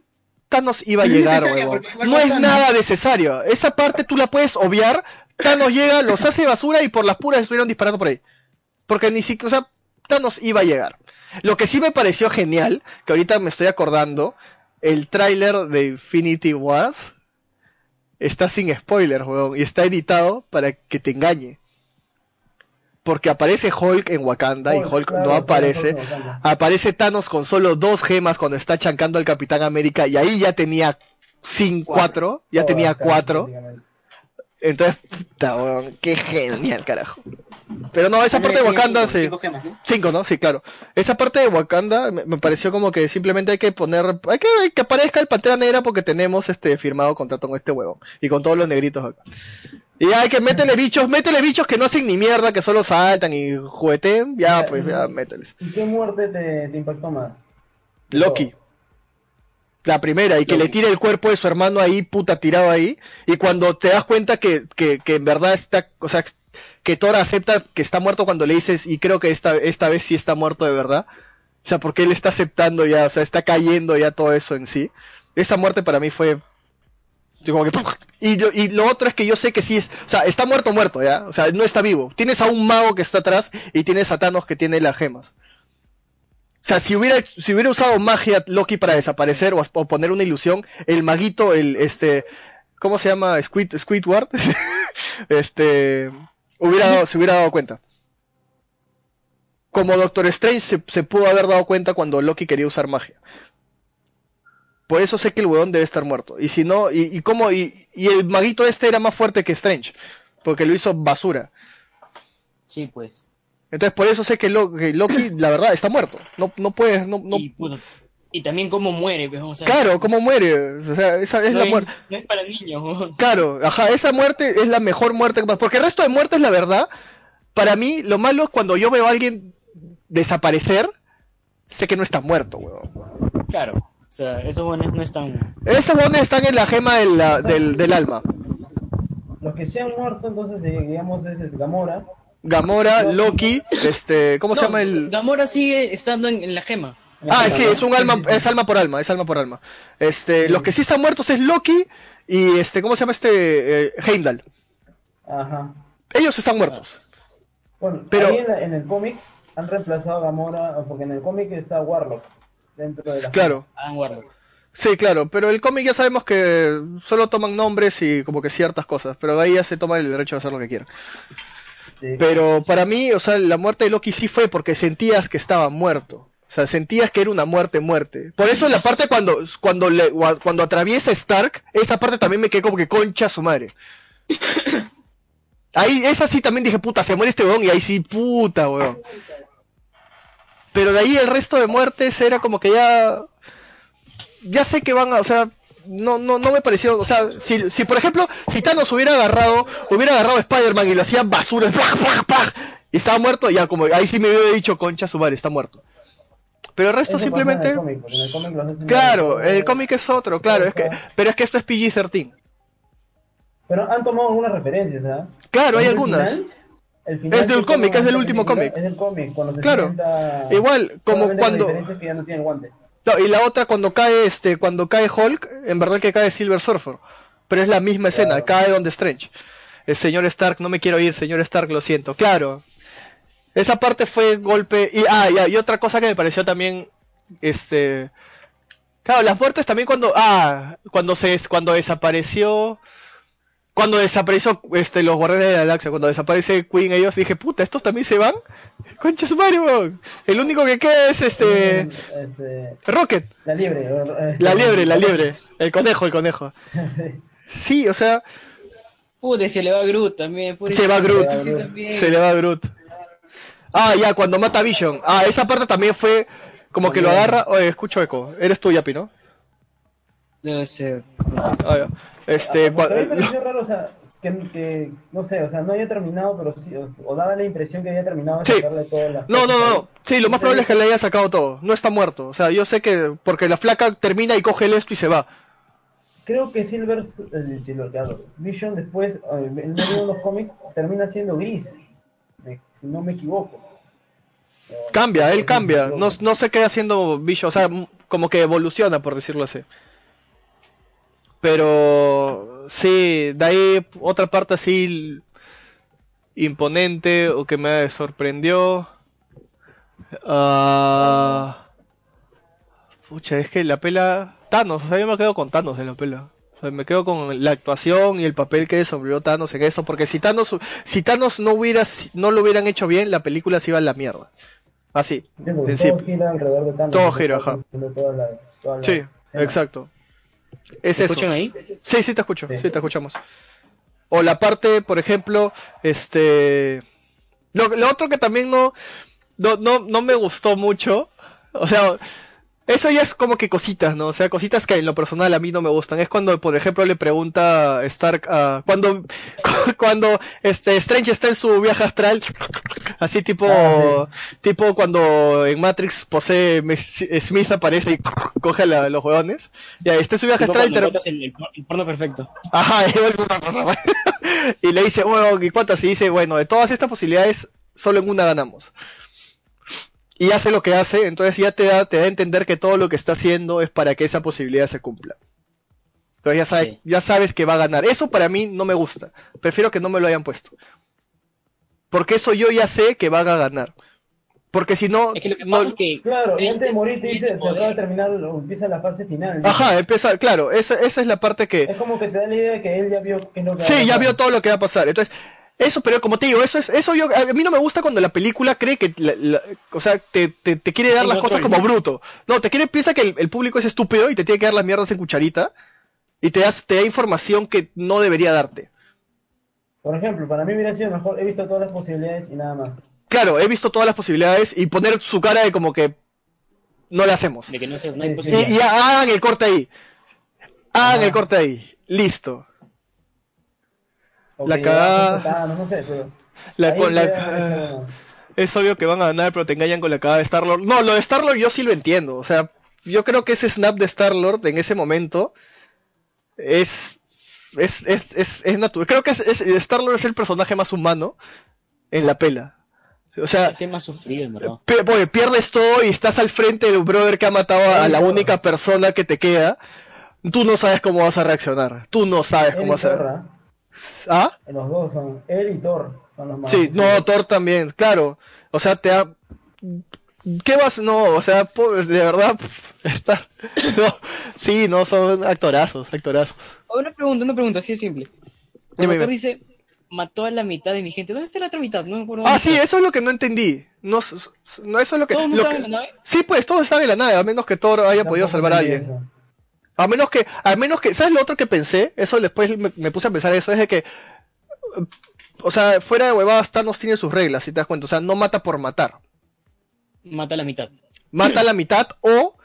Thanos iba a llegar, huevón. No es nada necesario. Esa parte tú la puedes obviar. Thanos llega, los hace basura y por las puras estuvieron disparando por ahí. Porque ni siquiera, o sea, Thanos iba a llegar. Lo que sí me pareció genial, que ahorita me estoy acordando, el tráiler de Infinity Wars está sin spoilers, weón, y está editado para que te engañe. Porque aparece Hulk en Wakanda y Hulk, claro, no aparece. Aparece Thanos con solo dos gemas cuando está chancando al Capitán América y ahí ya tenía sin cuatro, ya tenía claro, cuatro. Entonces, puta, weón, qué genial, carajo. Pero no, esa parte de Wakanda, cinco- sí. cinco gemas, ¿no? Cinco, ¿no? Sí, claro. Esa parte de Wakanda me, me pareció como que simplemente hay que poner, hay que, hay que aparezca el Pantera Negra porque tenemos este firmado contrato con este huevo y con todos los negritos acá. Y hay que métele bichos, métele bichos que no hacen ni mierda, que solo saltan y jugueteen, ya pues, ya mételes. ¿Y qué muerte te, te impactó más? Loki. La primera, y que le tire el cuerpo de su hermano ahí, puta, tirado ahí. Y cuando te das cuenta que, que, que en verdad está, o sea, que Thor acepta que está muerto cuando le dices, y creo que esta, esta vez sí está muerto de verdad. O sea, porque él está aceptando ya, o sea, está cayendo ya todo eso en sí. Esa muerte para mí fue... y, lo, otro es que yo sé que sí es, o sea, está muerto, muerto, ya, o sea, no está vivo. Tienes a un mago que está atrás y tienes a Thanos que tiene las gemas. O sea, si hubiera, si hubiera usado magia Loki para desaparecer o, poner una ilusión, el maguito, el este, ¿cómo se llama? Squid, Squidward, este, se hubiera dado cuenta. Como Doctor Strange se pudo haber dado cuenta cuando Loki quería usar magia. Por eso sé que el huevón debe estar muerto. Y si no, y, y cómo, y, y el maguito este era más fuerte que Strange, porque lo hizo basura. Sí, pues. Entonces por eso sé que, Lo- que Loki, la verdad, está muerto. No, no puedes, no, no, Y, también cómo muere, pues, o sea, Claro, ¿cómo muere? O sea, esa es no, la es, muerte. no es para niños. weón. Claro, ajá, esa muerte es la mejor muerte. Porque el resto de muertes, la verdad, para mí, lo malo es cuando yo veo a alguien desaparecer, sé que no está muerto, weón. Claro. O sea, esos buenos no están. Esos bones están en la gema del, la- del, del alma. Los que se han muerto, entonces, eh, digamos, es Gamora. Gamora, Loki, este, ¿cómo se llama el...? Gamora sigue estando en, en la gema. Ah, sí, es un alma, es alma por alma, es alma por alma. Este, Sí. los que sí están muertos es Loki y este, ¿cómo se llama este? Eh, Heimdall. Ajá. Ellos están muertos. Bueno, Pero- ahí en, la- en el cómic han reemplazado a Gamora, porque en el cómic está Warlock dentro de la. Claro. Adam Warlock. Sí, claro, pero el cómic ya sabemos que solo toman nombres y como que ciertas cosas, pero de ahí ya se toman el derecho de hacer lo que quieran. Sí. Pero para mí, o sea, la muerte de Loki sí fue porque sentías que estaba muerto. O sea, sentías que era una muerte muerte. Por eso la parte cuando cuando le, gua- cuando atraviesa Stark, esa parte también me quedé como que concha su madre. Ahí, esa sí también dije, puta, se muere este weón y ahí sí, puta, weón. Pero de ahí el resto de muertes era como que ya ya sé que van a, o sea, no, no, no me pareció, o sea, si, si por ejemplo, si Thanos hubiera agarrado, hubiera agarrado a Spider-Man y lo hacía basura, ¡plah, plah, plah! y estaba muerto, ya como, ahí sí me hubiera dicho, concha su madre, está muerto. Pero el resto Eso simplemente, En el cómic, porque en el cómic los hacen- claro, el cómic es otro, claro, es que, pero es que esto es PG-13. Pero han tomado algunas referencias, ¿ah? Claro, hay algunas. final- el final Es del cómic, es del último cómic. Es del cómic, cuando se Claro. sienta- Igual, como cuando, diferencia es que ya no tiene el guante. No, y la otra cuando cae este, cuando cae Hulk, en verdad que cae Silver Surfer. Pero es la misma escena, cae donde Strange. El señor Stark, no me quiero ir, señor Stark, lo siento. Claro. Esa parte fue golpe. Y, ah, ya, y otra cosa que me pareció también. Este. Claro, las muertes también cuando. Ah, cuando se cuando desapareció. Cuando desapareció este, los Guardianes de la Galaxia, cuando desaparece Queen, ellos dije, puta, ¿estos también se van? Concha su madre, weón. El único que queda es este. Este, Rocket. la liebre. eh, La liebre, la liebre. El conejo, el conejo. Sí. Sí, o sea, Pude, se le va Groot también. pobrecito. se va Groot. Sí, también. Se le va Groot. Ah, ya, cuando mata a Vision. Ah, esa parte también fue como que lo agarra. Oye, escucho eco. Eres tú, Yapi, ¿no? Debe ser. Ah, ya. Este, pareció raro, o sea, que, que, no sé, o sea, no había terminado, pero sí, o, o daba la impresión que había terminado de Sí. sacarle todas las No, no, no. Sí, lo más probable es que le haya sacado todo. No está muerto. O sea, yo sé que. Porque la flaca termina y coge el esto y se va. Creo que Silver, eh, Silver claro, Vision después, eh, en medio de los cómics, termina siendo gris, me- si no me equivoco. Eh, Cambia, él cambia. No, no se queda haciendo Vision. O sea, como que evoluciona, por decirlo así. Pero. Sí, de ahí otra parte así. Imponente o que me sorprendió. Ah. Pucha, es que la pela. Thanos, o sea, yo me quedo con Thanos de la pela. O sea, me quedo con la actuación y el papel que desenvolvió Thanos en eso. Porque si Thanos, si Thanos no, hubiera, no lo hubieran hecho bien, la película se iba a la mierda. Así. Todo gira alrededor de Thanos. Todo gira, ajá. haciendo toda la- toda la Sí, escena. exacto. Es ¿Me eso. escuchan ahí? Sí, sí te escucho, Sí. sí te escuchamos. O la parte, por ejemplo, este... Lo, lo otro que también no, no, no, no me gustó mucho, o sea, eso ya es como que cositas, ¿no? O sea, cositas que en lo personal a mí no me gustan. Es cuando, por ejemplo, le pregunta Stark a... Cuando, cuando este Strange está en su viaje astral, así tipo... Ah, Tipo cuando en Matrix posee... Smith aparece y coge a la- los hueones. Ya, está en su viaje Tipo astral y te- el, porno perfecto. Ajá, y le dice, bueno, ¿y cuántas? Y dice, bueno, de todas estas posibilidades, solo en una ganamos. Y hace lo que hace, entonces ya te da, te da a entender que todo lo que está haciendo es para que esa posibilidad se cumpla. Entonces ya, sabe- Sí. ya sabes que va a ganar. Eso para mí no me gusta. Prefiero que no me lo hayan puesto. Porque eso yo ya sé que va a ganar. Porque si no... Es que lo que no- pasa es que. Claro, antes de morir te dice, se acaba de terminar, empieza la fase final. Ajá, empieza, claro, esa, esa es la parte que... Es como que te da la idea de que él ya vio que a Sí, ya vio todo lo que va a pasar. Entonces, eso, pero como te digo, eso es, eso yo, a mí no me gusta cuando la película cree que, la- la- o sea, te, te, te quiere dar Sí, las no, cosas como bruto. No, te quiere, piensa que el, el público es estúpido y te tiene que dar las mierdas en cucharita y te, das, te da información que no debería darte. Por ejemplo, para mí hubiera sido mejor, he visto todas las posibilidades y nada más. Claro, he visto todas las posibilidades y poner su cara de como que no la hacemos. De que no, se, no hay Sí, sí. posibilidad. Y, y hagan el corte ahí. Hagan el corte ahí. Listo. La cagada. Thanos, no sé, pero... La, ahí con la, puede haber hecho- Es obvio que van a ganar, pero te engañan con la cara de Star-Lord. No, lo de Star-Lord yo sí lo entiendo. O sea, yo creo que ese snap de Star-Lord en ese momento es. Es, es, es, es natural. Creo que es, es- Star-Lord es el personaje más humano en la pela. O sea, es más sufrido, oye, pierdes todo y estás al frente del brother que ha matado a, a la única persona que te queda. Tú no sabes cómo vas a reaccionar. Tú no sabes cómo vas a. ¿ah? Los dos son, él y Thor son los más. Sí, no, Thor también, claro. O sea, te ha... ¿Qué vas? No, o sea, pues, de verdad, está... No, sí, no, son actorazos, actorazos. Una pregunta, una pregunta, así de simple. Dime, dime. Dice, mató a la mitad de mi gente. ¿Dónde está la otra mitad? No me acuerdo. Ah, sí, está. eso es lo que no entendí. No, no eso es lo que... ¿Todos no lo estaban que- en la nave? Sí, pues, todos están en la nave, a menos que Thor haya podido salvar a alguien. A menos que, a menos que, ¿sabes lo otro que pensé? Eso después me, me puse a pensar eso, es de que, o sea, fuera de huevadas, Thanos tiene sus reglas, si te das cuenta, o sea, no mata por matar. Mata a la mitad. mata a la mitad o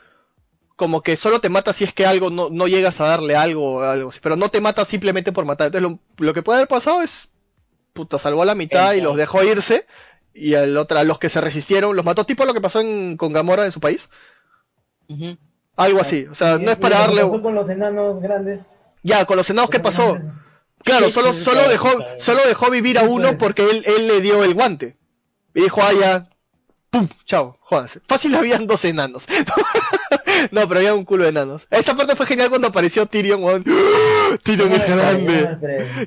como que solo te mata si es que algo no, no llegas a darle algo o algo así, pero no te mata simplemente por matar. Entonces lo, lo que puede haber pasado es puta salvó a la mitad y los dejó irse y al otro, a los que se resistieron los mató, tipo lo que pasó en, con Gamora en su país. Algo así, o sea, no es para darle con los enanos grandes. ya con los enanos qué pasó. Claro, solo solo dejó solo dejó vivir a uno porque él él le dio el guante. Y dijo, "Ah, ya pum, chao, jódanse." Fácil habían dos enanos. no, pero había un culo de enanos. Esa parte fue genial cuando apareció Tyrion, weón. Tyrion No es grande.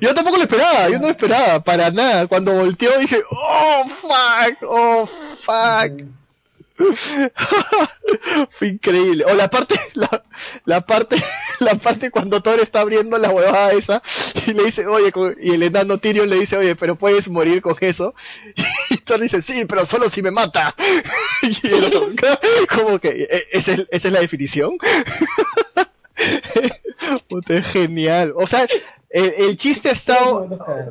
Yo tampoco lo esperaba, yo no lo esperaba, para nada. Cuando volteó dije, oh fuck, oh fuck. Fue increíble. O la parte, la, la parte, la parte cuando Thor está abriendo la huevada esa y le dice, oye, y el enano Tyrion le dice, oye, pero puedes morir con eso. Y Thor dice, sí, pero solo si me mata. Y el otro, como que, "¿E- ¿esa es, esa es la definición? Genial. O sea, el chiste ha estado,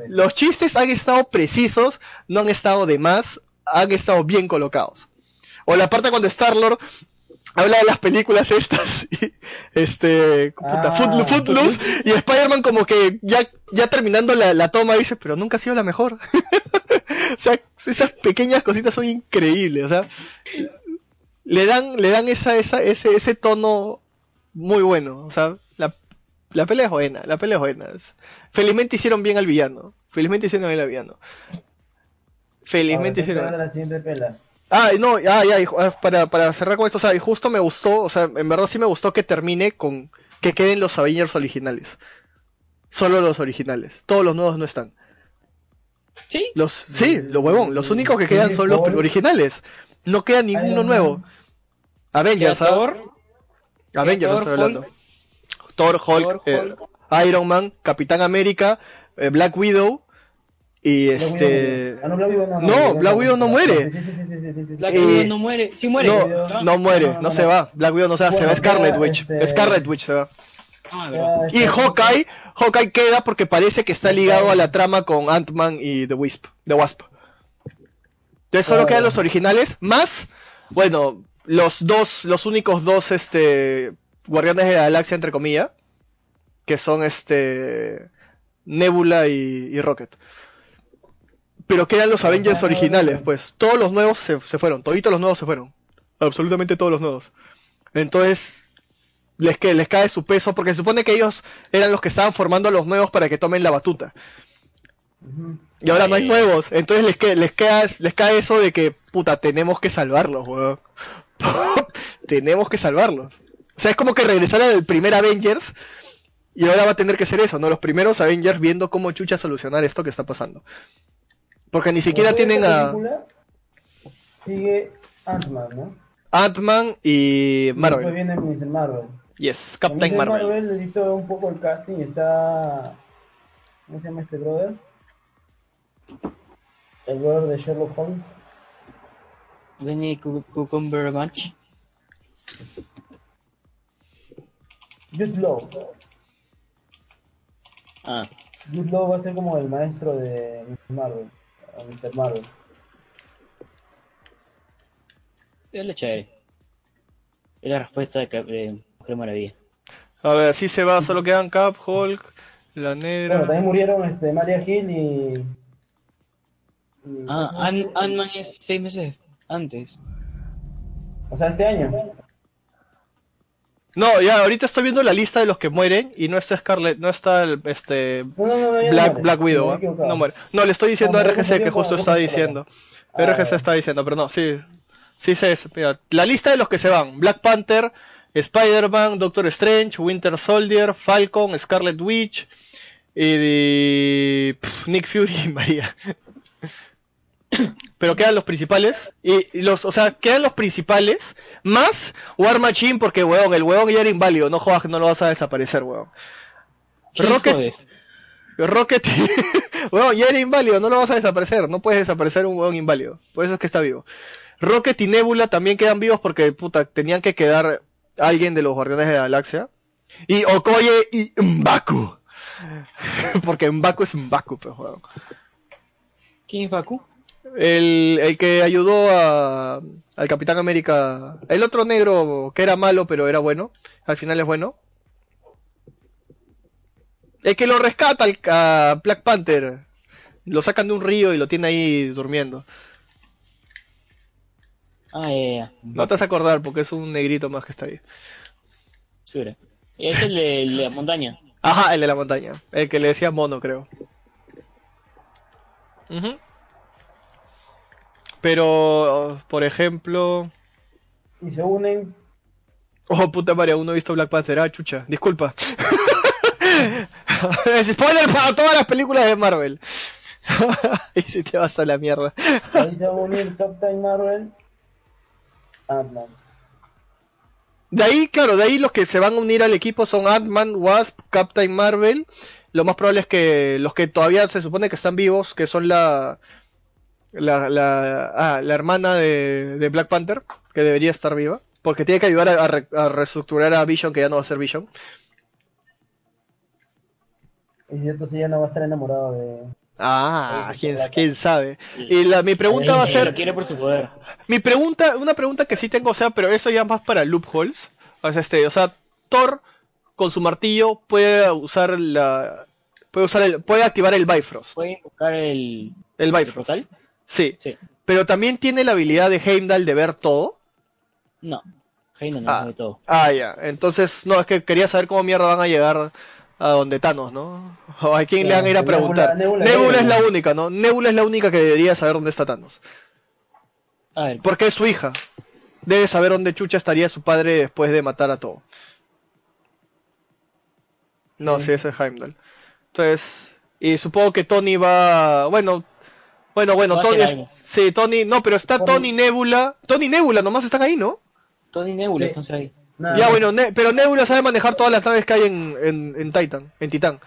los chistes han estado precisos, no han estado de más, han estado bien colocados. O la parte cuando Star-Lord habla de las películas estas, y, este, puta, Ah, Footlo- Footloose, y Spider-Man como que ya, ya terminando la, la toma dice, pero nunca ha sido la mejor. o sea, esas pequeñas cositas son increíbles, o sea, le dan, le dan esa, esa, ese, ese tono muy bueno, o sea, la, la pelea es buena, la pelea es buena. Felizmente hicieron bien al villano, felizmente hicieron bien al villano. Felizmente hicieron la siguiente pela. Ah, no, ah, ya, ah, para, para cerrar con esto, o sea, y justo me gustó, o sea, en verdad sí me gustó que termine con que queden los Avengers originales. Solo los originales. Todos los nuevos no están. Sí. Los, sí, los huevón, los únicos que quedan son los originales. No queda ninguno Iron nuevo. Avengers, ¿ah? Thor, Avengers Thor, estoy hablando. Hulk. Thor, Hulk, Thor, eh, Hulk. Iron Man, Capitán América, eh, Black Widow y Black este... No. Ah, no, Black Widow no. Muere. Black Widow no muere. Sí muere. No, ¿se va? no muere, No, no, se va. Black Widow no se va, se va Scarlet Witch. este- Scarlet Witch se va. Ah. Ah, Y está- Hawkeye, Hawkeye queda porque parece que está ligado a la trama con Ant-Man y The Wisp, The Wasp. Entonces solo Ah, quedan los originales, más, bueno, los dos, los únicos dos, este, Guardianes de la Galaxia, entre comillas, que son, este, Nebula y, y Rocket. Pero quedan los Ah, Avengers originales, pues, todos los nuevos se, se fueron, toditos los nuevos se fueron. Absolutamente todos los nuevos. Entonces, les, que, les cae su peso, porque se supone que ellos eran los que estaban formando a los nuevos para que tomen la batuta. Y ahora no hay nuevos, entonces les, que, les, queda, les cae eso de que, puta, tenemos que salvarlos, weón. tenemos que salvarlos. O sea, es como que regresar al primer Avengers y ahora va a tener que ser eso, ¿no? Los primeros Avengers viendo cómo chucha solucionar esto que está pasando. Porque ni siquiera Después tienen a Sigue Ant-Man, ¿no? Ant-Man y Después Marvel. viene Mr. Marvel. Yes, Captain Mr. Marvel. Marvel he visto un poco el casting. Está. ¿Cómo se llama este brother? El brother de Sherlock Holmes. Benny Cu- Cumberbatch. Jude Law. Ah, Jude Law va a ser como el maestro de Mr. Marvel. O Mr. Marvel. es la chévere. Es la respuesta de, Mujer Maravilla. A ver, así se va, solo quedan Cap, Hulk, la Bueno, negra. también murieron este, Maria Hill y. y- Ah, Ant- Ant-Man es seis meses antes. O sea, este año. No, ya, ahorita estoy viendo la lista de los que mueren y no está Scarlet, no está el, este No, no, no, Black, Widow, ¿ah? no muere. No, le estoy diciendo a No, me RGC que justo está diciendo. Ah, RGC ya. está diciendo, pero no, sí, sí se mira, la lista de los que se van, Black Panther, Spider-Man, Doctor Strange, Winter Soldier, Falcon, Scarlet Witch y Nick Fury y María. Pero quedan los principales y los, o sea, quedan los principales más War Machine porque weón, el weón ya era inválido, no jodas que no lo vas a desaparecer, weón. ¿Quién Rocket-? Rocket, weón, ya era inválido, no lo vas a desaparecer, no puedes desaparecer un weón inválido, por eso es que está vivo. Rocket y Nebula también quedan vivos porque, puta, tenían que quedar alguien de los Guardianes de la Galaxia. Y Okoye y Mbaku. porque Mbaku es Mbaku, pues, weón. ¿Quién es Baku? El, el que ayudó a, al Capitán América, el otro negro que era malo pero era bueno, al final es bueno. El que lo rescata al, a Black Panther, lo sacan de un río y lo tiene ahí durmiendo. Ah, ya, ya. No te vas a acordar porque es un negrito más que está ahí. Segura. Es el de, el de la montaña. Ajá, el de la montaña, el que le decía mono creo. Ujú. Pero, por ejemplo... Y se unen. Oh, puta madre, aún no he visto Black Panther. Ah, chucha, disculpa. Spoiler para todas las películas de Marvel. y si te vas a la mierda. Ahí se va a unir Captain Marvel. Ant-Man. De ahí, claro, de ahí los que se van a unir al equipo son Ant-Man, Wasp, Captain Marvel. Lo más probable es que los que todavía se supone que están vivos, que son la la, la, ah, la hermana de, de Black Panther, que debería estar viva, porque tiene que ayudar a, a re- a reestructurar a Vision, que ya no va a ser Vision. Y si sí ya no va a estar enamorado de. Ah, quién, quién sabe. Y la, mi pregunta va a Lo ser, quiere por su poder. mi pregunta, una pregunta que sí tengo, o sea, pero eso ya más para loopholes. O sea, este, o sea, Thor con su martillo puede usar la, puede usar el, puede activar el Bifrost, ¿Puede invocar el, el el Bifrost. portal? Sí, Sí. pero también tiene la habilidad de Heimdall de ver todo. No. Heino no Ah. de todo. Ah, ya. Entonces, no, es que quería saber cómo mierda van a llegar a donde Thanos, ¿no? O a quién le van a ir a Nebula- preguntar. Nebula- Nebula es la única, ¿no? Nebula es la única que debería saber dónde está Thanos. A ver, Porque es su hija. Debe saber dónde chucha estaría su padre después de matar a todo. No, Sí. sí, ese es Heimdall. Entonces, y supongo que Tony va, bueno, bueno, bueno, Tony, es- sí, Tony, no, pero está Tony- Tony Nebula, Tony y Nebula nomás están ahí, ¿no? Tony y Nebula están ahí. Nada Ya, bueno, Ne- pero Nebula sabe manejar todas las naves que hay en, en, en Titan, en Titán.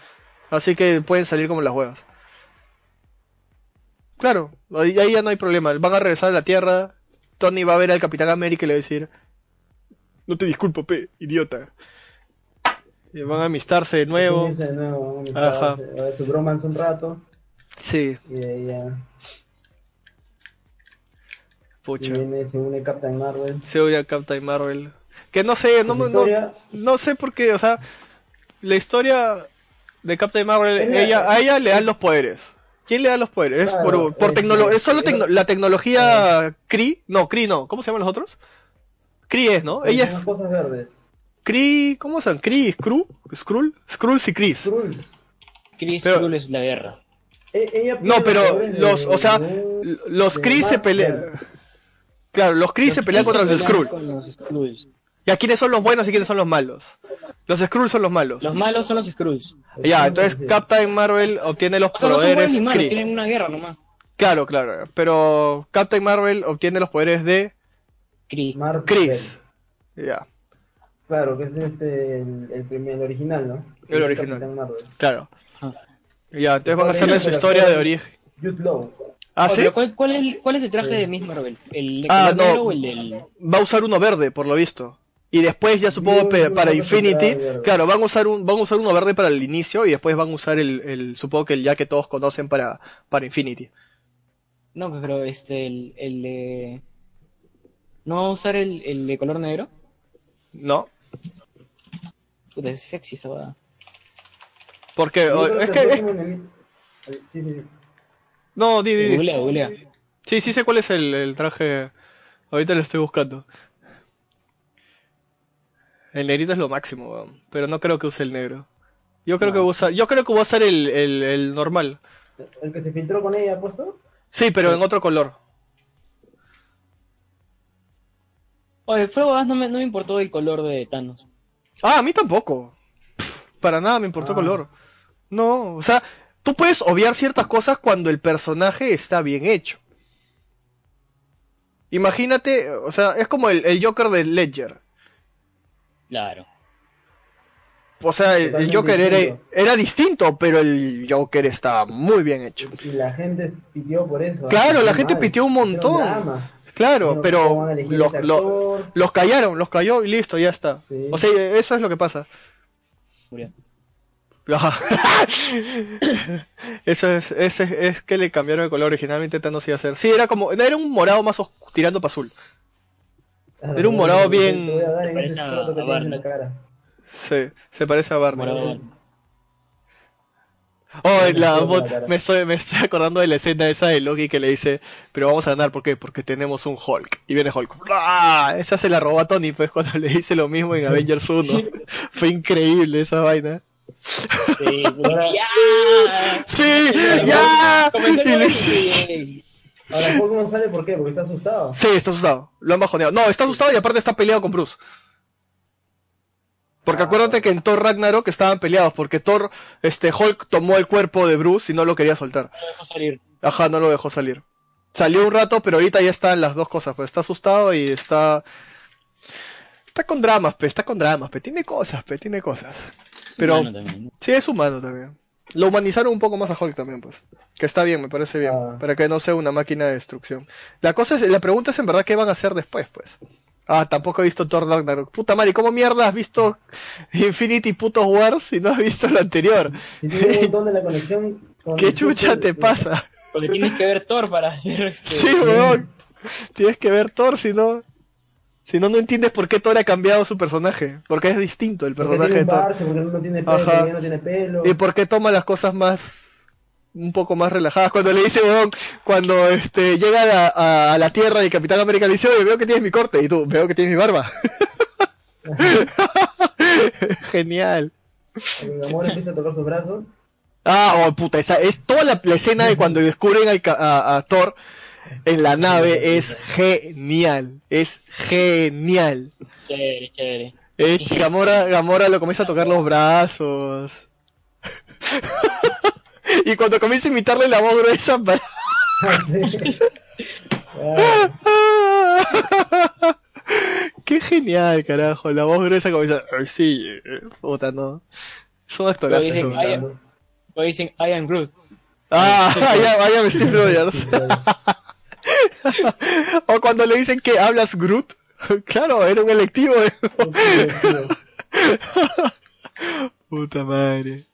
Así que pueden salir como las huevas. Claro, ahí, ahí ya no hay problema. Van a regresar a la Tierra. Tony va a ver al Capitán América y le va a decir: No te disculpo, pe, idiota. Y van a amistarse de nuevo. Unirse de nuevo, Ajá. a ver su bromance un rato. Sí, Y de ya. pucha. Y viene, se une Captain Marvel. Se oye a Captain Marvel. Que no sé, no, Su no, no sé por qué, o sea, la historia de Captain Marvel, ella, a ella le dan los poderes. ¿Quién le da los poderes? Es Claro, por, por es- tecnolo- es solo tecno- la tecnología Kree, no, Kree no, ¿cómo se llaman los otros? Kree es, ¿no? Ella Son es cosas verdes. Kree, ¿cómo se llaman? Kree, Skrull, Skrull, Skrull y Kree. Skrull. Chris Skrull es la guerra. E- ella No, pero poderes los, o sea, de- los Kree se pelean. Claro, los Kree se pelean contra los pelean Skrull. con los Skrulls. ¿Y a quiénes son los buenos y quiénes son los malos? Los Skrull son los malos. Los malos son los Skrulls. Ya, entonces. Captain Marvel obtiene los O sea, no son buenos poderes ni malos, tienen una guerra nomás. Claro, claro. Pero Captain Marvel obtiene los poderes de. Chris. Ya, Claro, que es este, el, el primer, el original, ¿no? El original. Capitán Marvel. claro. Ya, entonces van a hacerle su historia de origen. Jude Law. ¿Ah, sí? ¿cuál, cuál, es, ¿Cuál es el traje de Miss Marvel? ¿El de Ah, no. negro o el del.? Va a usar uno verde, por lo visto. Y después ya supongo pe- para Infinity, verde. claro, van a usar un van a usar uno verde para el inicio y después van a usar el, el supongo que el ya que todos conocen para para Infinity. No, pero este, el, el de. ¿No va a usar el, el de color negro? ¿No? Puta, es sexy esa. Porque es que es- próximo enemigo- Sí, sí, sí. no, di, di, di. Googlea, googlea. Sí, sí sé cuál es el, el traje. Ahorita lo estoy buscando. El negrito es lo máximo, weón, pero no creo que use el negro. Yo creo No. que usa, yo creo que va a usar el, el, el normal. El que se filtró con ella, puesto. Sí, pero Sí. en otro color. Oye, fuego no me, no me importó el color de Thanos. Ah, a mí tampoco. Pff, Para nada me importó Ah. color. No, o sea, tú puedes obviar ciertas cosas cuando el personaje está bien hecho. Imagínate, o sea, es como el, el Joker de Ledger. Claro. O sea, el, Joker era, distinto. era distinto, pero el Joker estaba muy bien hecho. Y la gente pitió por eso. ¿ah? Claro, la Muy gente mal. pitió un montón. Claro, Dijeron, ¿cómo pero los, ese lo- actor? los callaron, los cayó y listo, ya está. Sí. O sea, eso es lo que pasa. Murió. Eso es, es, es que le cambiaron el color originalmente Thanos iba a ser. Sí, era como, era un morado más oscuro, tirando para azul. Claro, Era un morado bien- te voy a dar en Parece ese a- Barney. Sí, se parece a Barney. Oh, la- me estoy, me estoy acordando de la escena esa de Loki que le dice, pero vamos a ganar, ¿por qué? Porque tenemos un Hulk. Y viene Hulk. ¡Ah! Esa se la robó a Tony, pues, cuando le dice lo mismo en Avengers 1. Fue increíble esa vaina. Sí, pero ¡Ya! ¡Sí! ¡Ya! Comencé. Ahora, Hulk no sale ¿por qué? Porque está asustado. Sí, está asustado. Lo han bajoneado. No, está asustado y aparte está peleado con Bruce. Porque Ah. acuérdate que en Thor Ragnarok estaban peleados, porque Thor, este, Hulk tomó el cuerpo de Bruce y no lo quería soltar. No dejó salir. Ajá, no lo dejó salir. Salió un rato, pero ahorita ya están las dos cosas, pues está asustado y está... Está con dramas, pe, está con dramas, pe, tiene cosas, pe, tiene cosas. Pero- humano también, ¿no? Sí, es humano también. Lo humanizaron un poco más a Hulk también, pues. Que está bien, me parece bien. Ah. Para que no sea una máquina de destrucción. La cosa es, la pregunta es en verdad qué van a hacer después, pues. Ah, tampoco he visto Thor Ragnarok. Puta madre, ¿cómo mierda has visto Infinity putos Wars si no has visto lo anterior? Si tiene un montón de la conexión con ¿Qué chucha te pasa? Porque tienes que ver Thor para ver este... Sí, weón. Tienes que ver Thor, si no... Si no, no entiendes por qué Thor ha cambiado su personaje. Porque es distinto el Porque personaje tiene de Thor. porque no tiene pelo, Ajá. porque no tiene pelo. Y por qué toma las cosas más un poco más relajadas cuando le dice weón, cuando este llega a la, a- a la tierra y Capitán América le dice oye veo que tienes mi corte y tú veo que tienes mi barba genial El amor empieza a tocar sus brazos. ah oh, puta esa es toda la, la escena de cuando descubren al a, a Thor en la nave es genial es genial Chévere, chévere. Eh, Gamora, Gamora lo comienza a tocar los brazos. y cuando comienza a imitarle la voz gruesa para... Qué genial, carajo. La voz gruesa comienza... "Ay, Sí, eh, puta, no. Son actorazos. Dicen, ¿no? "Ay, O dicen, I am Groot. Ah, I am Steve Rogers. o cuando le dicen que hablas Groot. claro, era un electivo. Puta madre.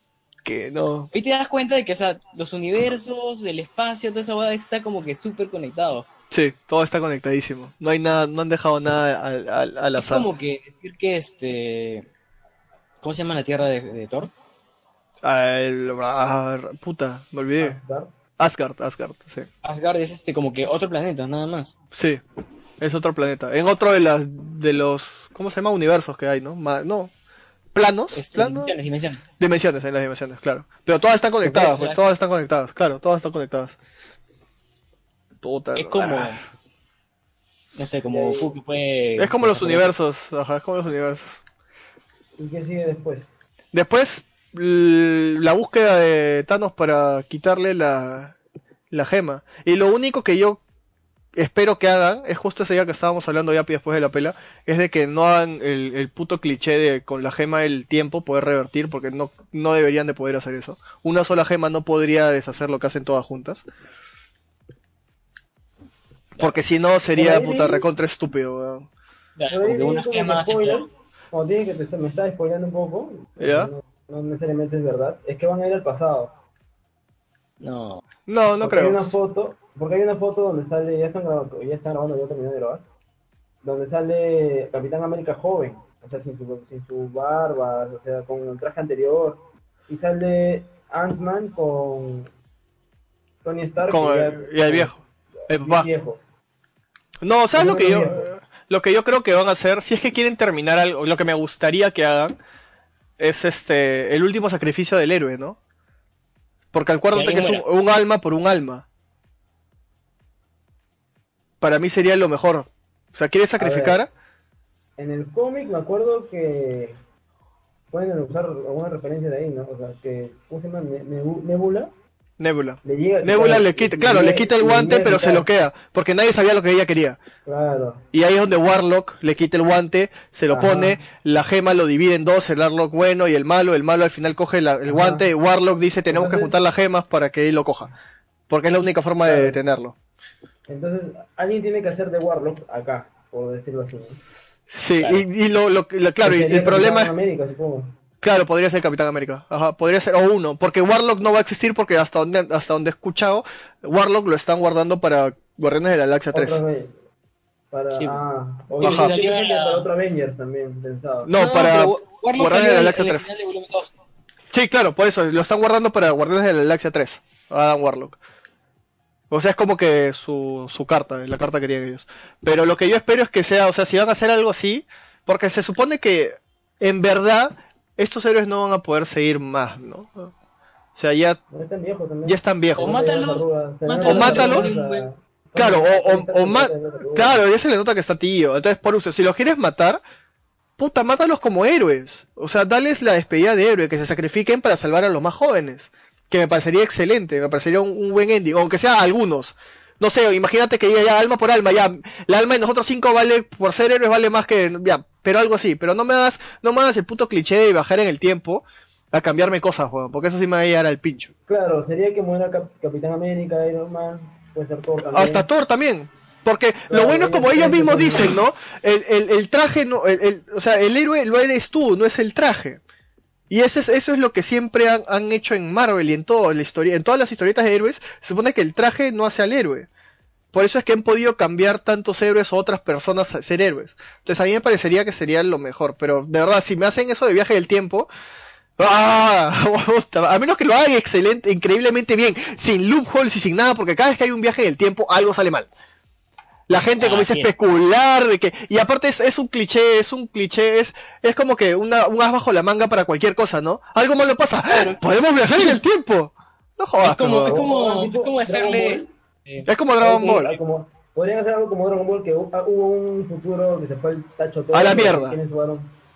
Que no. Ahí te das cuenta de que, o sea, los universos, el espacio, toda esa hueá está como que súper conectado. Sí, todo está conectadísimo. No hay nada, no han dejado nada al, al, al Es azar. como que decir que este... ¿Cómo se llama la tierra de, de Thor? Ah, ah, puta, me olvidé. Asgard. Asgard, Asgard, sí. Asgard es este como que otro planeta, nada más. Sí, es otro planeta. En otro de las de los ¿cómo se llama? universos que hay, ¿no? Ma- no. Planos, Este, planos, dimensiones, dimensiones. dimensiones, en las dimensiones, claro. Pero todas están conectadas, pues, ya. todas están conectadas, claro, todas están conectadas. Puta. Es como... ah. No sé, como Goku que puede... Es como los universos, ajá, es como los universos. ¿Y qué sigue después? Después, la búsqueda de Thanos para quitarle la, la gema. Y lo único que yo espero que hagan, es justo ese día que estábamos hablando ya después de la pela, es de que no hagan el, el puto cliché de con la gema del tiempo poder revertir, porque no, no deberían de poder hacer eso. Una sola gema no podría deshacer lo que hacen todas juntas. Porque si no sería puta recontra estúpido, weón. Claro, Por ahí como que vi una gema. Como tiene que te- me está spoileando un poco, ¿Ya? no, no necesariamente es verdad, es que van a ir al pasado. No. No, no Porque Hay creo. una foto, porque hay una foto donde sale, ya están grabando, ya están grabando, ya terminé de grabar, donde sale Capitán América joven, o sea, sin su, sin su barba, o sea, con el traje anterior, y sale Ant-Man con Tony Stark Con y ya- el, y el viejo. El con papá. viejo. No, ¿sabes lo que yo lo que yo creo que van a hacer? Si es que quieren terminar algo, lo que me gustaría que hagan es este el último sacrificio del héroe, ¿no? Porque acuérdate Que que es un, un alma por un alma. Para mí sería lo mejor. O sea, ¿quieres sacrificar? En el cómic me acuerdo que pueden usar alguna referencia de ahí, ¿no? O sea, que, ¿cómo se llama? Ne- Nebu- Nebula Nebula. le llega Nebula claro, le quita, claro, le quita el guante, pero se lo queda, porque nadie sabía lo que ella quería. Claro. Y ahí es donde Warlock le quita el guante, se lo Ajá. pone, la gema lo divide en dos, el Warlock bueno y el malo, el malo al final coge la- el Ajá. guante, y Warlock dice tenemos que juntar las gemas para que él lo coja, porque es la única forma de detenerlo. Entonces, alguien tiene que hacer de Warlock acá, por decirlo así. ¿no? Sí, Claro. y, y lo, lo- lo- claro, y el problema es, América, supongo. Claro, podría ser Capitán América, ajá, podría ser, o uno, porque Warlock no va a existir porque hasta donde, hasta donde he escuchado, Warlock lo están guardando para Guardianes de la Galaxia 3. Otra vez. Para, Sí. ah, Ajá. que Salió la- para otro Avengers también, pensaba. No, para Guardianes de la Galaxia en el 3. final de volumen 2. Sí, claro, por eso, lo están guardando para Guardianes de la Galaxia 3, Adam Warlock. O sea, es como que su, su carta, la carta que tienen ellos. Pero lo que yo espero es que sea, o sea, si van a hacer algo así, porque se supone que en verdad estos héroes no van a poder seguir más, ¿no? O sea, ya, No están viejos también. ya están viejos. O mátalos. O mátalos. Claro, o, o, o ma- claro, ya se le nota que está tío. Entonces, por eso, si los quieres matar, puta, mátalos como héroes. O sea, dales la despedida de héroe, que se sacrifiquen para salvar a los más jóvenes. Que me parecería excelente, me parecería un, un buen ending. Aunque sea algunos. No sé, imagínate que ya, ya alma por alma, ya, la alma de nosotros cinco vale, por ser héroes vale más que, ya, pero algo así, pero no me hagas, no me hagas el puto cliché de bajar en el tiempo a cambiarme cosas, weón, porque eso sí me va a llegar al pincho. Claro, sería que muera Cap- Capitán América, Iron Man, puede ser Thor también. Hasta Thor también. Porque lo bueno es como ellos mismos dicen, ¿no? El, el, el traje, no, el, el- o sea, el héroe lo eres tú, no es el traje. Y ese es, eso es lo que siempre han, han hecho en Marvel y en toda la historia, en todas las historietas de héroes, se supone que el traje no hace al héroe. Por eso es que han podido cambiar tantos héroes o otras personas a ser héroes. Entonces a mí me parecería que sería lo mejor. Pero de verdad, si me hacen eso de viaje del tiempo, ¡ah! a menos que lo hagan excelente, increíblemente bien, sin loopholes y sin nada, porque cada vez que hay un viaje del tiempo algo sale mal. La gente Ah, comienza a especular de que y aparte es, es un cliché, es un cliché, es es como que una, un as bajo la manga para cualquier cosa, ¿no? Algo malo pasa, Claro. podemos viajar en el tiempo. No jodas, Es como, pero- es como, es como hacerle... Es como Dragon Ball. como- podrían hacer algo como Dragon Ball, que hu- hubo un futuro que se fue al tacho todo. A la mierda.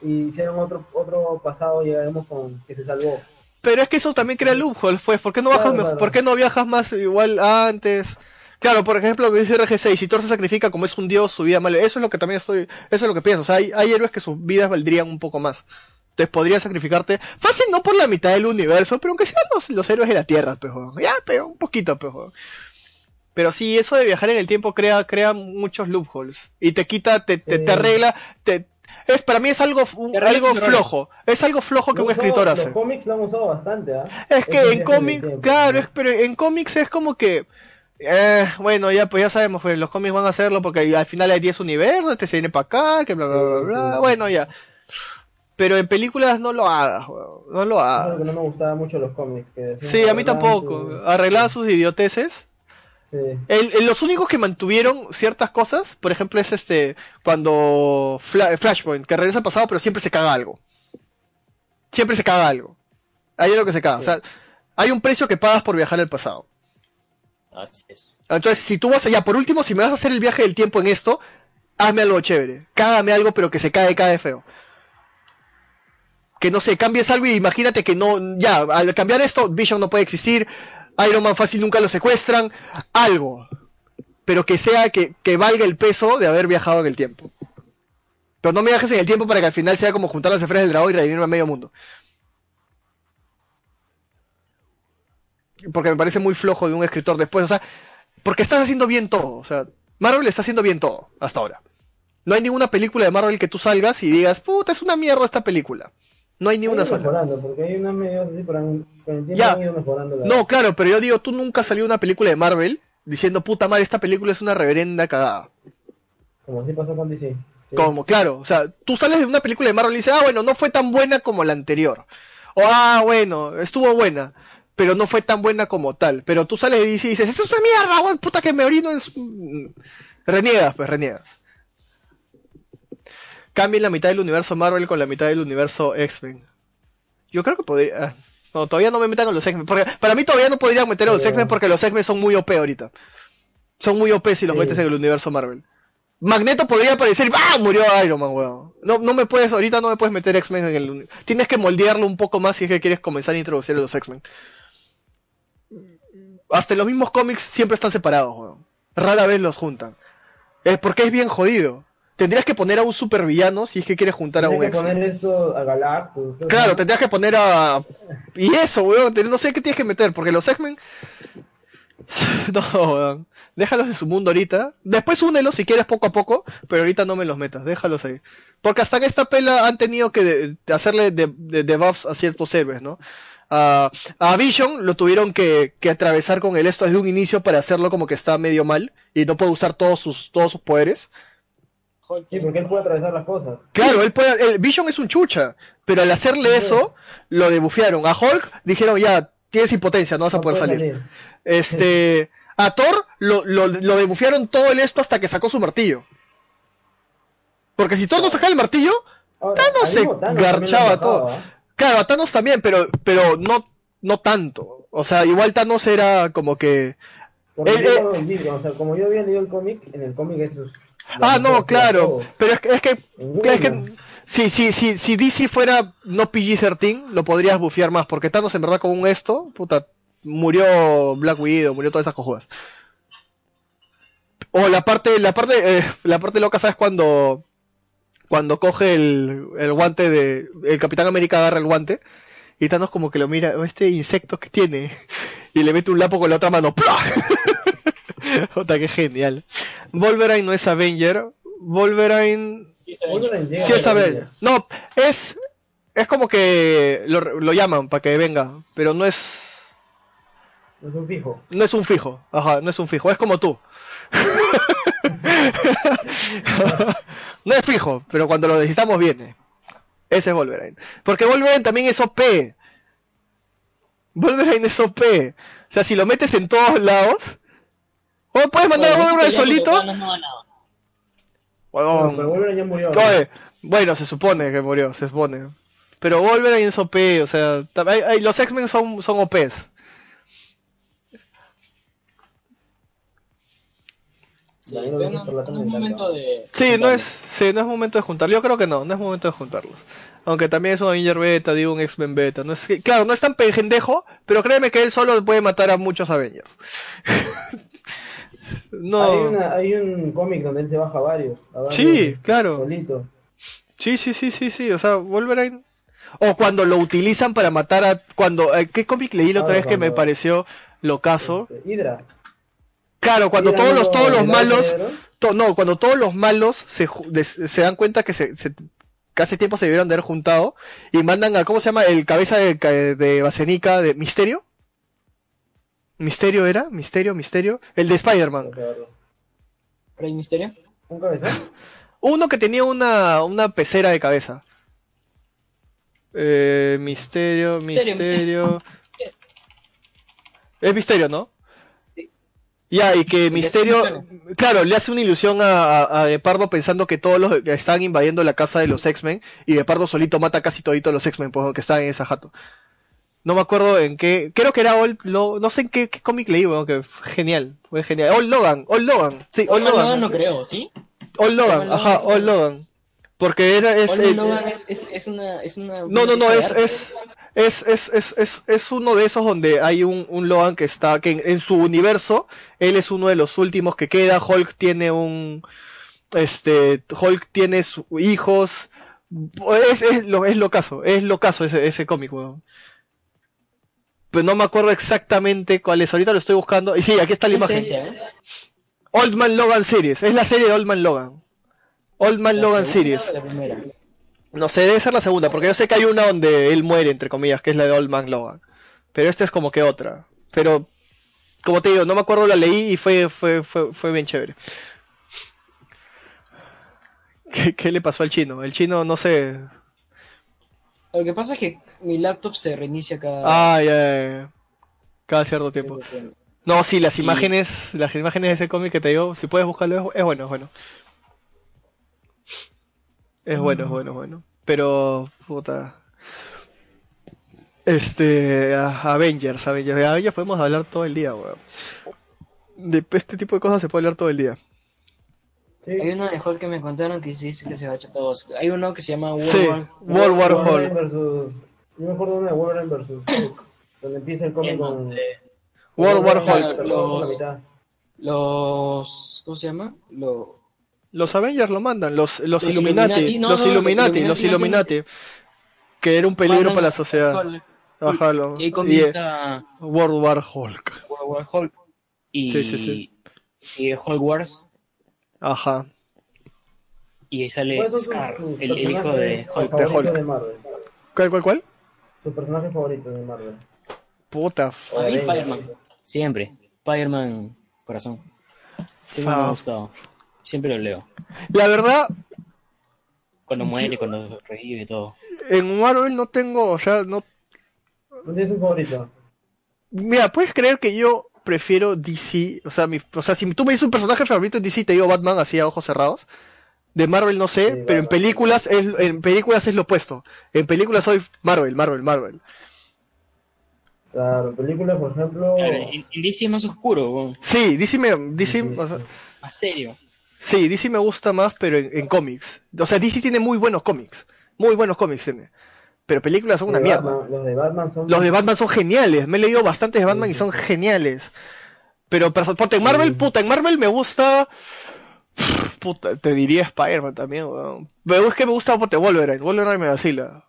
Y hicieron otro, otro pasado, llegaremos con que se salvó. Pero es que eso también crea loopholes, pues. ¿Por qué no bajas Claro, mejor- claro. ¿Por qué no viajas más igual antes? Claro, por ejemplo, lo que dice RG6, si Thor se sacrifica como es un dios, su vida vale. Eso es lo que también estoy, eso es lo que pienso. O sea, hay, hay héroes que sus vidas valdrían un poco más. Entonces podría sacrificarte, fácil no por la mitad del universo, pero aunque sean los, los héroes de la Tierra, pejo. Ya, pero un poquito, pejo. Pero sí, eso de viajar en el tiempo crea, crea muchos loopholes. Y te quita, te, te, te arregla, te, es, para mí es algo, un- algo flojo. Es algo flojo que Lo un usado- escritor hace. Los cómics lo han usado bastante, ¿ah? Es que en cómics, claro, es, pero en cómics es como que, eh, bueno, ya pues ya sabemos, pues los cómics van a hacerlo porque al final hay 10 universos, este se viene para acá, que bla bla bla Sí, bla, sí. bueno ya. Pero en películas no lo hagas, weón, no lo hagas. no me gustaba mucho los cómics. Que Sí, a mí tampoco, su- arreglaban sus idioteces. Sí. El- el- los únicos que mantuvieron ciertas cosas, por ejemplo, es este, cuando Fla- Flashpoint, que regresa al pasado, pero siempre se caga algo. Siempre se caga algo. Ahí es lo que se caga. Sí. O sea, hay un precio que pagas por viajar al pasado. Así es. Entonces, si tú vas allá, por último, si me vas a hacer el viaje del tiempo en esto, hazme algo chévere. Cágame algo, pero que se cae, cae feo. Que no sé, cambies algo y imagínate que no, ya, al cambiar esto, Vision no puede existir, Iron Man fácil nunca lo secuestran, algo. Pero que sea, que, que valga el peso de haber viajado en el tiempo. Pero no viajes en el tiempo para que al final sea como juntar las esferas del dragón y revivirme a medio mundo. Porque me parece muy flojo de un escritor después, o sea, porque estás haciendo bien todo, o sea, Marvel está haciendo bien todo hasta ahora. No hay ninguna película de Marvel que tú salgas y digas, puta, es una mierda esta película. No hay ni una sola. mejorando, porque hay unas medidas así, pero han- con el tiempo Ya. han ido mejorando. la- No, claro, pero yo digo, tú nunca salió una película de Marvel diciendo, puta madre, esta película es una reverenda cagada. Como así pasó con DC. Sí. Como, claro, o sea, tú sales de una película de Marvel y dices, ah, bueno, no fue tan buena como la anterior. O, ah, bueno, estuvo buena, pero no fue tan buena como tal. Pero tú sales de DC y dices, eso es una mierda, weón, puta que me orino en su... Mm. Reniegas, pues, reniegas. Cambien la mitad del universo Marvel con la mitad del universo X-Men. Yo creo que podría... ah, No, todavía no me metan con los X-Men. Porque para mí todavía no podrían meter a los X-Men porque los X-Men son muy OP ahorita. Son muy OP si los Sí. metes en el universo Marvel. Magneto podría aparecer, ¡ah! Murió Iron Man, weón. No, no me puedes, ahorita no me puedes meter X-Men en el... Tienes que moldearlo un poco más si es que quieres comenzar a introducir a los X-Men. Hasta en los mismos cómics siempre están separados, weón. Rara vez los juntan. Es porque es bien jodido. Tendrías que poner a un supervillano si es que quieres juntar a un X-Men. poner esto a Galactus. Claro, tendrías que poner a... Y eso, weón, no sé qué tienes que meter, porque los X-Men... No, weón. Déjalos en su mundo ahorita. Después únelos si quieres poco a poco, pero ahorita no me los metas, déjalos ahí. Porque hasta en esta pela han tenido que de- de hacerle de, a ciertos héroes, ¿no? A, a Vision lo tuvieron que, que atravesar con el esto desde un inicio para hacerlo como que está medio mal y no puede usar todos sus, todos sus poderes. Sí, porque él puede atravesar las cosas. Claro, él puede, el Vision es un chucha, pero al hacerle eso, lo debufiaron. A Hulk dijeron ya, tienes impotencia, no vas a No poder salir. Este, a Thor lo, lo, lo debufiaron todo el esto hasta que sacó su martillo. Porque si Thor no sacaba el martillo, Ahora, Thanos se Thanos garchaba todo. ¿ah? claro, a Thanos también, pero, pero no, no tanto. O sea, igual Thanos era como que... Yo eh, o sea, como yo había leído el cómic, en el cómic eso es... Ah, no, claro, pero es que, es que, Ninguno. es que si, si, si, si DC fuera no PG-13, lo podrías bufear más, porque Thanos en verdad con un esto, puta, murió Black Widow, murió todas esas cojudas. O la parte, la parte, eh, la parte loca, ¿sabes? Cuando, cuando coge el, el guante de, el Capitán América agarra el guante y Thanos como que lo mira, "Oh, este insecto que tiene, y le mete un lapo con la otra mano. Jota, qué genial. Wolverine no es Avenger, Wolverine sí es. Avenger. No, es, es como que lo, lo llaman para que venga, pero no es, No es un fijo. no es un fijo, ajá, no es un fijo, es como tú. no es fijo, pero cuando lo necesitamos viene. Ese es Wolverine. Porque Wolverine también es OP. Wolverine es OP. O sea, si lo metes en todos lados, ¿cómo puedes mandar a Wolverine solito? No, no, no. Huevón. Pero Wolverine ya murió. Oye, bueno, se supone que murió, se supone. Pero Wolverine es OP, o sea, tam- hay- hay- los X-Men son, son OPs. Sí, no, por la no es comentario. momento de... Sí, no es, sí, no es momento de juntarlos. Yo creo que no, no es momento de juntarlos. Aunque también es un Avenger Beta, digo un X-Men Beta. No es, claro, no es tan pendejo, pero créeme que él solo puede matar a muchos Avengers. no. Hay, una, hay un cómic donde él se baja varios. a varios Sí, claro. Solito. Sí, sí, sí, sí, sí. O sea, Wolverine. O cuando lo utilizan para matar a. cuando eh, ¿Qué cómic leí la otra Ah, vez que me pareció locazo? Este, Hydra. Claro, cuando Hydra todos los, todos los malos. to- no, cuando todos los malos se, se dan cuenta que se, se- que hace tiempo se debieron de haber juntado y mandan a, ¿cómo se llama? El cabeza de, de Basenica de Misterio. ¿Misterio era? ¿Misterio? ¿Misterio? El de Spider-Man. ¿Rey Misterio? ¿Un cabezón? Uno que tenía una, una pecera de cabeza. Eh, misterio, Misterio, misterio. Es misterio, ¿no? Ya, y que Misterio, claro, le hace una ilusión a, a, pensando que todos los que están invadiendo la casa de los X-Men y Gepardo solito mata casi toditos los X-Men pues, que están en esa jato. No me acuerdo en qué, creo que era Old, Lo- no sé en qué, qué cómic leí, weón, que fue genial, fue genial. Old Logan, Old Logan, sí, Old Old Logan. Logan no creo, ¿sí? Old Logan, ajá, Logan, Old Logan. Porque era, es, Old eh, Logan es, es, es una... Es una no, no, no, es, es, es, es, es, es, es uno de esos donde hay un, un Logan que está, que en, en su universo, él es uno de los últimos que queda, Hulk tiene un, este, Hulk tiene su- hijos, es, es lo, es lo caso, es lo caso ese, ese cómic, weón. Pero no me acuerdo exactamente cuál es, ahorita lo estoy buscando, y sí, aquí está la es imagen. esa, ¿eh? Old Man Logan Series, es la serie de Old Man Logan. Old Man ¿La Logan Series. No sé, debe ser la segunda, porque yo sé que hay una donde él muere, entre comillas, que es la de Old Man Logan. Pero esta es como que otra. Pero, como te digo, no me acuerdo, la leí y fue, fue, fue, fue bien chévere. ¿Qué, qué le pasó al chino? El chino, no sé. Lo que pasa es que mi laptop se reinicia cada... Ah, ya, ya, ya. Cada cierto tiempo. No, sí, las Y- imágenes, las imágenes de ese cómic que te digo, si puedes buscarlo, es, es bueno, es bueno. Es bueno, es bueno, es bueno. Pero, puta. Este, Avengers, Avengers. De Avengers podemos hablar todo el día, weón. De este tipo de cosas se puede hablar todo el día. Sí. Hay uno de Hulk que me contaron que sí dice que se agacha todos. Hay uno que se llama World Sí, War... World War Hulk. versus- Yo me acuerdo de una de Wolverine versus Hulk, donde empieza el cómic con... World War Hulk. Los- los... ¿Cómo se llama? Lo... Los Avengers lo mandan, los, los, Los Illuminati, Illuminati, no, los no, los Illuminati, los Illuminati Illuminati. Que era un peligro mandan para la sociedad. Ajá, lo- Y ahí y, eh, comienza World War Hulk. World War Hulk. Y Sí, sí, sí. sigue Hulk Wars. Ajá. Y ahí sale ¿Cuáles son Scar, el, el hijo de Hulk. De favoritos Hulk. de Marvel? ¿Cuál, cuál, cuál? Sus personajes favoritos de Marvel. Puta. A mí Avengers. Spider-Man. Siempre. Spider-Man, corazón. Siempre me ha gustado. Siempre lo leo. La verdad, Cuando muere, cuando revive, todo. en Marvel no tengo, o sea, no... ¿Cuál es su favorito? Mira, ¿puedes creer que yo prefiero DC? O sea, mi, o sea, si tú me dices un personaje favorito en DC, te digo Batman así a ojos cerrados. De Marvel no sé, Sí, pero en películas es, en películas es lo opuesto. En películas soy Marvel, Marvel, Marvel. Claro, películas, por ejemplo... Claro, en, en DC es más oscuro. Sí, DC me, DC, Sí, sí. o sea, más serio. sí, DC me gusta más, pero en, en cómics. O sea, DC tiene muy buenos cómics, muy buenos cómics tiene. Pero películas son una mierda. Batman- los de Batman son... Los de Batman son geniales. Me he leído bastantes de Batman y son geniales. Pero, pero en Marvel, puta, en Marvel me gusta. Puta, te diría Spider-Man también, weón. Pero es que me gusta puta, Wolverine. Wolverine me vacila.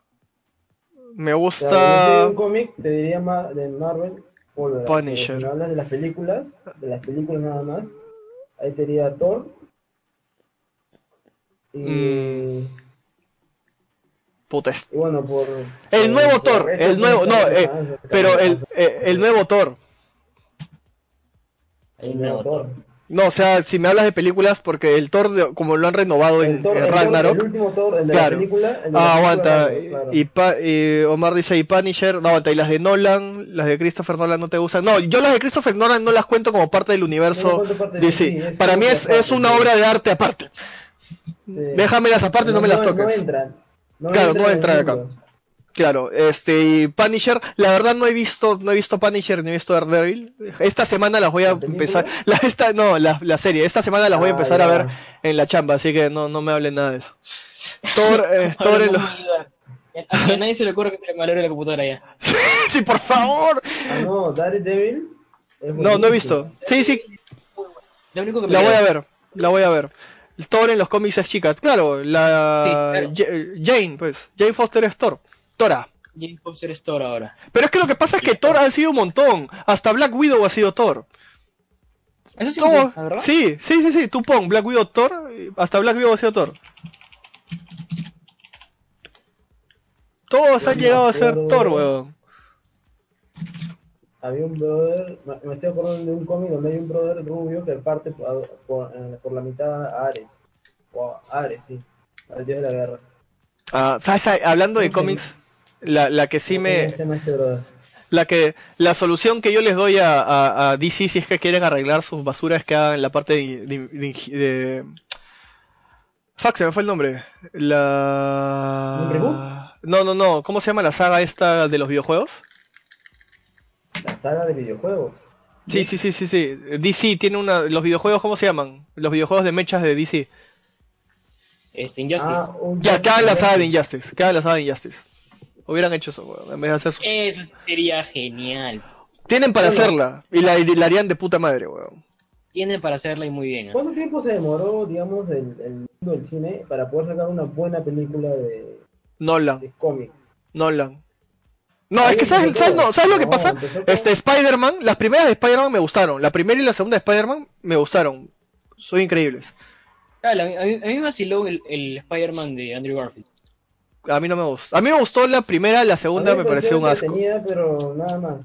Me gusta. digo un cómic, te diría de Marvel, Wolverine. Punisher. Hablas de las películas, de las películas nada más, ahí te diría Thor. Y, Mm. Puta, es- y bueno, por... El por- nuevo por Thor, el nuevo, no, eh, pero el, eh, el nuevo Thor. El nuevo Thor. No, o sea, si me hablas de películas, porque el Thor, de- como lo han renovado en, El, Thor, en el Thor- Ragnarok. el último Thor, el de Claro. la película. el de la Ah, película aguanta. Claro. Y, Pa- y Omar dice, y Punisher, no aguanta. Y las de Nolan, las de Christopher Nolan no te gustan. No, yo las de Christopher Nolan no las cuento como parte del No universo cuento parte de- DC. sí, es Para mí es, parte, es una sí. obra de arte aparte. Sí. Déjamelas aparte, no, me las No toques. entran. No Claro, entran no en entra acá. Claro, este y Punisher, la verdad no he visto, no he visto Punisher ni he visto Daredevil. Esta semana las voy a empezar, la, esta, no, la, la serie, esta semana las voy a Ah, empezar a ver en la chamba, así que no, no me hablen nada de eso. Thor, eh, Thor en. ¿cómo ayudar? A nadie se le ocurre que se le malore la computadora ya. sí, por favor. Ah, no, Daredevil. No, no he visto. Sí, sí, Lo único que me la voy a ver, la voy a ver. Thor en los cómics es chica, claro, la Sí, claro. Ja- Jane, pues, Jane Foster es Thor, Tora. Jane Foster es Thor ahora. Pero es que lo que pasa es que Thor ha sido un montón, hasta Black Widow ha sido Thor. Eso sí, ¿Cómo? sí, ¿la verdad? Sí, sí, sí, sí, tú pon Black Widow Thor, hasta Black Widow ha sido Thor. Todos Yo han llegado a ser Thor, weón. Había un brother, me estoy acordando de un cómic donde hay un brother rubio que parte por, por- eh, por la mitad a Ares. O a Ares, sí. Al dios de la guerra. Ah. Hablando de Ok. cómics, la, la que sí ¿Cómo se me... este brother? La que la solución que yo les doy a, a, a DC si es que quieren arreglar sus basuras que hagan la parte de, de, de- de- Fuck, se me fue el nombre. La... ¿Un? No, no, no. ¿Cómo se llama la saga esta de los videojuegos? Saga de videojuegos. Sí, sí, sí, sí, sí. DC tiene una... Los videojuegos, ¿cómo se llaman? Los videojuegos de mechas de DC. Este, Injustice. Ah, Ya, hagan la saga de Injustice. Hagan la saga de Injustice. Hubieran hecho eso, weón, en vez de hacer su... Eso sería genial. Tienen para hacerla. Y la, y la harían de puta madre, weón. Tienen para hacerla y muy bien. ¿eh? ¿Cuánto tiempo se demoró, digamos, el, el mundo del cine para poder sacar una buena película de, Nolan. de cómics? Nolan. No, es que ¿sabes, ¿sabes, no, ¿sabes lo que pasa? Este Spider-Man, las primeras de Spider-Man me gustaron. La primera y la segunda de Spider-Man me gustaron. Son increíbles. Ah, a, mí, a mí me vaciló el, el Spider-Man de Andrew Garfield. A mí no me gustó. A mí me gustó la primera, la segunda me pareció un asco. entretenida, pero nada más.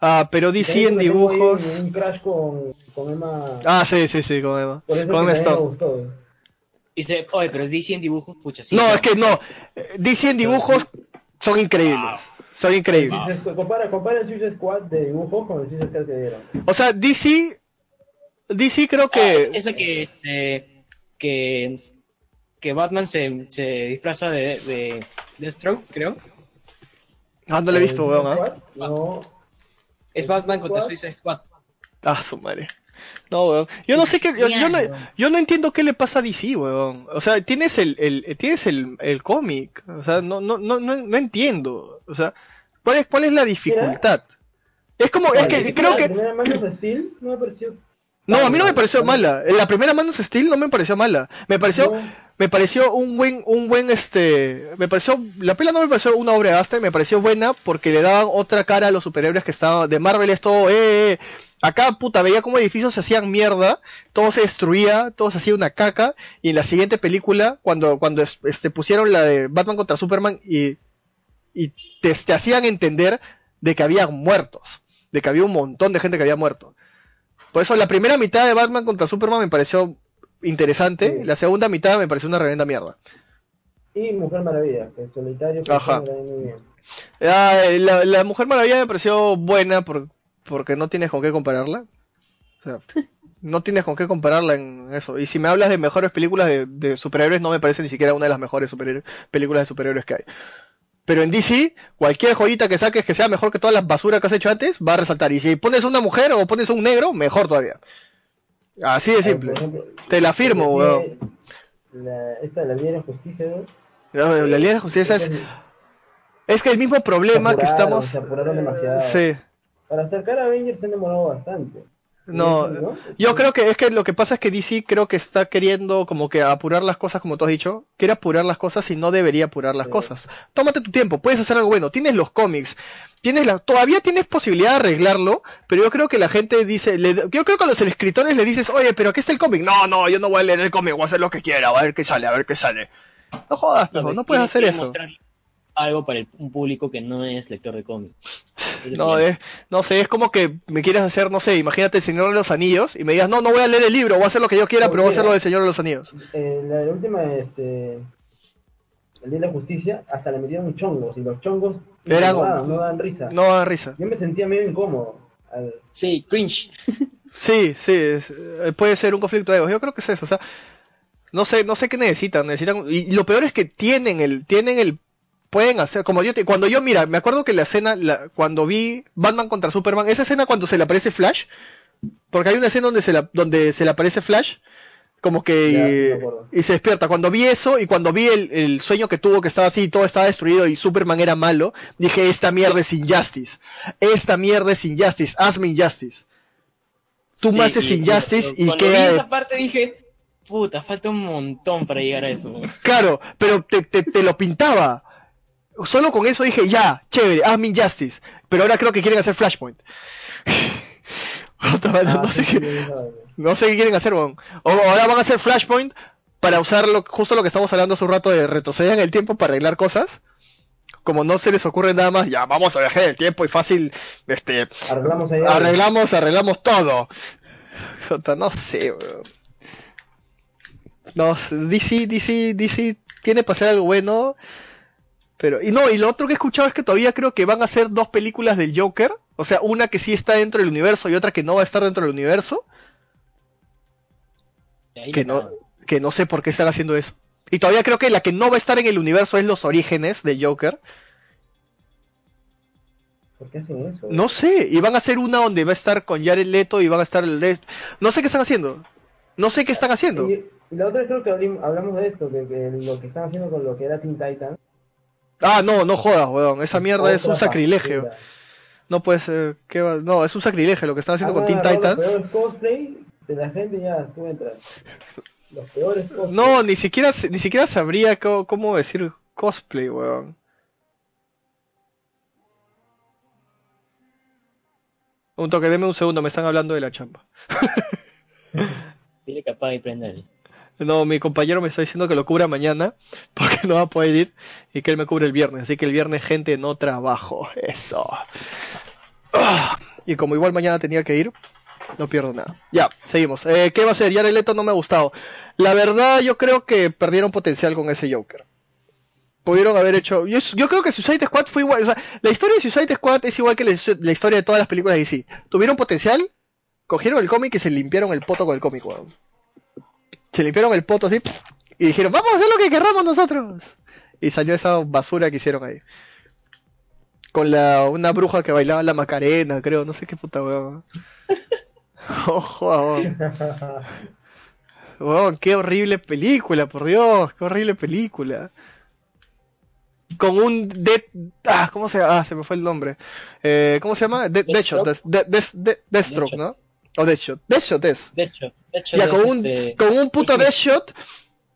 Ah, pero DC en dibujos. Un, un crash con, con Emma. Ah, sí, sí, sí, con Emma. por eso Con Emma me Stone. Dice, oye, pero DC en dibujos, pucha, sí. No, es que no. DC en dibujos son increíbles. Son increíbles. Suicide Squad- compara, compara el Suicide Squad de dibujos con el Suicide Squad que dieron. O sea, DC. DC creo Ah, que. es- esa que, este, que, que Batman se, se disfraza de, de Deathstroke, creo. Ah, no lo he visto, ¿El weón. ¿ah? No. Es ¿El Batman contra? Suicide Squad. Ah, su madre. No, weón. Yo no sé qué. Yo, yo no, yo no entiendo qué le pasa a DC, weón. O sea, tienes el, el, tienes el, el cómic. O sea, no, no, no, no, no entiendo. O sea, ¿cuál es, cuál es la dificultad? Es como, es que creo la que. primera of Steel no me pareció. No, a mí no me pareció mala. La primera Man of Steel no me pareció mala. Me pareció, No. me pareció un buen, un buen este, me pareció, la pela no me pareció una obra de arte, me pareció buena porque le daban otra cara a los superhéroes que estaban, de Marvel es todo, eh, eh. Acá puta, veía como edificios se hacían mierda, todo se destruía, todo se hacía una caca, y en la siguiente película, cuando, cuando es- este, pusieron la de Batman contra Superman y, y te, te hacían entender de que había muertos, de que había un montón de gente que había muerto. Por eso la primera mitad de Batman contra Superman me pareció interesante, Sí. la segunda mitad me pareció una revenda mierda. Y Mujer Maravilla, que en solitario Ajá. muy bien. Ah, eh, la, la Mujer Maravilla me pareció buena por- porque no tienes con qué compararla. O sea, no tienes con qué compararla en eso. Y si me hablas de mejores películas de, de superhéroes, no me parece ni siquiera una de las mejores películas de superhéroes que hay. Pero en DC, cualquier joyita que saques que sea mejor que todas las basuras que has hecho antes, va a resaltar. Y si pones una mujer o pones un negro, mejor todavía. Así de simple. Ejemplo, Te la firmo, weón. La, esta de la Liga de la Justicia, ¿no? La, la Liga de la Justicia es, es que el mismo problema que estamos. se apuraron demasiado. Sí. Para acercar a Avengers se han demorado bastante. No, ¿no? yo creo que es que lo que pasa es que DC creo que está queriendo como que apurar las cosas, como tú has dicho. Quiere apurar las cosas y no debería apurar las Sí. cosas. Tómate tu tiempo, puedes hacer algo bueno. Tienes los cómics, tienes la, todavía tienes posibilidad de arreglarlo, pero yo creo que la gente dice, le- yo creo que a los escritores le dices, oye, pero aquí está el cómic. No, no, yo no voy a leer el cómic, voy a hacer lo que quiera, a ver qué sale, a ver qué sale. No jodas, No, puedes hacer eso. mostrar algo para el- un público que no es lector de cómics. No, es, no sé, es como que me quieres hacer, no sé, imagínate el Señor de los Anillos y me digas, no, no voy a leer el libro, voy a hacer lo que yo quiera, No, pero voy a hacer lo del Señor de los Anillos. Eh, la, la última, este, el Día de la Justicia, hasta le metieron chongos, y los chongos no, dan, no dan risa. No da risa. Yo me sentía medio incómodo. al- Sí, cringe. Sí, sí, es- eh, puede ser un conflicto de egos. Yo creo que es eso, o sea, no sé, no sé qué necesitan, necesitan y lo peor es que tienen el tienen el pueden hacer como yo te- cuando yo mira, me acuerdo que la escena la- cuando vi Batman contra Superman, esa escena cuando se le aparece Flash, porque hay una escena donde se la, donde se le aparece Flash como que Ya, y, y se despierta. Cuando vi eso y cuando vi el, el sueño que tuvo que estaba así, todo estaba destruido y Superman era malo, dije, esta mierda es Injustice. Esta mierda es Injustice, hazme Injustice. Tú Sí, me haces y- Injustice y Cuando vi queda... esa parte dije, puta, falta un montón para llegar a eso. Claro, pero te, te, te lo pintaba. Solo con eso dije, ya, chévere, hazme Injustice. Pero ahora creo que quieren hacer Flashpoint. Ah, no, sé qué, no sé qué quieren hacer, weón. Ahora van a hacer Flashpoint para usar lo, justo lo que estamos hablando hace un rato de retroceder en el tiempo para arreglar cosas. Como no se les ocurre nada más, ya vamos a viajar el tiempo y fácil, este, Arreglamos ahí. arreglamos, arreglamos todo. No sé, weón. No, DC, DC, DC tiene para hacer algo bueno. Pero, y no, y lo otro que he escuchado es que todavía creo que van a hacer dos películas del Joker. O sea, una que sí está dentro del universo y otra que no va a estar dentro del universo. Que no, que no sé por qué están haciendo eso. Y todavía creo que la que no va a estar en el universo es los orígenes de Joker. ¿Por qué hacen eso? No sé, y van a hacer una donde va a estar con Jared Leto y van a estar el resto. No sé qué están haciendo. No sé qué están haciendo. Y, y la otra creo que hablamos de esto, que, que lo que están haciendo con lo que era Teen Titan. Ah, no, no jodas, weón. Esa mierda es un sacrilegio. No puede ser. ¿qué va? No, es un sacrilegio lo que están haciendo con Teen Han agarrado Titans. Los peores cosplay de la gente ya, tú entras. Los peores cosplay. No, ni siquiera, ni siquiera sabría cómo decir cosplay, weón. Un toque, deme un segundo, me están hablando de la chamba. Dile que apague y prenda el- No, mi compañero me está diciendo que lo cubra mañana porque no va a poder ir y que él me cubre el viernes. Así que el viernes, gente, no trabajo. Eso. Y como igual mañana tenía que ir, no pierdo nada. Ya, seguimos. Eh, ¿Qué va a ser? Jared Leto no me ha gustado. La verdad, yo creo que perdieron potencial con ese Joker. Pudieron haber hecho. Yo, creo que Suicide Squad fue igual. O sea, la historia de Suicide Squad es igual que la, la historia de todas las películas de DC. Tuvieron potencial, cogieron el cómic y se limpiaron el poto con el cómic, weón. Se limpiaron el poto así y dijeron, vamos a hacer lo que querramos nosotros. Y salió esa basura que hicieron ahí. Con la una bruja que bailaba la Macarena, creo, no sé qué puta weón. Ojo, weón. Weón, qué horrible película, por Dios, qué horrible película. Con un Dead... Ah, ¿cómo se llama? Ah, se me fue el nombre. Eh, ¿Cómo se llama? De Deathshot, Death- Death- Death- Death- Deathstroke, ¿no? O Deathshot. Deathshot es. De hecho, de hecho Ya, es, con un, este, con un puto Deathshot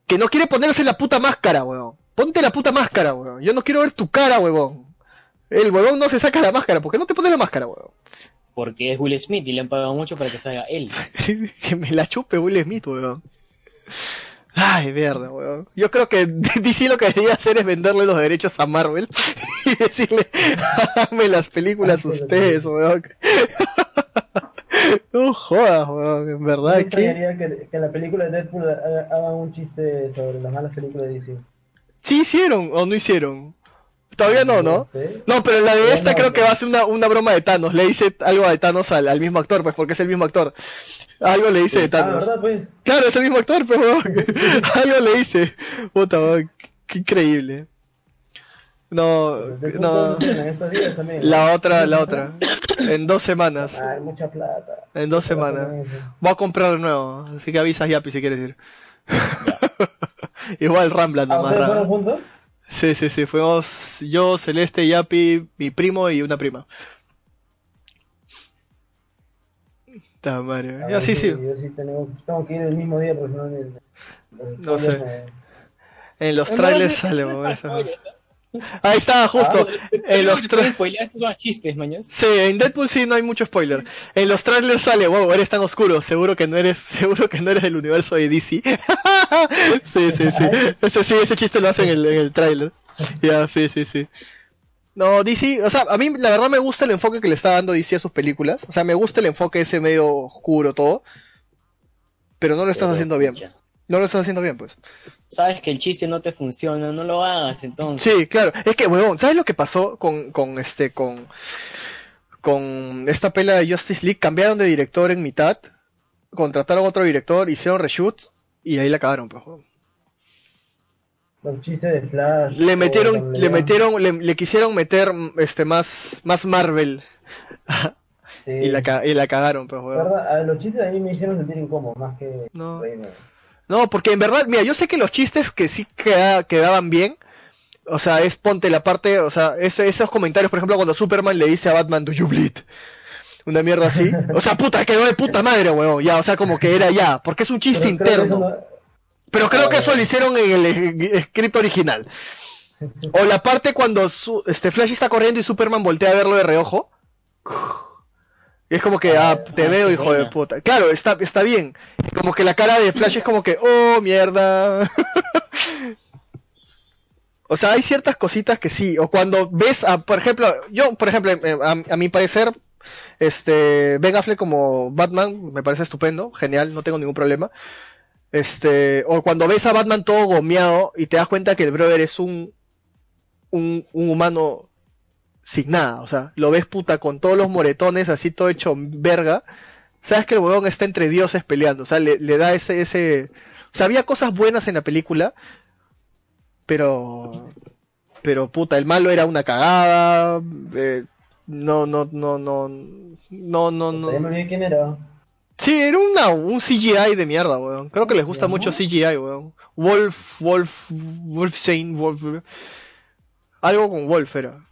que no quiere ponerse la puta máscara, weón. Ponte la puta máscara, weón. Yo no quiero ver tu cara, weón. El huevón no se saca la máscara. ¿Por qué no te pones la máscara, weón? porque es Will Smith y le han pagado mucho para que salga él. que me la chupe Will Smith, weón. Ay, mierda, weón. Yo creo que DC lo que debería hacer es venderle los derechos a Marvel y decirle, háganme las películas ustedes, weón. no jodas, weón. En verdad que... extrañaría que, que la película de Deadpool haga- un chiste sobre las malas películas de DC. Sí hicieron o no hicieron. Todavía no, ¿no? sé. No, pero la de esta no, creo que no. va a ser una, una broma de Thanos. Le dice algo de Thanos al, al mismo actor, pues, porque es el mismo actor. Algo le dice de Ah, Thanos. ¿verdad, pues? Claro, es el mismo actor, pues, weón. Algo le dice. Puta, weón, qué, qué increíble. No, no. La otra, la otra. En dos semanas. Ay, mucha plata. En dos semanas. Voy a comprar de nuevo. Así que avisas Yapi si quieres ir. Igual Rambla ¿Ah, nomás. fueron juntos? Sí, sí, sí. Fuimos yo, Celeste, Yapi, mi primo y una prima. Madre. A Ya, sí, sí. Yo sí tengo, tengo que ir el mismo día, porque si no, No sé. En los trailers sale, Ahí está, justo. En los tra- esos son chistes, maños. Sí, en Deadpool sí no hay mucho spoiler. En los trailers sale, wow, eres tan oscuro, seguro que no eres, seguro que no eres del universo de DC. sí, sí, sí. Ese sí, ese chiste lo hacen en el, en el trailer. Ya, sí, sí, sí. No, DC, o sea, a mí la verdad me gusta el enfoque que le está dando DC a sus películas. O sea, me gusta el enfoque ese medio oscuro todo. Pero no lo estás Pero, haciendo bien. No lo estás haciendo bien, pues. Sabes que el chiste no te funciona, no lo hagas entonces. Sí, claro. Es que, huevón, ¿sabes lo que pasó con, con este, con, con esta pela de Justice League? Cambiaron de director en mitad, contrataron otro director, hicieron reshoots y ahí la cagaron, pues. huevón. Los chistes de Flash. Le metieron, le metieron, le, le quisieron meter, este, más, más Marvel sí. y la, y la cagaron, pues. La huevón. verdad, a los chistes de ahí me hicieron sentir incómodo, más que No. reírme. No, porque en verdad, mira, yo sé que los chistes que sí queda- quedaban bien, o sea, es ponte la parte, o sea, esos comentarios, por ejemplo, cuando Superman le dice a Batman, do you bleed? Una mierda así. O sea, puta, quedó de puta madre, weón. Ya, o sea, como que era ya, porque es un chiste Pero interno. no- Pero creo que eso lo hicieron en el script original. O la parte cuando su- este Flash está corriendo y Superman voltea a verlo de reojo. Y es como que, ah, te Ah, veo, sí, hijo de puta. Claro, está, está bien. Como que la cara de Flash es como que, oh, mierda. o sea, hay ciertas cositas que sí. O cuando ves, a, por ejemplo, yo, por ejemplo, eh, a, a mi parecer, este, Ben Affleck como Batman me parece estupendo, genial, no tengo ningún problema. Este, o cuando ves a Batman todo gomeado y te das cuenta que el brother es un, un, un humano sin nada, o sea, lo ves puta con todos los moretones así todo hecho verga, sabes que el huevón está entre dioses peleando, o sea, le, le da ese, ese, o sea, había cosas buenas en la película, pero, pero puta, el malo era una cagada, eh, no, no, no, no, no, no, no. Quién era. Sí, era una, un CGI de mierda, weón. Creo que les gusta mucho CGI, weón. Wolf, Wolf, Wolfsane, Wolf. Algo con Wolf era.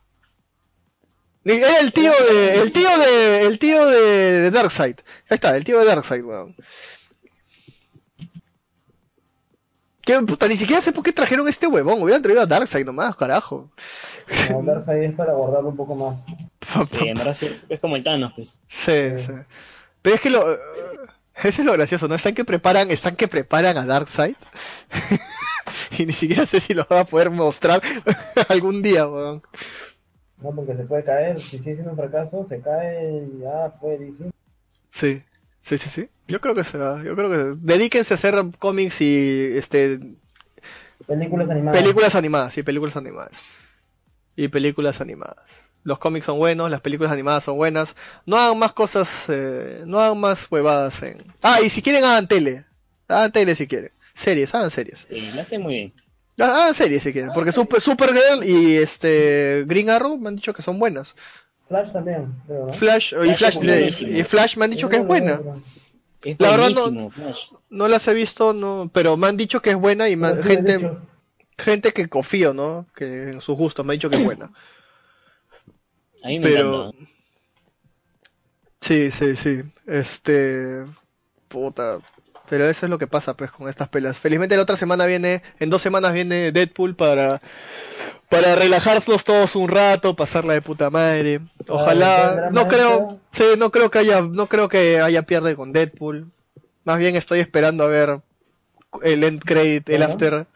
Era el tío de, el tío de, el tío de, de Darkseid. Ahí está, el tío de Darkseid, weón. ¿Qué puta? Ni siquiera sé por qué trajeron este huevón. Hubieran traído a Darkseid nomás, carajo. No, Darkseid es para guardarlo un poco más. Sí, en verdad sí, es como el Thanos, pues. Sí, sí. Pero es que lo... Eso es lo gracioso, ¿no? Están que preparan, están que preparan a Darkseid. y ni siquiera sé si lo van a poder mostrar algún día, weón. No, porque se puede caer. Si sigue siendo un fracaso, se cae y ya fue DC. Sí, sí, sí, sí. Yo creo que se va. Yo creo que dedíquense a hacer cómics y este Películas animadas. películas animadas, sí, películas animadas. Y películas animadas. Los cómics son buenos, las películas animadas son buenas. No hagan más cosas, eh, no hagan más huevadas en... Ah, y si quieren hagan tele. Hagan tele si quieren. Series, hagan series. Sí, lo hace muy bien. Ah, series si quieren. Porque Super, Supergirl y este Green Arrow me han dicho que son buenas. Flash también, creo, ¿no? Flash, y Flash y Flash me han dicho que es buena. Es La verdad no- Flash. No las he visto, no, pero me han dicho que es buena y me sí, gente, gente que confío, ¿no? Que en sus gustos me ha dicho que es buena. A mí me Pero encanta. sí, sí, sí. Este puta, pero eso es lo que pasa pues con estas pelas. Felizmente la otra semana viene, en dos semanas viene Deadpool para para todos un rato, pasarla de puta madre. Ojalá, ¿tendrá no creo, sí, no creo que haya, no creo que haya pierde con Deadpool. Más bien estoy esperando a ver el end credit, el after.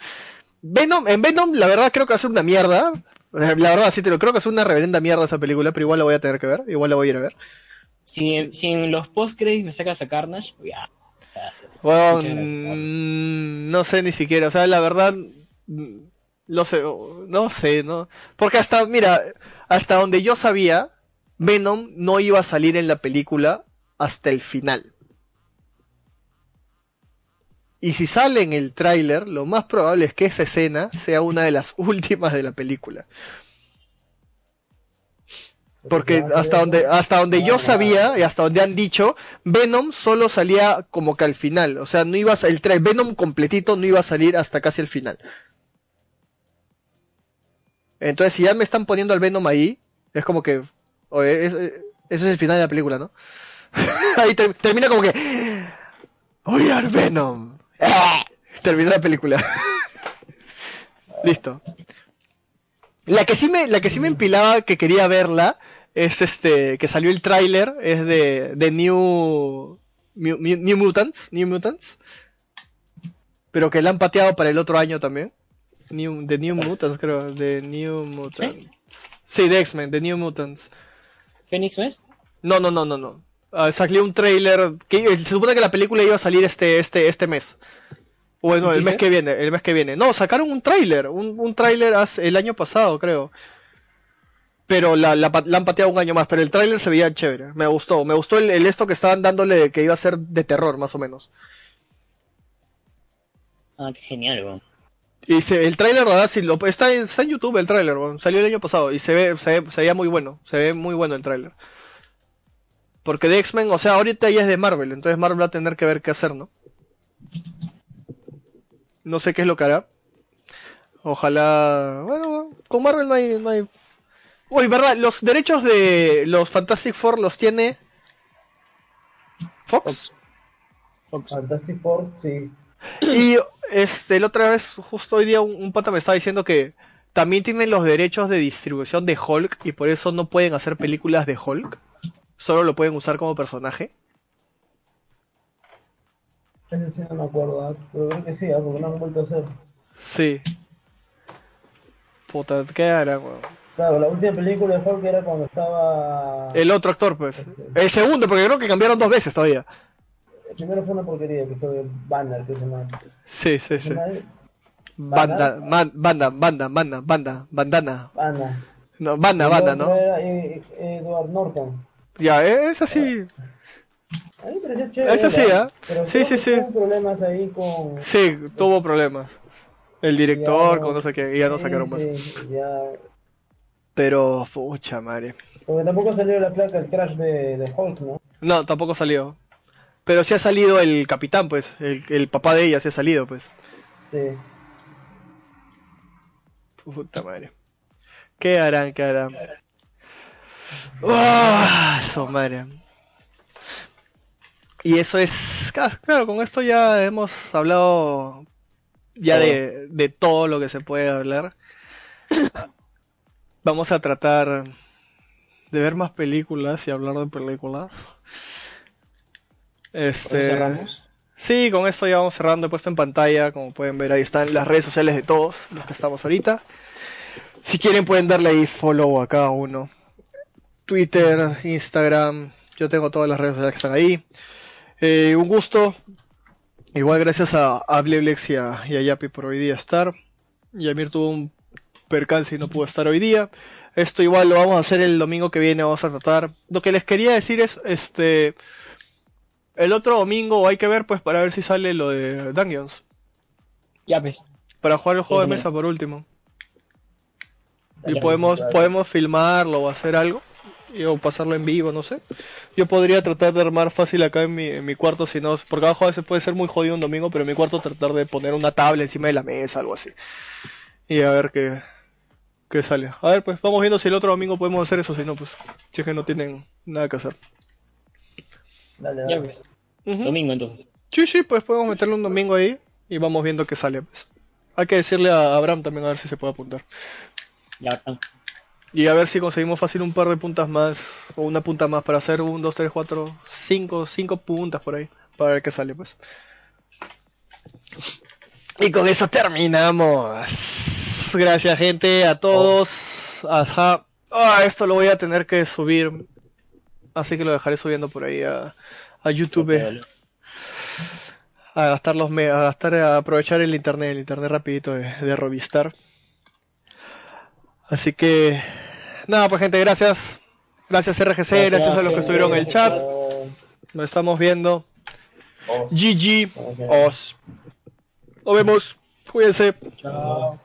Venom, en Venom la verdad creo que va a ser una mierda. La verdad sí te lo creo que es una reverenda mierda esa película, pero igual la voy a tener que ver, igual la voy a ir a ver. Si, si en los post-credits me sacas a Carnage, ya. Gracias. Bueno, gracias. mm, no sé ni siquiera, o sea, la verdad, mm, no sé, no sé, no, porque hasta, mira, hasta donde yo sabía, Venom no iba a salir en la película hasta el final. Y si sale en el tráiler, lo más probable es que esa escena sea una de las últimas de la película. Porque hasta donde, hasta donde yo sabía y hasta donde han dicho, Venom solo salía como que al final. O sea, no iba a, el tra- Venom completito no iba a salir hasta casi el final. Entonces, si ya me están poniendo al Venom ahí, es como que, oye, es- eh, ese es el final de la película, ¿no? Ahí ter- termina como que. Are Venom. ¡Ah! Termina la película. Listo. La que sí me, la que sí me empilaba que quería verla es este que salió el tráiler es de, de New, New Mutants, New Mutants, pero que la han pateado para el otro año también. New, de New Mutants creo, de New Mutants. Sí, de X-Men, de New Mutants. ¿Phoenix no es? No, no, no, no, no. Ah, salió un tráiler que se supone que la película iba a salir este este este mes. Bueno, ¿Un el mes que viene, el mes que viene. No, sacaron un tráiler, un, un tráiler el año pasado, creo. Pero la, la, han pateado un año más, pero el tráiler se veía chévere. Me gustó, me gustó el, el esto que estaban dándole de que iba a ser de terror, más o menos. Ah, qué genial, weón. Y se- el tráiler, verdad, sí, lo, está, en, está en YouTube el tráiler, weón. salió el año pasado y se ve, se ve, se veía muy bueno, se ve muy bueno el tráiler. Porque de X-Men, o sea, ahorita ya es de Marvel, entonces Marvel va a tener que ver qué hacer, ¿no? No sé qué es lo que hará. Ojalá, bueno, con Marvel no hay, no hay... Uy, verdad, los derechos de los Fantastic Four los tiene Fox. Fox. Fantastic Four, sí. Y este, la otra vez, justo hoy día, un, un pata me estaba diciendo que también tienen los derechos de distribución de Hulk y por eso no pueden hacer películas de Hulk. Solo lo pueden usar como personaje. Ese sí no me acuerdo, ¿ah? pero creo que sí, ¿ah? porque no han vuelto a hacer. Sí. Puta, ¿qué hará, weón? Claro, la última película de Hulk era cuando estaba... El otro actor, pues. El segundo, porque creo que cambiaron dos veces todavía. El primero fue una porquería, que fue Banner, que se llama... Sí, sí, sí. Banda, man- banda, banda, banda, banda, bandana. Banner. No, banda, banda, ¿no? Era eh, eh, Edward Norton. Ya, es así. A mí me pareció chévere. Ese sí. ¿ah? Pero Sí, sí, sí. tuvo problemas ahí con... Sí, tuvo problemas. El director, Ya, con no sé qué, y ya no sacaron más. ya... Pero, pucha madre. Porque tampoco salió la placa, el crash de, de Hulk, ¿no? No, tampoco salió. Pero sí ha salido el capitán, pues. El, el papá de ella sí ha salido, pues. Sí. Puta madre. ¿Qué harán? ¿Qué harán? ¡Ah! su madre. Y eso es. Claro, con esto ya hemos hablado. Ya de, de todo lo que se puede hablar. Vamos a tratar de ver más películas y hablar de películas. ¿Por eso Este. cerramos? Sí, con esto ya vamos cerrando. He puesto en pantalla, como pueden ver, ahí están las redes sociales de todos los que estamos ahorita. Si quieren pueden darle ahí follow a cada uno. Twitter, Instagram, yo tengo todas las redes sociales que están ahí. Eh, un gusto. Igual gracias a, a Bleblex y a, y a Yapi por hoy día estar. Yamir tuvo un percance y no pudo estar hoy día. Esto igual lo vamos a hacer el domingo que viene, vamos a tratar. Lo que les quería decir es, este, el otro domingo hay que ver pues para ver si sale lo de Dungeons. Ya. Para jugar el juego de mesa por último. Y podemos, podemos filmarlo o hacer algo. Y, o pasarlo en vivo, no sé. Yo podría tratar de armar fácil acá en mi, en mi cuarto, si no, porque abajo a veces puede ser muy jodido un domingo, pero en mi cuarto tratar de poner una tabla encima de la mesa, algo así. Y a ver qué, qué sale. A ver, pues vamos viendo si el otro domingo podemos hacer eso, si no, pues, si es que no tienen nada que hacer. Dale, Ya, dale. Domingo, entonces. Sí, sí, pues podemos meterle un domingo ahí y vamos viendo qué sale. Pues. Hay que decirle a Abraham también a ver si se puede apuntar. Ya. Y a ver si conseguimos fácil un par de puntas más o una punta más para hacer un, dos, tres, cuatro, cinco, cinco puntas por ahí para ver qué sale, pues. Y con eso terminamos. Gracias, gente, a todos. Ajá. Ah, esto lo voy a tener que subir. Así que lo dejaré subiendo por ahí a, a YouTube. a gastar los me- a gastar a aprovechar el internet, el internet rapidito de, de Robistar. Así que nada, pues gente, gracias. Gracias RGC, gracias, a los que estuvieron en el chat. Nos estamos viendo. Os. GG. Os. Nos vemos. Cuídense. Chao.